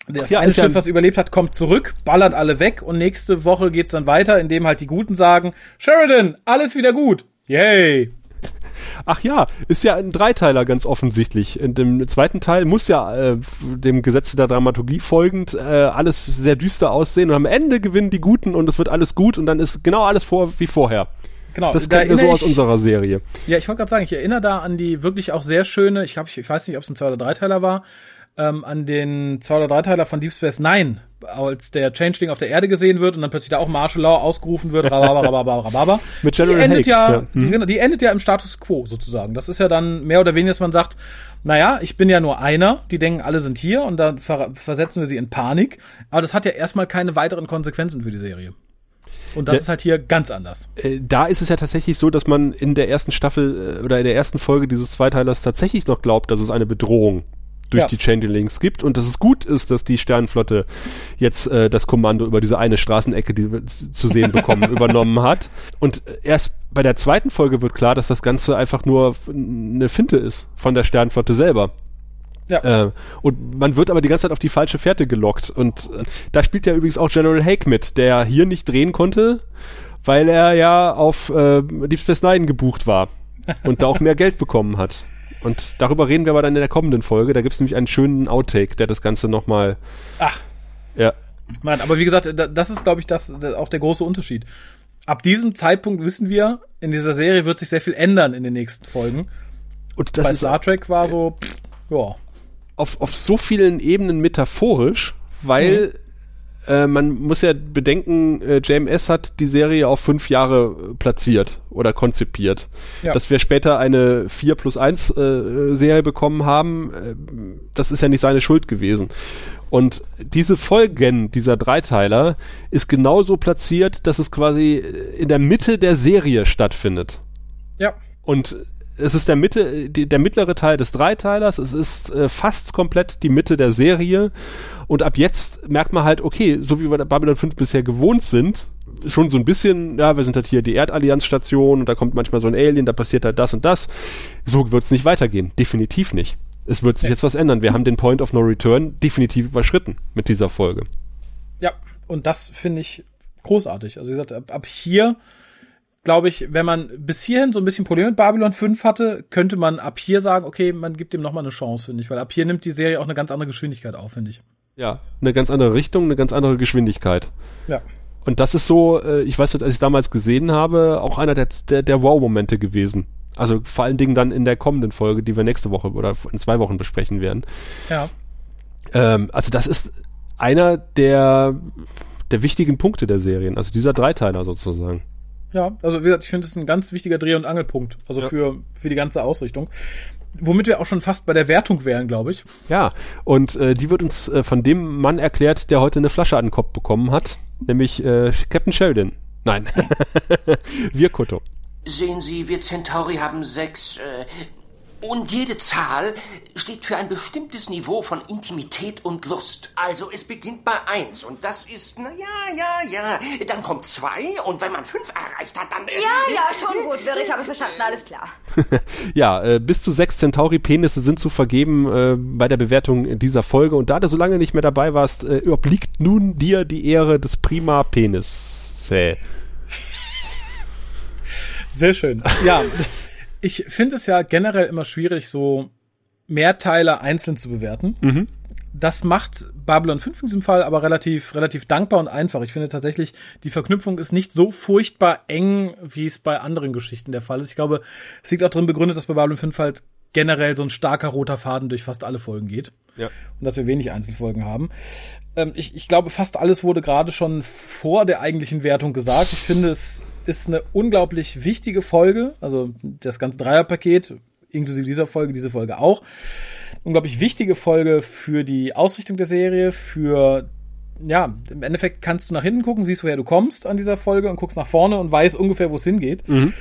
das Ja, eine ja Schiff, ein- was überlebt hat, kommt zurück, ballert alle weg und nächste Woche geht's dann weiter, indem halt die Guten sagen, Sheridan, alles wieder gut. Yay. Ach ja, ist ja ein Dreiteiler ganz offensichtlich. In dem zweiten Teil muss ja äh, dem Gesetz der Dramaturgie folgend äh, alles sehr düster aussehen und am Ende gewinnen die Guten und es wird alles gut und dann ist genau alles vor wie vorher. Genau, Das da kennen wir so erinnere aus ich- unserer Serie. Ja, ich wollte gerade sagen, ich erinnere da an die wirklich auch sehr schöne, ich ich, ich weiß nicht, ob es ein zwei oder dreiteiler war, ähm, an den zwei oder dreiteiler von Deep Space Nine, als der Changeling auf der Erde gesehen wird und dann plötzlich da auch Martial Law ausgerufen wird, rababa, rababa, rababa. Mit die General endet Haig, ja, ja. Die, genau, die endet ja im Status Quo sozusagen. Das ist ja dann mehr oder weniger, dass man sagt, naja, ich bin ja nur einer, die denken, alle sind hier und dann ver versetzen wir sie in Panik. Aber das hat ja erstmal keine weiteren Konsequenzen für die Serie. Und das Ja. ist halt hier ganz anders. Äh, da ist es ja tatsächlich so, dass man in der ersten Staffel äh, oder in der ersten Folge dieses Zweiteilers tatsächlich noch glaubt, dass es eine Bedrohung durch Ja. die Changelings gibt und dass es gut ist, dass die Sternenflotte jetzt äh, das Kommando über diese eine Straßenecke, die wir zu sehen bekommen, [LAUGHS] übernommen hat. Und äh, erst bei der zweiten Folge wird klar, dass das Ganze einfach nur eine Finte ist von der Sternenflotte selber. Ja. Äh, und man wird aber die ganze Zeit auf die falsche Fährte gelockt. Und äh, da spielt ja übrigens auch General Hake mit, der hier nicht drehen konnte, weil er ja auf äh, Deep Space Nine gebucht war und da auch mehr [LAUGHS] Geld bekommen hat. Und darüber reden wir aber dann in der kommenden Folge. Da gibt es nämlich einen schönen Outtake, der das Ganze nochmal. Ach. Ja. Mann, aber wie gesagt, das ist, glaube ich, das, das auch der große Unterschied. Ab diesem Zeitpunkt wissen wir, in dieser Serie wird sich sehr viel ändern in den nächsten Folgen. Und das Bei Star Trek war so, pff, ja. Auf, auf so vielen Ebenen metaphorisch, weil mhm äh, man muss ja bedenken, äh, JMS hat die Serie auf fünf Jahre äh, platziert oder konzipiert. Ja. Dass wir später eine 4 plus 1 äh, Serie bekommen haben, äh, das ist ja nicht seine Schuld gewesen. Und diese Folgen dieser Dreiteiler ist genauso platziert, dass es quasi in der Mitte der Serie stattfindet. Ja. Und es ist der Mitte, die, der mittlere Teil des Dreiteilers, es ist äh, fast komplett die Mitte der Serie und ab jetzt merkt man halt, okay, so wie wir Babylon 5 bisher gewohnt sind, schon so ein bisschen, ja, wir sind halt hier die Erdallianzstation und da kommt manchmal so ein Alien, da passiert halt das und das. So wird es nicht weitergehen. Definitiv nicht. Es wird sich ja. jetzt was ändern. Wir haben den Point of No Return definitiv überschritten mit dieser Folge. Ja, und das finde ich großartig. Also wie gesagt, ab, ab hier glaube ich, wenn man bis hierhin so ein bisschen Probleme mit Babylon 5 hatte, könnte man ab hier sagen, okay, man gibt dem nochmal eine Chance, finde ich, weil ab hier nimmt die Serie auch eine ganz andere Geschwindigkeit auf, finde ich. Ja, eine ganz andere Richtung, eine ganz andere Geschwindigkeit. Ja. Und das ist so, äh, ich weiß nicht, als ich damals gesehen habe, auch einer der, der, der Wow-Momente gewesen. Also vor allen Dingen dann in der kommenden Folge, die wir nächste Woche oder in zwei Wochen besprechen werden. Ja. Ähm, also das ist einer der, der wichtigen Punkte der Serien, also dieser Dreiteiler sozusagen. Ja, also wie gesagt, ich finde es ein ganz wichtiger Dreh- und Angelpunkt, also ja. für, für die ganze Ausrichtung. Womit wir auch schon fast bei der Wertung wären, glaube ich. Ja, und äh, die wird uns äh, von dem Mann erklärt, der heute eine Flasche an den Kopf bekommen hat, nämlich äh, Captain Sheridan. Nein, [LAUGHS] wir Kutto. Sehen Sie, wir Centauri haben sechs äh, und jede Zahl steht für ein bestimmtes Niveau von Intimität und Lust. Also es beginnt bei eins und das ist, na ja, ja, ja. Dann kommt zwei und wenn man fünf erreicht hat, dann... Äh, ja, ja, schon gut, Wirr, ich habe [LAUGHS] verstanden, alles klar. [LAUGHS] ja, äh, bis zu sechs Centauri-Penisse sind zu vergeben äh, bei der Bewertung dieser Folge und da du so lange nicht mehr dabei warst, äh, obliegt nun dir die Ehre des Prima-Penis. Sehr schön. Ja [LAUGHS] ich finde es ja generell immer schwierig, so Mehrteile einzeln zu bewerten. Mhm. Das macht Babylon 5 in diesem Fall aber relativ, relativ dankbar und einfach. Ich finde tatsächlich, die Verknüpfung ist nicht so furchtbar eng, wie es bei anderen Geschichten der Fall ist. Ich glaube, es liegt auch drin begründet, dass bei Babylon 5 halt generell so ein starker roter Faden durch fast alle Folgen geht. Ja. Und dass wir wenig Einzelfolgen haben. Ähm, ich, ich glaube, fast alles wurde gerade schon vor der eigentlichen Wertung gesagt. Ich finde es ist eine unglaublich wichtige Folge, also das ganze Dreierpaket, inklusive dieser Folge, diese Folge auch. Unglaublich wichtige Folge für die Ausrichtung der Serie, für ja, im Endeffekt kannst du nach hinten gucken, siehst, woher du kommst an dieser Folge und guckst nach vorne und weißt ungefähr, wo es hingeht. Mhm.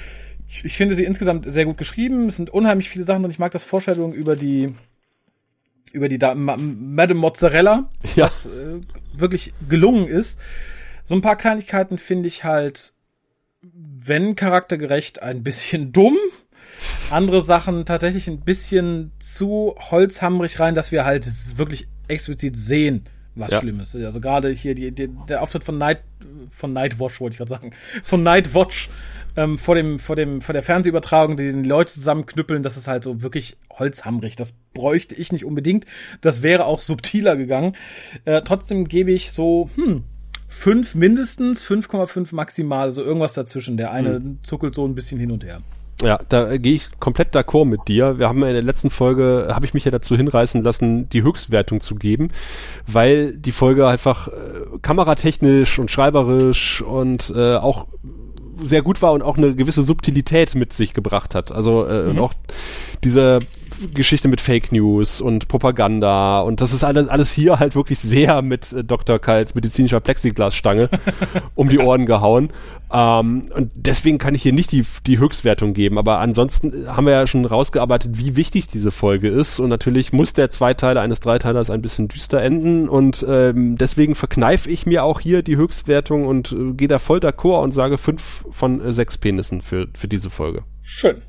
Ich, ich, finde sie insgesamt sehr gut geschrieben. Es sind unheimlich viele Sachen und ich mag das Vorstellung über die über die da Madame Mozzarella, ja. was äh, wirklich gelungen ist. So ein paar Kleinigkeiten finde ich halt wenn charaktergerecht, ein bisschen [LAUGHS] dumm. Andere Sachen tatsächlich ein bisschen zu holzhammerig rein, dass wir halt wirklich explizit sehen, was ja. schlimm ist. Also gerade hier die, die, der Auftritt von Night von Nightwatch wollte ich gerade sagen, [LAUGHS] von Nightwatch ähm, vor dem vor dem vor der Fernsehübertragung, die die Leute zusammenknüppeln, das ist halt so wirklich holzhammerig. Das bräuchte ich nicht unbedingt. Das wäre auch subtiler gegangen. Äh, trotzdem gebe ich so hm 5 mindestens, 5,5 maximal, also irgendwas dazwischen. Der eine mhm. zuckelt so ein bisschen hin und her. Ja, da gehe ich komplett d'accord mit dir. Wir haben ja in der letzten Folge, habe ich mich ja dazu hinreißen lassen, die Höchstwertung zu geben, weil die Folge einfach äh, kameratechnisch und schreiberisch und äh, auch sehr gut war und auch eine gewisse Subtilität mit sich gebracht hat. Also äh, mhm. und auch diese Geschichte mit Fake News und Propaganda und das ist alles, alles hier halt wirklich sehr mit äh, Dr. Kals medizinischer Plexiglasstange [LAUGHS] um die Ohren gehauen. Ähm, und deswegen kann ich hier nicht die, die Höchstwertung geben, aber ansonsten haben wir ja schon rausgearbeitet, wie wichtig diese Folge ist und natürlich muss der Zweiteiler eines Dreiteilers ein bisschen düster enden und ähm, deswegen verkneife ich mir auch hier die Höchstwertung und äh, gehe da voll d'accord und sage fünf von äh, sechs Penissen für, für diese Folge. Schön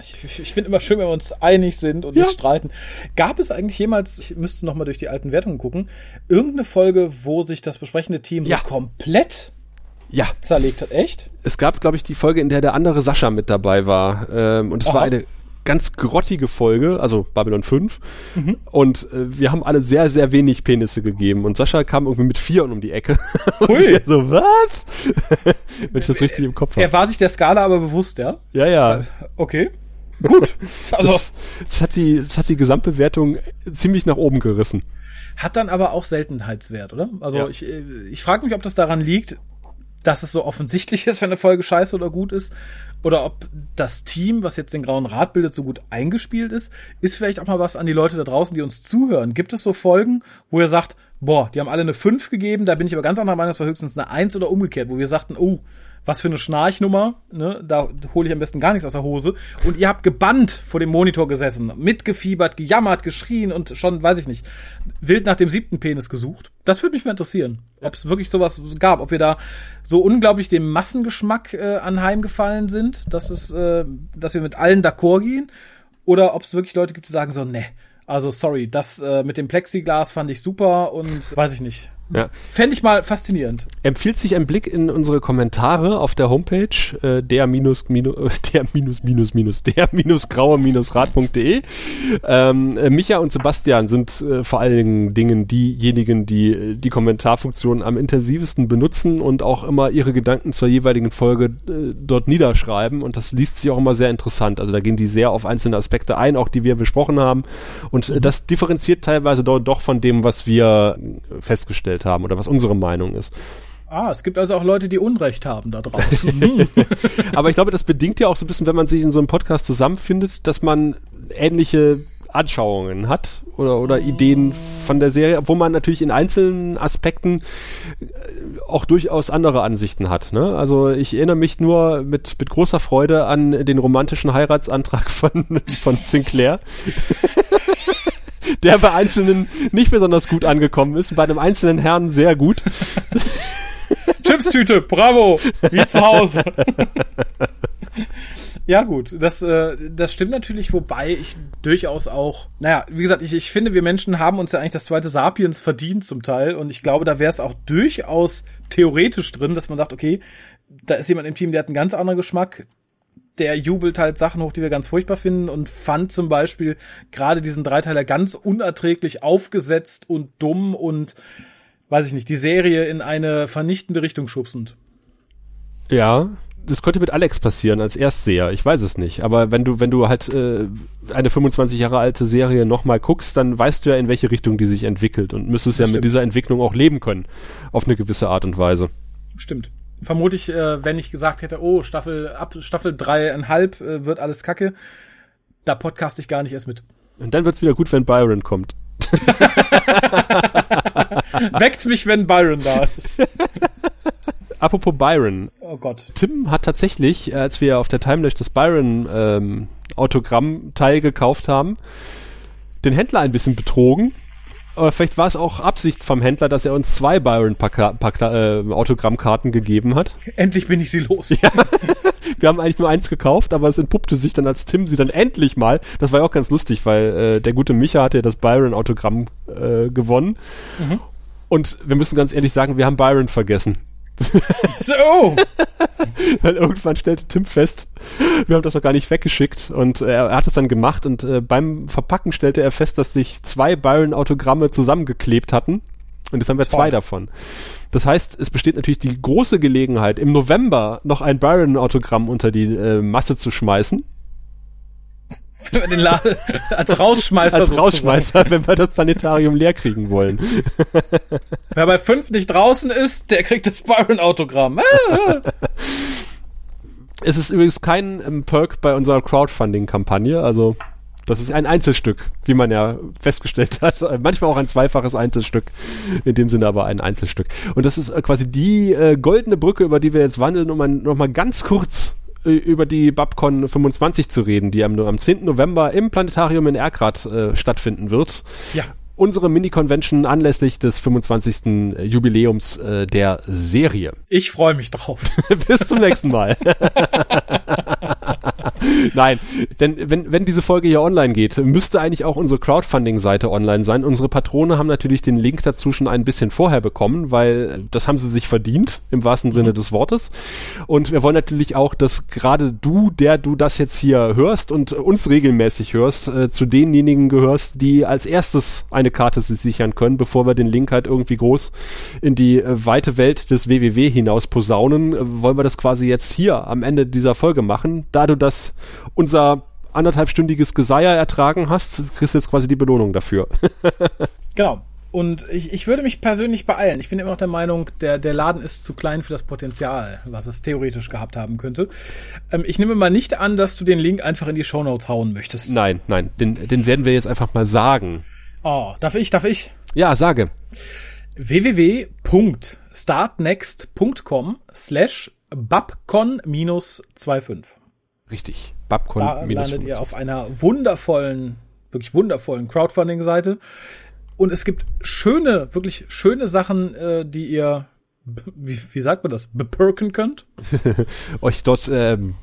Ich, ich finde immer schön, wenn wir uns einig sind und Ja. nicht streiten. Gab es eigentlich jemals, ich müsste noch mal durch die alten Wertungen gucken, irgendeine Folge, wo sich das besprechende Team Ja. so komplett Ja, zerlegt hat? Echt? es gab, glaube ich, die Folge, in der der andere Sascha mit dabei war. Ähm, und es war Aha. eine ganz grottige Folge, also Babylon 5. Mhm. Und äh, wir haben alle sehr, sehr wenig Penisse gegeben. Und Sascha kam irgendwie mit Vieren um die Ecke. [LAUGHS] Wir so, was? [LAUGHS] Wenn ich das richtig im Kopf Er habe. war sich der Skala aber bewusst, ja? Ja, ja. Okay. Gut. [LAUGHS] Also Das, das, hat die, das hat die Gesamtbewertung ziemlich nach oben gerissen. hat dann aber auch Seltenheitswert, oder? Also Ja. ich, äh, ich frage mich, ob das daran liegt, dass es so offensichtlich ist, wenn eine Folge scheiße oder gut ist, oder ob das Team, was jetzt den Grauen Rat bildet, so gut eingespielt ist. Ist vielleicht auch mal was an die Leute da draußen, die uns zuhören. Gibt es so Folgen, wo ihr sagt, boah, die haben alle eine 5 gegeben, da bin ich aber ganz anderer Meinung, das war höchstens eine 1 oder umgekehrt, wo wir sagten, oh, was für eine Schnarchnummer, ne? da hole ich am besten gar nichts aus der Hose. Und ihr habt gebannt vor dem Monitor gesessen, mitgefiebert, gejammert, geschrien und schon, weiß ich nicht, wild nach dem siebten Penis gesucht. Das würde mich mal interessieren, ob es wirklich sowas gab, ob wir da so unglaublich dem Massengeschmack äh, anheimgefallen sind, dass es, äh, dass wir mit allen d'accord gehen, oder ob es wirklich Leute gibt, die sagen so, ne, also sorry, das äh, mit dem Plexiglas fand ich super und weiß ich nicht. Ja. Fände ich mal faszinierend. Empfiehlt sich ein Blick in unsere Kommentare auf der Homepage äh, der minus minus [LAUGHS] der minus minus minus der minus graue minus rad.de. Ähm, äh, Micha und Sebastian sind äh, vor allen Dingen diejenigen, die äh, die Kommentarfunktion am intensivsten benutzen und auch immer ihre Gedanken zur jeweiligen Folge äh, dort niederschreiben und das liest sich auch immer sehr interessant. Also da gehen die sehr auf einzelne Aspekte ein, auch die wir besprochen haben und äh, das differenziert teilweise do doch von dem, was wir äh, festgestellt haben oder was unsere Meinung ist. Ah, es gibt also auch Leute, die Unrecht haben da draußen. [LAUGHS] Hm. Aber ich glaube, das bedingt ja auch so ein bisschen, wenn man sich in so einem Podcast zusammenfindet, dass man ähnliche Anschauungen hat oder, oder Ideen von der Serie, wo man natürlich in einzelnen Aspekten äh, auch durchaus andere Ansichten hat. Ne? Also ich erinnere mich nur mit, mit großer Freude an den romantischen Heiratsantrag von, von Sinclair. [LAUGHS] [LAUGHS] Der bei Einzelnen nicht besonders gut angekommen ist, bei einem einzelnen Herrn sehr gut. [LAUGHS] Chipstüte, bravo, wie zu Hause. [LAUGHS] ja gut, das, äh, das stimmt natürlich, wobei ich durchaus auch, naja, wie gesagt, ich, ich finde, wir Menschen haben uns ja eigentlich das zweite Sapiens verdient zum Teil und ich glaube, da wäre es auch durchaus theoretisch drin, dass man sagt, okay, da ist jemand im Team, der hat einen ganz anderen Geschmack, der jubelt halt Sachen hoch, die wir ganz furchtbar finden und fand zum Beispiel gerade diesen Dreiteiler ganz unerträglich aufgesetzt und dumm und weiß ich nicht, die Serie in eine vernichtende Richtung schubsend. Ja, das könnte mit Alex passieren als Erstseher. Ich weiß es nicht. Aber wenn du, wenn du halt äh, eine 25 Jahre alte Serie nochmal guckst, dann weißt du ja, in welche Richtung die sich entwickelt und müsstest ja Das mit stimmt. dieser Entwicklung auch leben können. Auf eine gewisse Art und Weise. Stimmt. Vermutlich, äh, wenn ich gesagt hätte, oh, Staffel ab Staffel dreieinhalb äh, wird alles kacke, da podcast ich gar nicht erst mit. Und dann wird's wieder gut, wenn Byron kommt. [LAUGHS] Weckt mich, wenn Byron da ist. [LAUGHS] Apropos Byron. Oh Gott. Tim hat tatsächlich, äh, als wir auf der Timelash das Byron ähm, Autogrammteil gekauft haben, den Händler ein bisschen betrogen. Aber vielleicht war es auch Absicht vom Händler, dass er uns zwei Byron Paka- Paka- äh, Autogrammkarten gegeben hat. Endlich bin ich sie los. [LAUGHS] Wir haben eigentlich nur eins gekauft, aber es entpuppte sich dann, als Tim sie dann endlich mal, das war ja auch ganz lustig, weil äh, der gute Micha hatte ja das Byron-Autogramm äh, gewonnen. Und wir müssen ganz ehrlich sagen, wir haben Byron vergessen. [LAUGHS] So. [LAUGHS] Weil irgendwann stellte Tim fest, wir haben das noch gar nicht weggeschickt und äh, er hat es dann gemacht und äh, beim Verpacken stellte er fest, dass sich zwei Byron-Autogramme zusammengeklebt hatten. Und jetzt haben wir zwei Toll. davon. Das heißt, es besteht natürlich die große Gelegenheit, im November noch ein Byron-Autogramm unter die äh, Masse zu schmeißen. [LAUGHS] Wenn wir den Laden als Rausschmeißer. Als. Rausschmeißer, wenn wir das Planetarium leer kriegen wollen. [LAUGHS] Wer bei fünf nicht draußen ist, der kriegt das Byron-Autogramm. Ah. Es ist übrigens kein ähm, Perk bei unserer Crowdfunding-Kampagne, also das ist ein Einzelstück, wie man ja festgestellt hat. Äh, Manchmal auch ein zweifaches Einzelstück, in dem Sinne aber ein Einzelstück. Und das ist äh, quasi die äh, goldene Brücke, über die wir jetzt wandeln, um ein, noch mal ganz kurz über die Babcon 25 zu reden, die am, am 10. November im Planetarium in Erkrath äh, stattfinden wird. Ja. Unsere Mini-Convention anlässlich des 25. Jubiläums äh, der Serie. Ich freue mich drauf. [LAUGHS] Bis zum nächsten Mal. [LAUGHS] [LAUGHS] Nein, denn wenn, wenn diese Folge hier online geht, müsste eigentlich auch unsere Crowdfunding-Seite online sein. Unsere Patrone haben natürlich den Link dazu schon ein bisschen vorher bekommen, weil das haben sie sich verdient, im wahrsten Sinne des Wortes. Und wir wollen natürlich auch, dass gerade du, der du das jetzt hier hörst und uns regelmäßig hörst, äh, zu denjenigen gehörst, die als erstes eine Karte sich sichern können, bevor wir den Link halt irgendwie groß in die äh, weite Welt des WWW hinaus posaunen, äh, wollen wir das quasi jetzt hier am Ende dieser Folge machen. Da du das unser anderthalbstündiges Geseier ertragen hast, kriegst du jetzt quasi die Belohnung dafür. [LAUGHS] genau. Und ich, ich würde mich persönlich beeilen. Ich bin immer noch der Meinung, der, der Laden ist zu klein für das Potenzial, was es theoretisch gehabt haben könnte. Ähm, ich nehme mal nicht an, dass du den Link einfach in die Shownotes hauen möchtest. Nein, nein, den, den werden wir jetzt einfach mal sagen. Oh, darf ich, darf ich? Ja, sage. www.startnext.com slash babcon-25. Richtig. Babcon da landet ihr auf einer wundervollen, wirklich wundervollen Crowdfunding-Seite. Und es gibt schöne, wirklich schöne Sachen, äh, die ihr wie, wie sagt man das, bepirken könnt. [LAUGHS] euch dort ähm,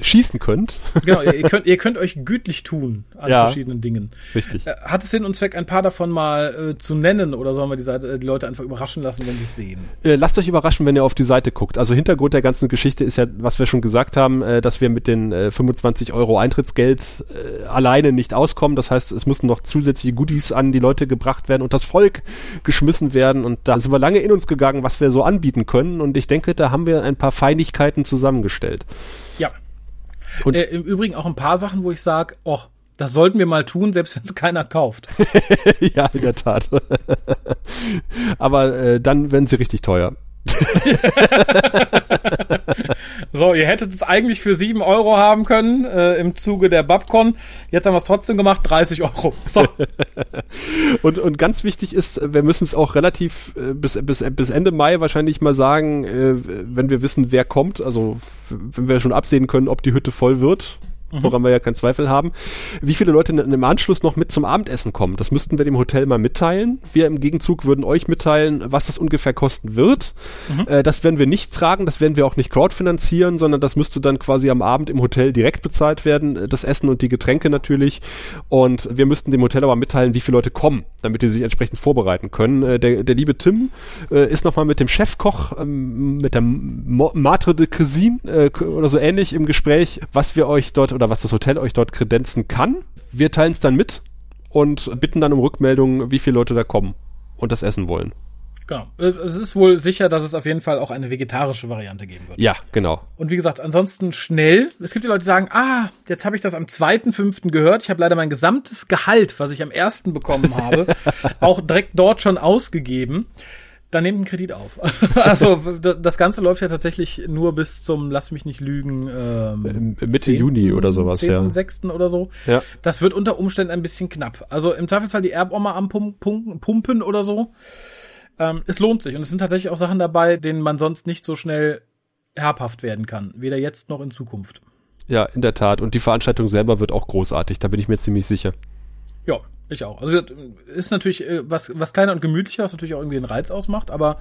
schießen könnt. [LAUGHS] genau, ihr, könnt, ihr könnt euch gütlich tun an ja, verschiedenen Dingen. Richtig. Äh, hat es Sinn und Zweck, ein paar davon mal äh, zu nennen oder sollen wir die, Seite, äh, die Leute einfach überraschen lassen, wenn sie es sehen? Äh, lasst euch überraschen, wenn ihr auf die Seite guckt. Also Hintergrund der ganzen Geschichte ist ja, was wir schon gesagt haben, äh, dass wir mit den 25 Euro Eintrittsgeld alleine nicht auskommen. Das heißt, es müssen noch zusätzliche Goodies an die Leute gebracht werden und das Volk geschmissen werden. Und da sind wir lange in uns gegangen, was wir so anbieten können. Und ich denke, da haben wir ein paar Feinigkeiten zusammengestellt. Ja. Und äh, Im Übrigen auch ein paar Sachen, wo ich sage, oh, das sollten wir mal tun, selbst wenn es keiner kauft. [LAUGHS] ja, in der Tat. Aber äh, dann werden sie richtig teuer. [LAUGHS] so, ihr hättet es eigentlich für sieben Euro haben können äh, im Zuge der Babcon. Jetzt haben wir es trotzdem gemacht, 30 Euro. So. [LAUGHS] und, und ganz wichtig ist, wir müssen es auch relativ äh, bis, bis, bis Ende Mai wahrscheinlich mal sagen, äh, wenn wir wissen, wer kommt, also wenn wir schon absehen können, ob die Hütte voll wird, mhm. woran wir ja keinen Zweifel haben. Wie viele Leute im Anschluss noch mit zum Abendessen kommen, das müssten wir dem Hotel mal mitteilen. Wir im Gegenzug würden euch mitteilen, was das ungefähr kosten wird. Mhm. Äh, das werden wir nicht tragen, das werden wir auch nicht crowdfinanzieren, sondern das müsste dann quasi am Abend im Hotel direkt bezahlt werden, äh, das Essen und die Getränke natürlich. Und wir müssten dem Hotel aber mitteilen, wie viele Leute kommen, damit die sich entsprechend vorbereiten können. Äh, der, der liebe Tim äh, ist nochmal mit dem Chefkoch, ähm, mit der Matre de Cuisine äh, oder so ähnlich im Gespräch, was wir euch dort oder was das Hotel euch dort kredenzen kann. Wir teilen es dann mit und bitten dann um Rückmeldung, wie viele Leute da kommen und das essen wollen. Genau. Äh, es ist wohl sicher, dass es auf jeden Fall auch eine vegetarische Variante geben wird. Ja, genau. Und wie gesagt, ansonsten schnell. Es gibt die Leute, die sagen, ah, jetzt habe ich das am 2.5. gehört. Ich habe leider mein gesamtes Gehalt, was ich am 1. bekommen habe, [LAUGHS] auch direkt dort schon ausgegeben dann nehmt einen Kredit auf. [LAUGHS] also das Ganze läuft ja tatsächlich nur bis zum, lass mich nicht lügen, ähm, Mitte 10, Juni oder sowas, 10, ja. 6. oder so. Ja. Das wird unter Umständen ein bisschen knapp. Also im Zweifelsfall die Erboma am Pumpen, Pumpen oder so. Ähm, es lohnt sich und es sind tatsächlich auch Sachen dabei, denen man sonst nicht so schnell herbhaft werden kann. Weder jetzt noch in Zukunft. Ja, in der Tat. Und die Veranstaltung selber wird auch großartig, da bin ich mir ziemlich sicher. Ja, ich auch. Also ist natürlich äh, was, was kleiner und gemütlicher, was natürlich auch irgendwie den Reiz ausmacht, aber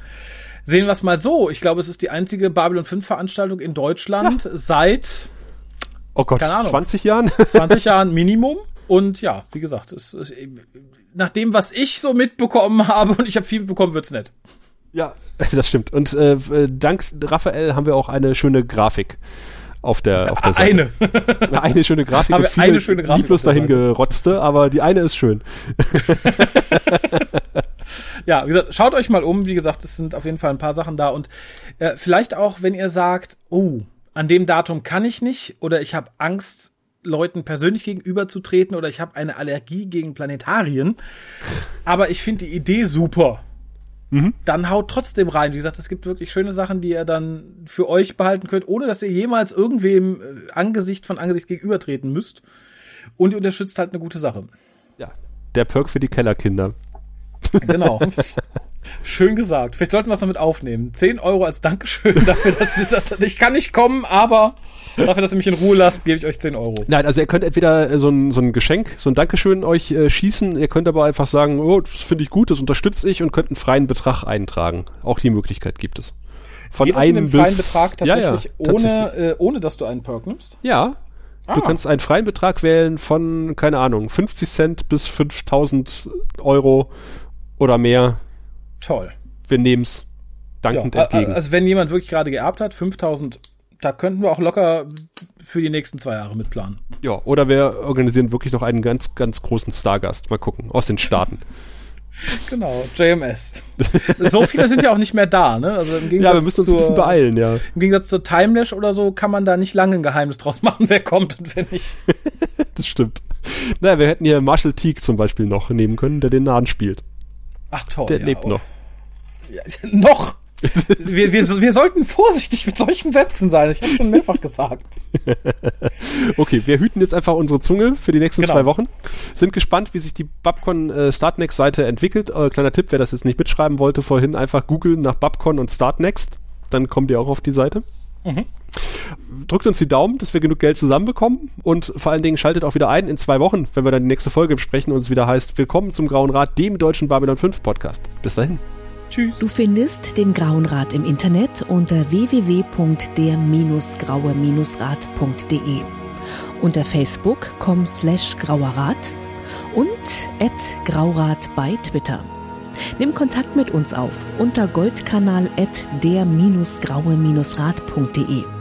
sehen wir es mal so. Ich glaube, es ist die einzige Babylon 5 Veranstaltung in Deutschland ja. seit Oh Gott, keine Ahnung, 20 Jahren? [LAUGHS] 20 Jahren Minimum. Und ja, wie gesagt, es, es, nach dem, was ich so mitbekommen habe, und ich habe viel mitbekommen, wird's nett. Ja, [LAUGHS] das stimmt. Und äh, dank Raphael haben wir auch eine schöne Grafik auf der, auf der Seite. Eine. eine schöne Grafik und viele eine schöne Grafik lieblos dahin gerotzte, aber die eine ist schön. [LAUGHS] ja, wie gesagt, schaut euch mal um. Wie gesagt, es sind auf jeden Fall ein paar Sachen da und äh, vielleicht auch, wenn ihr sagt, oh, an dem Datum kann ich nicht oder ich habe Angst, Leuten persönlich gegenüberzutreten oder ich habe eine Allergie gegen Planetarien, aber ich finde die Idee super mhm. dann haut trotzdem rein. Wie gesagt, es gibt wirklich schöne Sachen, die ihr dann für euch behalten könnt, ohne dass ihr jemals irgendwem äh, Angesicht von Angesicht gegenübertreten müsst. Und ihr unterstützt halt eine gute Sache. Ja, der Perk für die Kellerkinder. Genau. [LAUGHS] Schön gesagt. Vielleicht sollten wir es noch mit aufnehmen. 10 Euro als Dankeschön [LAUGHS] dafür, dass, dass ich kann nicht kommen, aber Dafür, dass ihr mich in Ruhe lasst, gebe ich euch 10 Euro. Nein, also ihr könnt entweder äh, so ein, so ein Geschenk, so ein Dankeschön euch äh, schießen, ihr könnt aber einfach sagen, oh, das finde ich gut, das unterstütze ich und könnt einen freien Betrag eintragen. Auch die Möglichkeit gibt es. Von Geht einem bis freien Betrag tatsächlich, ja, ja, ohne, tatsächlich. Äh, ohne dass du einen Perk nimmst? Ja. Ah. Du kannst einen freien Betrag wählen von, keine Ahnung, 50 Cent bis 5000 Euro oder mehr. Toll. Wir nehmen es dankend ja, entgegen. Also wenn jemand wirklich gerade geerbt hat, 5000, da könnten wir auch locker für die nächsten zwei Jahre mitplanen. Ja, oder wir organisieren wirklich noch einen ganz, ganz großen Stargast. Mal gucken, aus den Staaten. [LAUGHS] Genau, JMS. So viele sind ja auch nicht mehr da, ne? Also im Gegensatz ja, wir müssen uns zur, ein bisschen beeilen, ja. Im Gegensatz zur Timelash oder so kann man da nicht lange ein Geheimnis draus machen, [LAUGHS] wer kommt und wer nicht. das stimmt. Naja, wir hätten hier Marshall Teague zum Beispiel noch nehmen können, der den Nahen spielt. Ach toll. Der ja, lebt oh. noch. Ja, [LAUGHS] noch? wir, wir, wir sollten vorsichtig mit solchen Sätzen sein. Ich habe schon mehrfach gesagt. [LAUGHS] okay, wir hüten jetzt einfach unsere Zunge für die nächsten genau. zwei Wochen. Sind gespannt, wie sich die Babcon äh, Startnext-Seite entwickelt. Äh, kleiner Tipp, wer das jetzt nicht mitschreiben wollte, vorhin einfach googeln nach Babcon und Startnext. Dann kommt ihr auch auf die Seite. Mhm. Drückt uns die Daumen, dass wir genug Geld zusammenbekommen und vor allen Dingen schaltet auch wieder ein in zwei Wochen, wenn wir dann die nächste Folge besprechen und es wieder heißt Willkommen zum Grauen Rat, dem deutschen Babylon 5 Podcast. Bis dahin. Tschüss. Du findest den Grauen Rat im Internet unter www.der-graue-rat.de, unter facebook.com slash grauerrat und at graurat bei Twitter. Nimm Kontakt mit uns auf unter goldkanal at der-graue-rat.de.